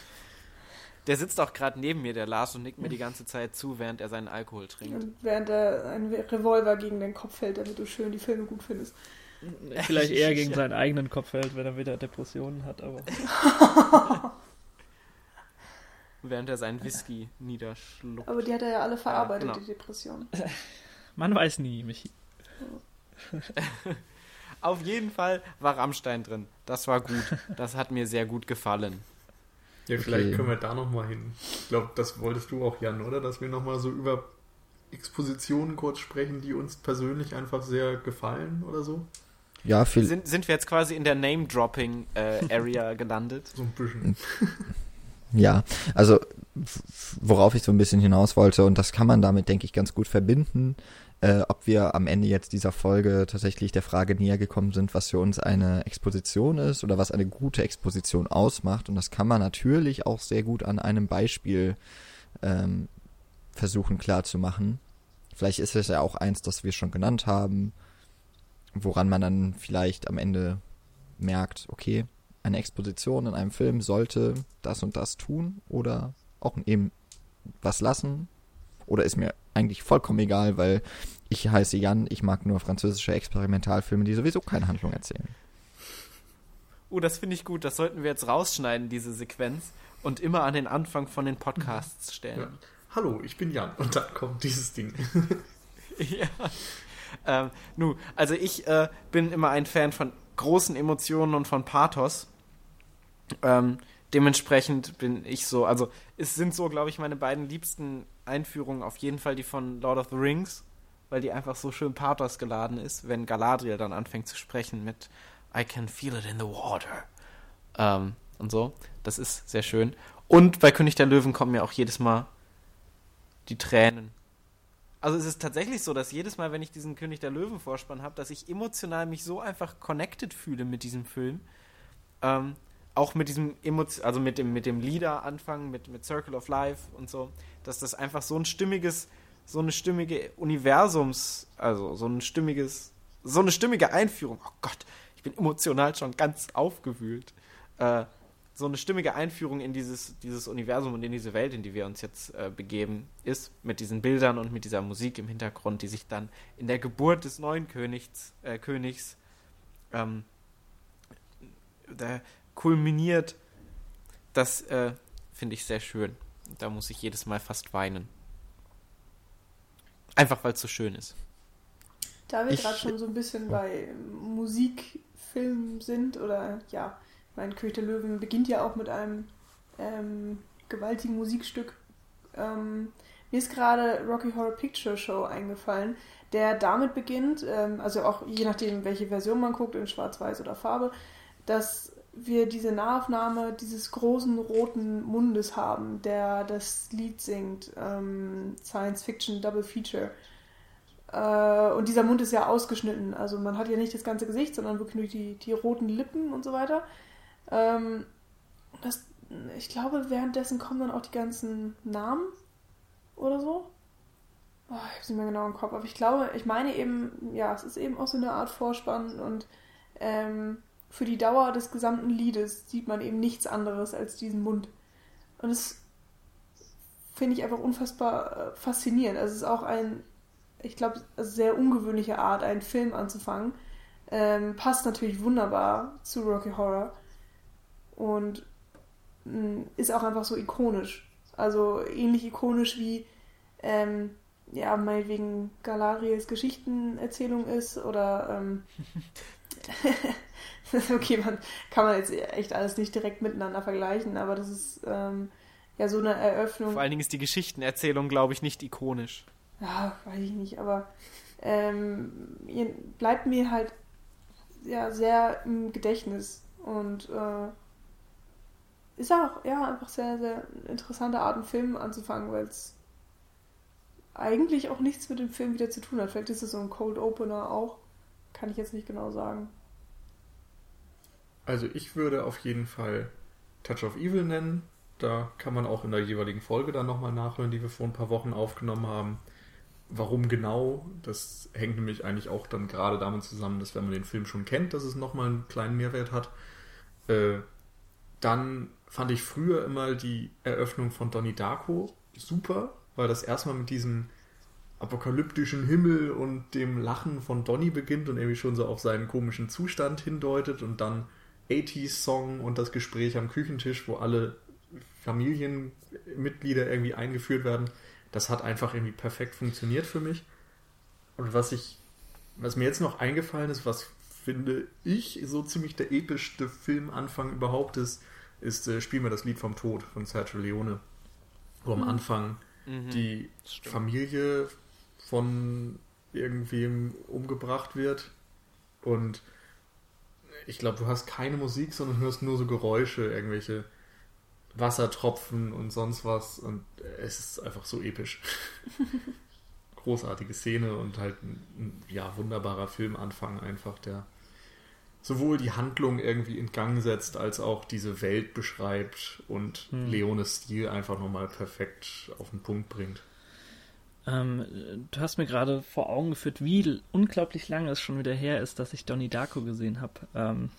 Der sitzt auch gerade neben mir, der Lars, und nickt mir die ganze Zeit zu, während er seinen Alkohol trinkt. Und während er ein Revolver gegen den Kopf hält, damit du schön die Filme gut findest. <laughs> Vielleicht eher gegen seinen eigenen Kopf hält, wenn er wieder Depressionen hat, aber. <laughs> Während er seinen Whisky niederschluckt. Aber die hat er ja alle verarbeitet, genau. die Depression. <laughs> Man weiß nie, Michi. Auf jeden Fall war Rammstein drin. Das war gut. Das hat mir sehr gut gefallen. Ja, vielleicht Okay. können wir da nochmal hin. Ich glaube, das wolltest du auch, Jan, oder? Dass wir nochmal so über Expositionen kurz sprechen, die uns persönlich einfach sehr gefallen oder so. Ja, viel, Sind, sind wir jetzt quasi in der Name-Dropping-Area <laughs> gelandet? So ein bisschen. <laughs> Ja, also worauf ich so ein bisschen hinaus wollte, und das kann man damit, denke ich, ganz gut verbinden, äh, ob wir am Ende jetzt dieser Folge tatsächlich der Frage näher gekommen sind, was für uns eine Exposition ist oder was eine gute Exposition ausmacht. Und das kann man natürlich auch sehr gut an einem Beispiel ähm, versuchen klarzumachen. Vielleicht ist es ja auch eins, das wir schon genannt haben, woran man dann vielleicht am Ende merkt, okay, eine Exposition in einem Film sollte das und das tun oder auch eben was lassen. Oder ist mir eigentlich vollkommen egal, weil ich heiße Jan, ich mag nur französische Experimentalfilme, die sowieso keine Handlung erzählen. Oh, das finde ich gut. Das sollten wir jetzt rausschneiden, diese Sequenz, und immer an den Anfang von den Podcasts Ja. stellen. Hallo, ich bin Jan. Und dann kommt dieses Ding. <laughs> Ja. Ähm, nu, also ich äh, bin immer ein Fan von großen Emotionen und von Pathos. Ähm, dementsprechend bin ich so, also es sind so, glaube ich, meine beiden liebsten Einführungen auf jeden Fall die von Lord of the Rings, weil die einfach so schön Pathos geladen ist, wenn Galadriel dann anfängt zu sprechen mit I can feel it in the water. Ähm, und so. Das ist sehr schön. Und bei König der Löwen kommen mir auch jedes Mal die Tränen. Also es ist tatsächlich so, dass jedes Mal, wenn ich diesen König der Löwen Vorspann habe, dass ich emotional mich so einfach connected fühle mit diesem Film. Ähm, auch mit diesem Emotion, also mit dem, mit dem Lieder anfangen, mit, mit Circle of Life und so, dass das einfach so ein stimmiges, so eine stimmige Universums, also so ein stimmiges, so eine stimmige Einführung. Oh Gott, ich bin emotional schon ganz aufgewühlt. Äh, so eine stimmige Einführung in dieses, dieses Universum und in diese Welt, in die wir uns jetzt äh, begeben, ist, mit diesen Bildern und mit dieser Musik im Hintergrund, die sich dann in der Geburt des neuen Königs, äh, Königs ähm, der kulminiert. Das äh, finde ich sehr schön. Da muss ich jedes Mal fast weinen. Einfach weil es so schön ist. Da wir gerade schon so ein bisschen bei Musikfilmen sind oder ja, mein König der Löwen beginnt ja auch mit einem ähm, gewaltigen Musikstück. Ähm, mir ist gerade Rocky Horror Picture Show eingefallen, der damit beginnt, ähm, also auch je nachdem, welche Version man guckt, in Schwarz-Weiß oder Farbe, dass wir diese Nahaufnahme dieses großen roten Mundes haben, der das Lied singt, ähm, Science Fiction Double Feature. Äh, und dieser Mund ist ja ausgeschnitten, also man hat ja nicht das ganze Gesicht, sondern wirklich nur die, die roten Lippen und so weiter. Ähm, das, ich glaube, währenddessen kommen dann auch die ganzen Namen oder so. Oh, ich habe sie mir genau im Kopf, aber ich glaube, ich meine eben, ja, es ist eben auch so eine Art Vorspann und ähm, für die Dauer des gesamten Liedes sieht man eben nichts anderes als diesen Mund. Und das finde ich einfach unfassbar äh, faszinierend. Also es ist auch ein, ich glaube, sehr ungewöhnliche Art, einen Film anzufangen. Ähm, passt natürlich wunderbar zu Rocky Horror und mm, ist auch einfach so ikonisch. Also ähnlich ikonisch wie ähm, ja, meinetwegen Galariels Geschichtenerzählung ist oder ähm, <laughs> okay, man kann man jetzt echt alles nicht direkt miteinander vergleichen, aber das ist ähm, ja so eine Eröffnung. Vor allen Dingen ist die Geschichtenerzählung, glaube ich, nicht ikonisch. Ja, weiß ich nicht, aber ähm, bleibt mir halt ja sehr im Gedächtnis und äh, ist auch ja einfach sehr, sehr interessante Art, einen Film anzufangen, weil es eigentlich auch nichts mit dem Film wieder zu tun hat. Vielleicht ist es so ein Cold Opener auch. Kann ich jetzt nicht genau sagen. Also ich würde auf jeden Fall Touch of Evil nennen. Da kann man auch in der jeweiligen Folge dann nochmal nachhören, die wir vor ein paar Wochen aufgenommen haben. Warum genau? Das hängt nämlich eigentlich auch dann gerade damit zusammen, dass wenn man den Film schon kennt, dass es nochmal einen kleinen Mehrwert hat. Äh, dann fand ich früher immer die Eröffnung von Donnie Darko super, weil das erstmal mit diesem apokalyptischen Himmel und dem Lachen von Donnie beginnt und irgendwie schon so auf seinen komischen Zustand hindeutet und dann 80s-Song und das Gespräch am Küchentisch, wo alle Familienmitglieder irgendwie eingeführt werden. Das hat einfach irgendwie perfekt funktioniert für mich. Und was ich, was mir jetzt noch eingefallen ist, was finde ich so ziemlich der epischste Filmanfang überhaupt ist, ist äh, Spiel mir das Lied vom Tod von Sergio Leone. Wo am mhm. Anfang mhm. die Familie von irgendwem umgebracht wird und ich glaube, du hast keine Musik, sondern hörst nur so Geräusche, irgendwelche Wassertropfen und sonst was und es ist einfach so episch. <laughs> Großartige Szene und halt ein, ein ja, wunderbarer Filmanfang einfach, der sowohl die Handlung irgendwie in Gang setzt, als auch diese Welt beschreibt und hm. Leones Stil einfach nochmal perfekt auf den Punkt bringt. Ähm, du hast mir gerade vor Augen geführt, wie unglaublich lange es schon wieder her ist, dass ich Donnie Darko gesehen habe. Ähm,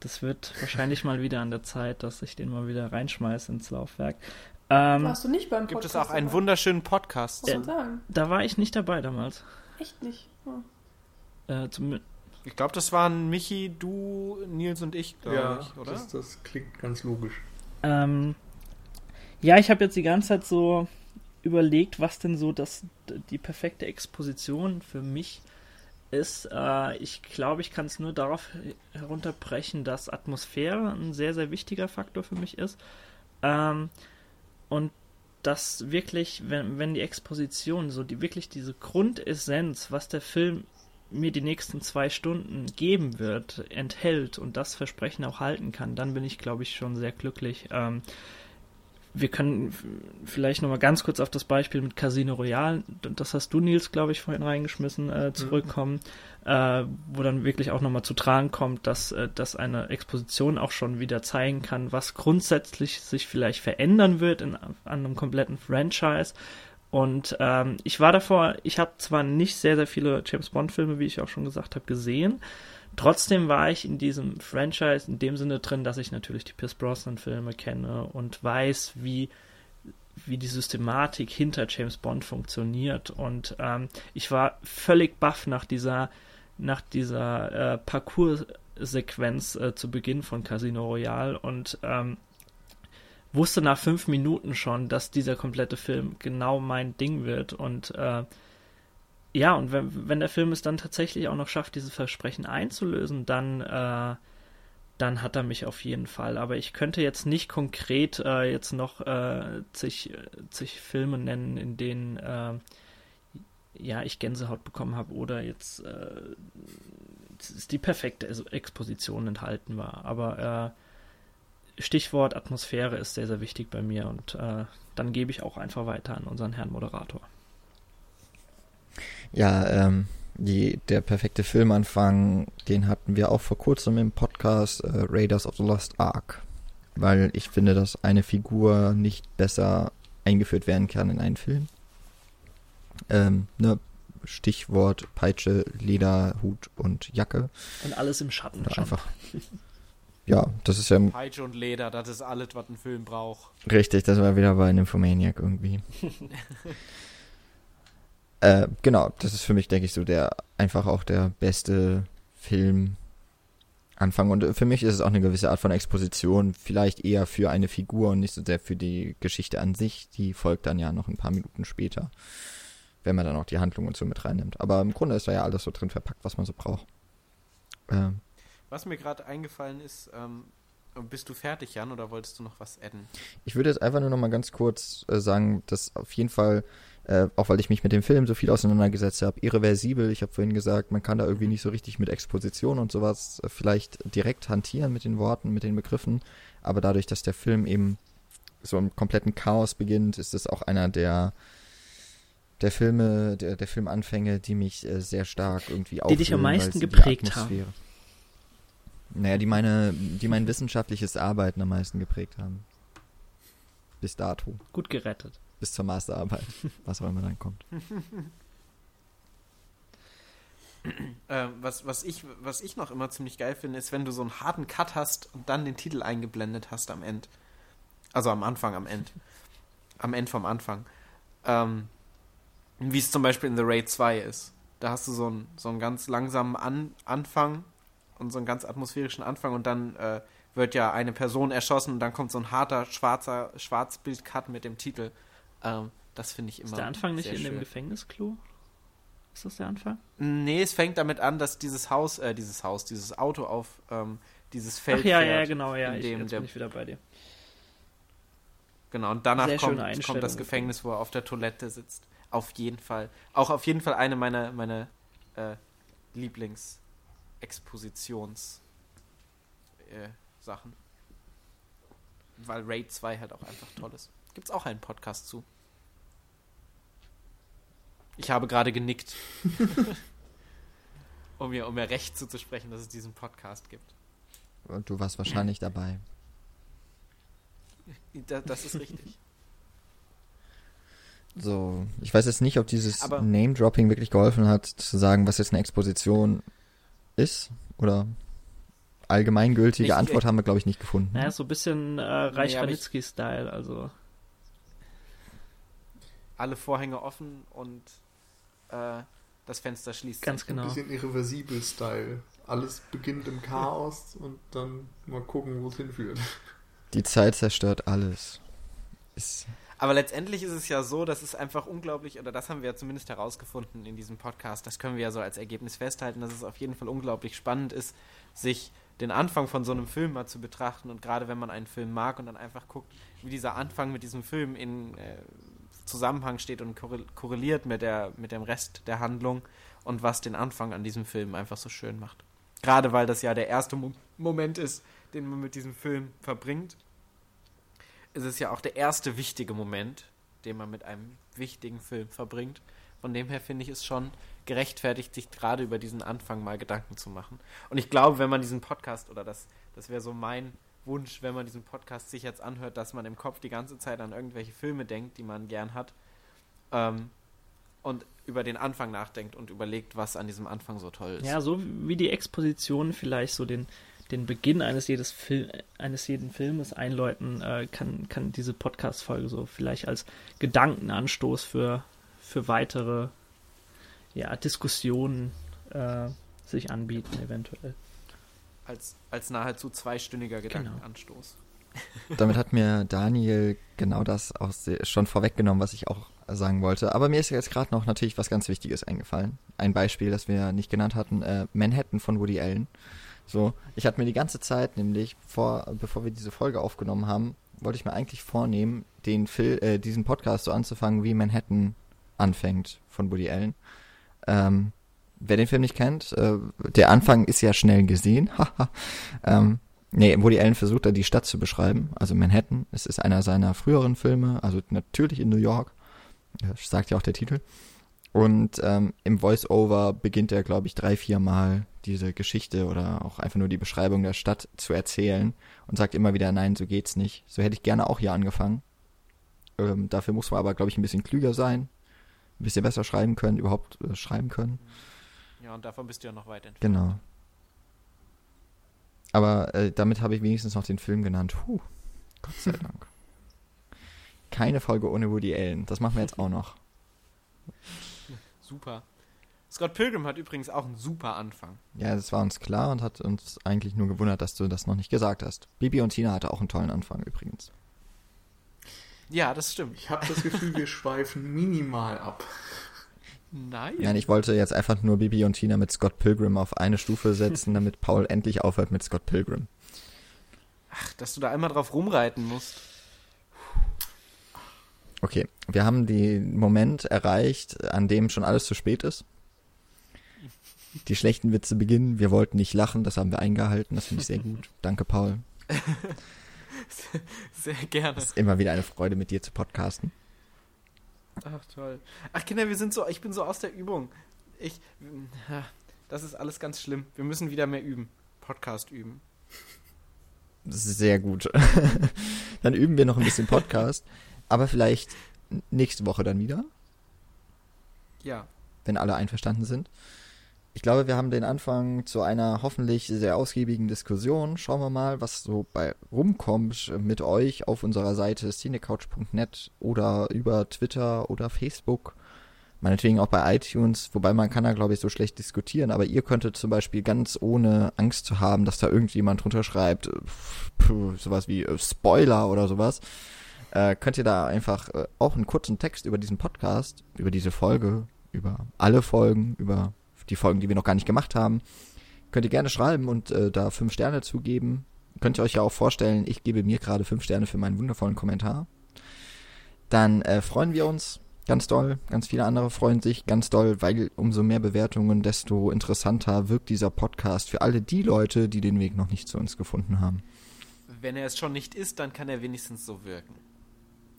das wird <laughs> wahrscheinlich mal wieder an der Zeit, dass ich den mal wieder reinschmeiße ins Laufwerk. Ähm, Warst du nicht beim Podcast? Gibt es auch einen dabei? wunderschönen Podcast? Äh, da war ich nicht dabei damals. Echt nicht? Oh. Äh, zum, ich glaube, das waren Michi, du, Nils und ich, glaube ja, ich, oder? Das, das klingt ganz logisch. Ähm, ja, ich habe jetzt die ganze Zeit so überlegt, was denn so das, die perfekte Exposition für mich ist. Äh, ich glaube, ich kann es nur darauf herunterbrechen, dass Atmosphäre ein sehr, sehr wichtiger Faktor für mich ist. Ähm, und dass wirklich, wenn, wenn die Exposition, so die wirklich diese Grundessenz, was der Film mir die nächsten zwei Stunden geben wird, enthält und das Versprechen auch halten kann, dann bin ich, glaube ich, schon sehr glücklich. Ähm, wir können vielleicht nochmal ganz kurz auf das Beispiel mit Casino Royale, das hast du, Nils, glaube ich, vorhin reingeschmissen, äh, mhm. zurückkommen, mhm. äh, wo dann wirklich auch nochmal zu tragen kommt, dass, äh, dass eine Exposition auch schon wieder zeigen kann, was grundsätzlich sich vielleicht verändern wird in, an einem kompletten Franchise. Und ähm, ich war davor, ich habe zwar nicht sehr, sehr viele James Bond-Filme, wie ich auch schon gesagt habe, gesehen, Trotzdem war ich in diesem Franchise in dem Sinne drin, dass ich natürlich die Pierce Brosnan-Filme kenne und weiß, wie, wie die Systematik hinter James Bond funktioniert. Und ähm, ich war völlig baff nach dieser, nach dieser äh, Parcours-Sequenz äh, zu Beginn von Casino Royale und ähm, wusste nach fünf Minuten schon, dass dieser komplette Film genau mein Ding wird. Und äh, ja, und wenn, wenn der Film es dann tatsächlich auch noch schafft, dieses Versprechen einzulösen, dann, äh, dann hat er mich auf jeden Fall. Aber ich könnte jetzt nicht konkret äh, jetzt noch äh, zig, zig Filme nennen, in denen äh, ja, ich Gänsehaut bekommen habe oder jetzt äh, die perfekte Exposition enthalten war. Aber äh, Stichwort Atmosphäre ist sehr, sehr wichtig bei mir und äh, dann gebe ich auch einfach weiter an unseren Herrn Moderator. Ja, ähm, die, der perfekte Filmanfang, den hatten wir auch vor kurzem im Podcast äh, Raiders of the Lost Ark. Weil ich finde, dass eine Figur nicht besser eingeführt werden kann in einen Film. Ähm, ne, Stichwort Peitsche, Leder, Hut und Jacke. Und alles im Schatten. Einfach. <laughs> Ja, das ist ja. Peitsche und Leder, das ist alles, was ein Film braucht. Richtig, das war wieder bei Nymphomaniac irgendwie. <laughs> Äh, genau, das ist für mich, denke ich, so der einfach auch der beste Film. Anfang. Und für mich ist es auch eine gewisse Art von Exposition, vielleicht eher für eine Figur und nicht so sehr für die Geschichte an sich. Die folgt dann ja noch ein paar Minuten später, wenn man dann auch die Handlung und so mit reinnimmt. Aber im Grunde ist da ja alles so drin verpackt, was man so braucht. Ähm. Was mir gerade eingefallen ist, ähm, bist du fertig, Jan, oder wolltest du noch was adden? Ich würde jetzt einfach nur noch mal ganz kurz äh, sagen, dass auf jeden Fall äh, auch weil ich mich mit dem Film so viel auseinandergesetzt habe, irreversibel. Ich habe vorhin gesagt, man kann da irgendwie nicht so richtig mit Exposition und sowas äh, vielleicht direkt hantieren mit den Worten, mit den Begriffen, aber dadurch, dass der Film eben so im kompletten Chaos beginnt, ist es auch einer der der Filme, der, der Filmanfänge, die mich äh, sehr stark irgendwie Die dich am meisten geprägt haben. Naja, die meine, die mein wissenschaftliches Arbeiten am meisten geprägt haben. Bis dato. Gut gerettet bis zur Masterarbeit, <laughs> was auch immer dann kommt. äh, was, was, ich, was ich noch immer ziemlich geil finde, ist, wenn du so einen harten Cut hast und dann den Titel eingeblendet hast am Ende. Also am Anfang, am Ende. <laughs> Am Ende vom Anfang. Ähm, wie es zum Beispiel in The Raid 2 ist. Da hast du so einen, so einen ganz langsamen An Anfang und so einen ganz atmosphärischen Anfang und dann äh, wird ja eine Person erschossen und dann kommt so ein harter schwarzer Schwarzbild-Cut mit dem Titel. Ähm, das finde ich immer. Ist der Anfang nicht in schön. dem Gefängnisklo? Ist das der Anfang? Nee, es fängt damit an, dass dieses Haus, äh, dieses Haus, dieses Auto auf ähm, dieses Feld Ach ja, fährt, ja, genau, ja, ich, jetzt der, bin ich wieder bei dir. Genau, und danach kommt, kommt, das Gefängnis, wo er auf der Toilette sitzt. Auf jeden Fall. Auch auf jeden Fall eine meiner, meiner äh, Lieblingsexpositions äh, Sachen. Weil Raid 2 halt auch einfach toll ist. Gibt es auch einen Podcast zu. Ich habe gerade genickt. <laughs> um, mir, um mir recht zuzusprechen, dass es diesen Podcast gibt. Und du warst wahrscheinlich dabei. Da, das ist richtig. <laughs> So, ich weiß jetzt nicht, ob dieses Name-Dropping wirklich geholfen hat, zu sagen, was jetzt eine Exposition ist. Oder allgemeingültige ich, Antwort haben wir, glaube ich, nicht gefunden. Naja, so ein bisschen äh, Reich nee, style also alle Vorhänge offen und äh, das Fenster schließt Ganz sich. genau. Ein bisschen irreversibel Style. Alles beginnt im Chaos und dann mal gucken, wo es hinführt. Die Zeit zerstört alles. Ist aber letztendlich ist es ja so, dass es einfach unglaublich, oder das haben wir ja zumindest herausgefunden in diesem Podcast, das können wir ja so als Ergebnis festhalten, dass es auf jeden Fall unglaublich spannend ist, sich den Anfang von so einem Film mal zu betrachten und gerade wenn man einen Film mag und dann einfach guckt, wie dieser Anfang mit diesem Film in äh, Zusammenhang steht und korreliert mit, der, mit dem Rest der Handlung und was den Anfang an diesem Film einfach so schön macht. Gerade weil das ja der erste Mo Moment ist, den man mit diesem Film verbringt. Es ist ja auch der erste wichtige Moment, den man mit einem wichtigen Film verbringt. Von dem her finde ich es schon gerechtfertigt, sich gerade über diesen Anfang mal Gedanken zu machen. Und ich glaube, wenn man diesen Podcast, oder das, das wäre so mein Wunsch, wenn man diesen Podcast sich jetzt anhört, dass man im Kopf die ganze Zeit an irgendwelche Filme denkt, die man gern hat. Ähm, und über den Anfang nachdenkt und überlegt, was an diesem Anfang so toll ist. Ja, so wie die Exposition vielleicht so den, den Beginn eines, jedes Fil eines jeden Filmes einläuten, äh, kann, kann diese Podcast-Folge so vielleicht als Gedankenanstoß für, für weitere ja, Diskussionen äh, sich anbieten, eventuell. Als, als nahezu zweistündiger Gedankenanstoß. Genau. <laughs> Damit hat mir Daniel genau das auch schon vorweggenommen, was ich auch sagen wollte. Aber mir ist jetzt gerade noch natürlich was ganz Wichtiges eingefallen. Ein Beispiel, das wir nicht genannt hatten, äh, Manhattan von Woody Allen. So, ich hatte mir die ganze Zeit, nämlich vor, bevor wir diese Folge aufgenommen haben, wollte ich mir eigentlich vornehmen, den Film, äh, diesen Podcast so anzufangen, wie Manhattan anfängt von Woody Allen. Ähm, wer den Film nicht kennt, äh, der Anfang ist ja schnell gesehen. <laughs> ähm, nee, Woody Allen versucht da die Stadt zu beschreiben, also Manhattan. Es ist einer seiner früheren Filme, also natürlich in New York. Das sagt ja auch der Titel. Und ähm, im Voice-Over beginnt er, glaube ich, drei, vier Mal diese Geschichte oder auch einfach nur die Beschreibung der Stadt zu erzählen und sagt immer wieder, nein, so geht's nicht. So hätte ich gerne auch hier angefangen. Ähm, dafür muss man aber, glaube ich, ein bisschen klüger sein, ein bisschen besser schreiben können, überhaupt äh, schreiben können. Ja, und davon bist du ja noch weit entfernt. Genau. Aber äh, damit habe ich wenigstens noch den Film genannt. Puh, Gott sei <laughs> Dank. Keine Folge ohne Woody Allen. Das machen wir jetzt auch noch. Super. Scott Pilgrim hat übrigens auch einen super Anfang. Ja, das war uns klar und hat uns eigentlich nur gewundert, dass du das noch nicht gesagt hast. Bibi und Tina hatte auch einen tollen Anfang übrigens. Ja, das stimmt. Ich habe das Gefühl, wir schweifen minimal ab. Nein. Nein, ich wollte jetzt einfach nur Bibi und Tina mit Scott Pilgrim auf eine Stufe setzen, damit Paul endlich aufhört mit Scott Pilgrim. Ach, dass du da einmal drauf rumreiten musst. Okay, wir haben den Moment erreicht, an dem schon alles zu spät ist. Die schlechten Witze beginnen. Wir wollten nicht lachen, das haben wir eingehalten. Das finde ich sehr <laughs> gut. Danke, Paul. Sehr gerne. Es ist immer wieder eine Freude, mit dir zu podcasten. Ach, toll. Ach, Kinder, wir sind so, ich bin so aus der Übung. Ich, das ist alles ganz schlimm. Wir müssen wieder mehr üben. Podcast üben. Sehr gut. <laughs> dann üben wir noch ein bisschen Podcast. <laughs> Aber vielleicht nächste Woche dann wieder. Ja. Wenn alle einverstanden sind. Ich glaube, wir haben den Anfang zu einer hoffentlich sehr ausgiebigen Diskussion. Schauen wir mal, was so bei rumkommt mit euch auf unserer Seite cinecouch.net oder über Twitter oder Facebook. Meinetwegen auch bei iTunes, wobei man kann da, glaube ich, so schlecht diskutieren, aber ihr könntet zum Beispiel ganz ohne Angst zu haben, dass da irgendjemand drunter schreibt, pff, sowas wie äh, Spoiler oder sowas, äh, könnt ihr da einfach äh, auch einen kurzen Text über diesen Podcast, über diese Folge, über alle Folgen, über die Folgen, die wir noch gar nicht gemacht haben, könnt ihr gerne schreiben und äh, da fünf Sterne zugeben. Könnt ihr euch ja auch vorstellen, ich gebe mir gerade fünf Sterne für meinen wundervollen Kommentar. Dann äh, freuen wir uns ganz doll. Ganz viele andere freuen sich ganz doll, weil umso mehr Bewertungen, desto interessanter wirkt dieser Podcast für alle die Leute, die den Weg noch nicht zu uns gefunden haben. Wenn er es schon nicht ist, dann kann er wenigstens so wirken.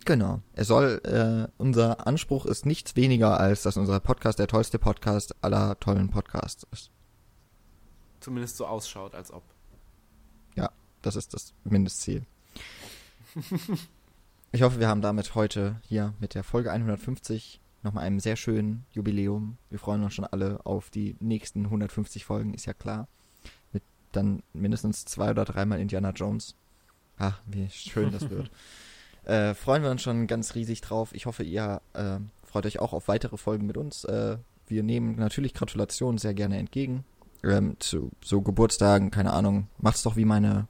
Genau. Er soll, äh, unser Anspruch ist nichts weniger, als dass unser Podcast der tollste Podcast aller tollen Podcasts ist. Zumindest so ausschaut, als ob. Ja, das ist das Mindestziel. ich hoffe, wir haben damit heute hier mit der Folge 150 nochmal einem sehr schönen Jubiläum. Wir freuen uns schon alle auf die nächsten 150 Folgen, ist ja klar. Mit dann mindestens zwei oder dreimal Indiana Jones. Ach, wie schön das wird. <laughs> Äh, freuen wir uns schon ganz riesig drauf. Ich hoffe, ihr äh, freut euch auch auf weitere Folgen mit uns. Äh, wir nehmen natürlich Gratulationen sehr gerne entgegen. Ähm, zu so Geburtstagen, keine Ahnung. Macht's doch wie meine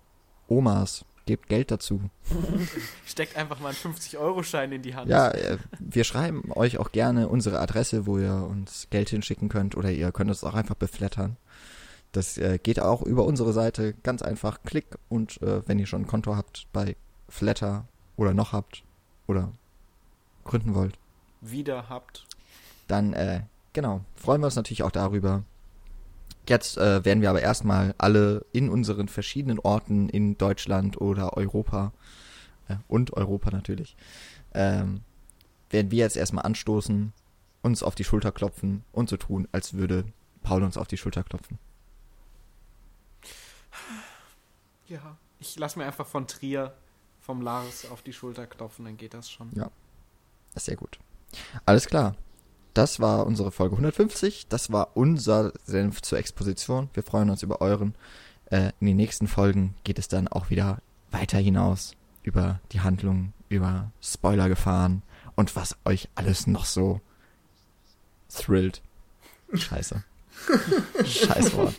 Omas. Gebt Geld dazu. <laughs> Steckt einfach mal einen 50-Euro-Schein in die Hand. Ja, äh, wir schreiben euch auch gerne unsere Adresse, wo ihr uns Geld hinschicken könnt oder ihr könnt es auch einfach beflattern. Das äh, geht auch über unsere Seite ganz einfach. Klick und äh, wenn ihr schon ein Konto habt bei Flatter oder noch habt oder gründen wollt, Wieder habt. dann äh, genau, freuen wir uns natürlich auch darüber. Jetzt äh, werden wir aber erstmal alle in unseren verschiedenen Orten in Deutschland oder Europa äh, und Europa natürlich, ähm, werden wir jetzt erstmal anstoßen, uns auf die Schulter klopfen und so tun, als würde Paul uns auf die Schulter klopfen. Ja, ich lasse mir einfach von Trier, vom Lars auf die Schulter klopfen, dann geht das schon. Ja. Sehr gut. Alles klar. Das war unsere Folge 150. Das war unser Senf zur Exposition. Wir freuen uns über euren. Äh, in den nächsten Folgen geht es dann auch wieder weiter hinaus über die Handlung, über Spoilergefahren und was euch alles noch so thrilled. Scheiße. Scheiß Wort.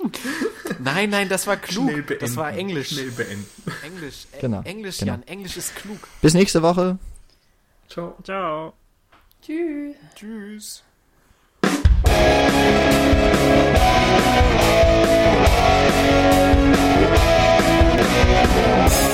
Nein, nein, das war klug. Das war Englisch. Schnell beenden. Englisch. E genau. Englisch, genau. Jan. Englisch ist klug. Bis nächste Woche. Ciao. Ciao. Tschüss. Tschüss. Thank.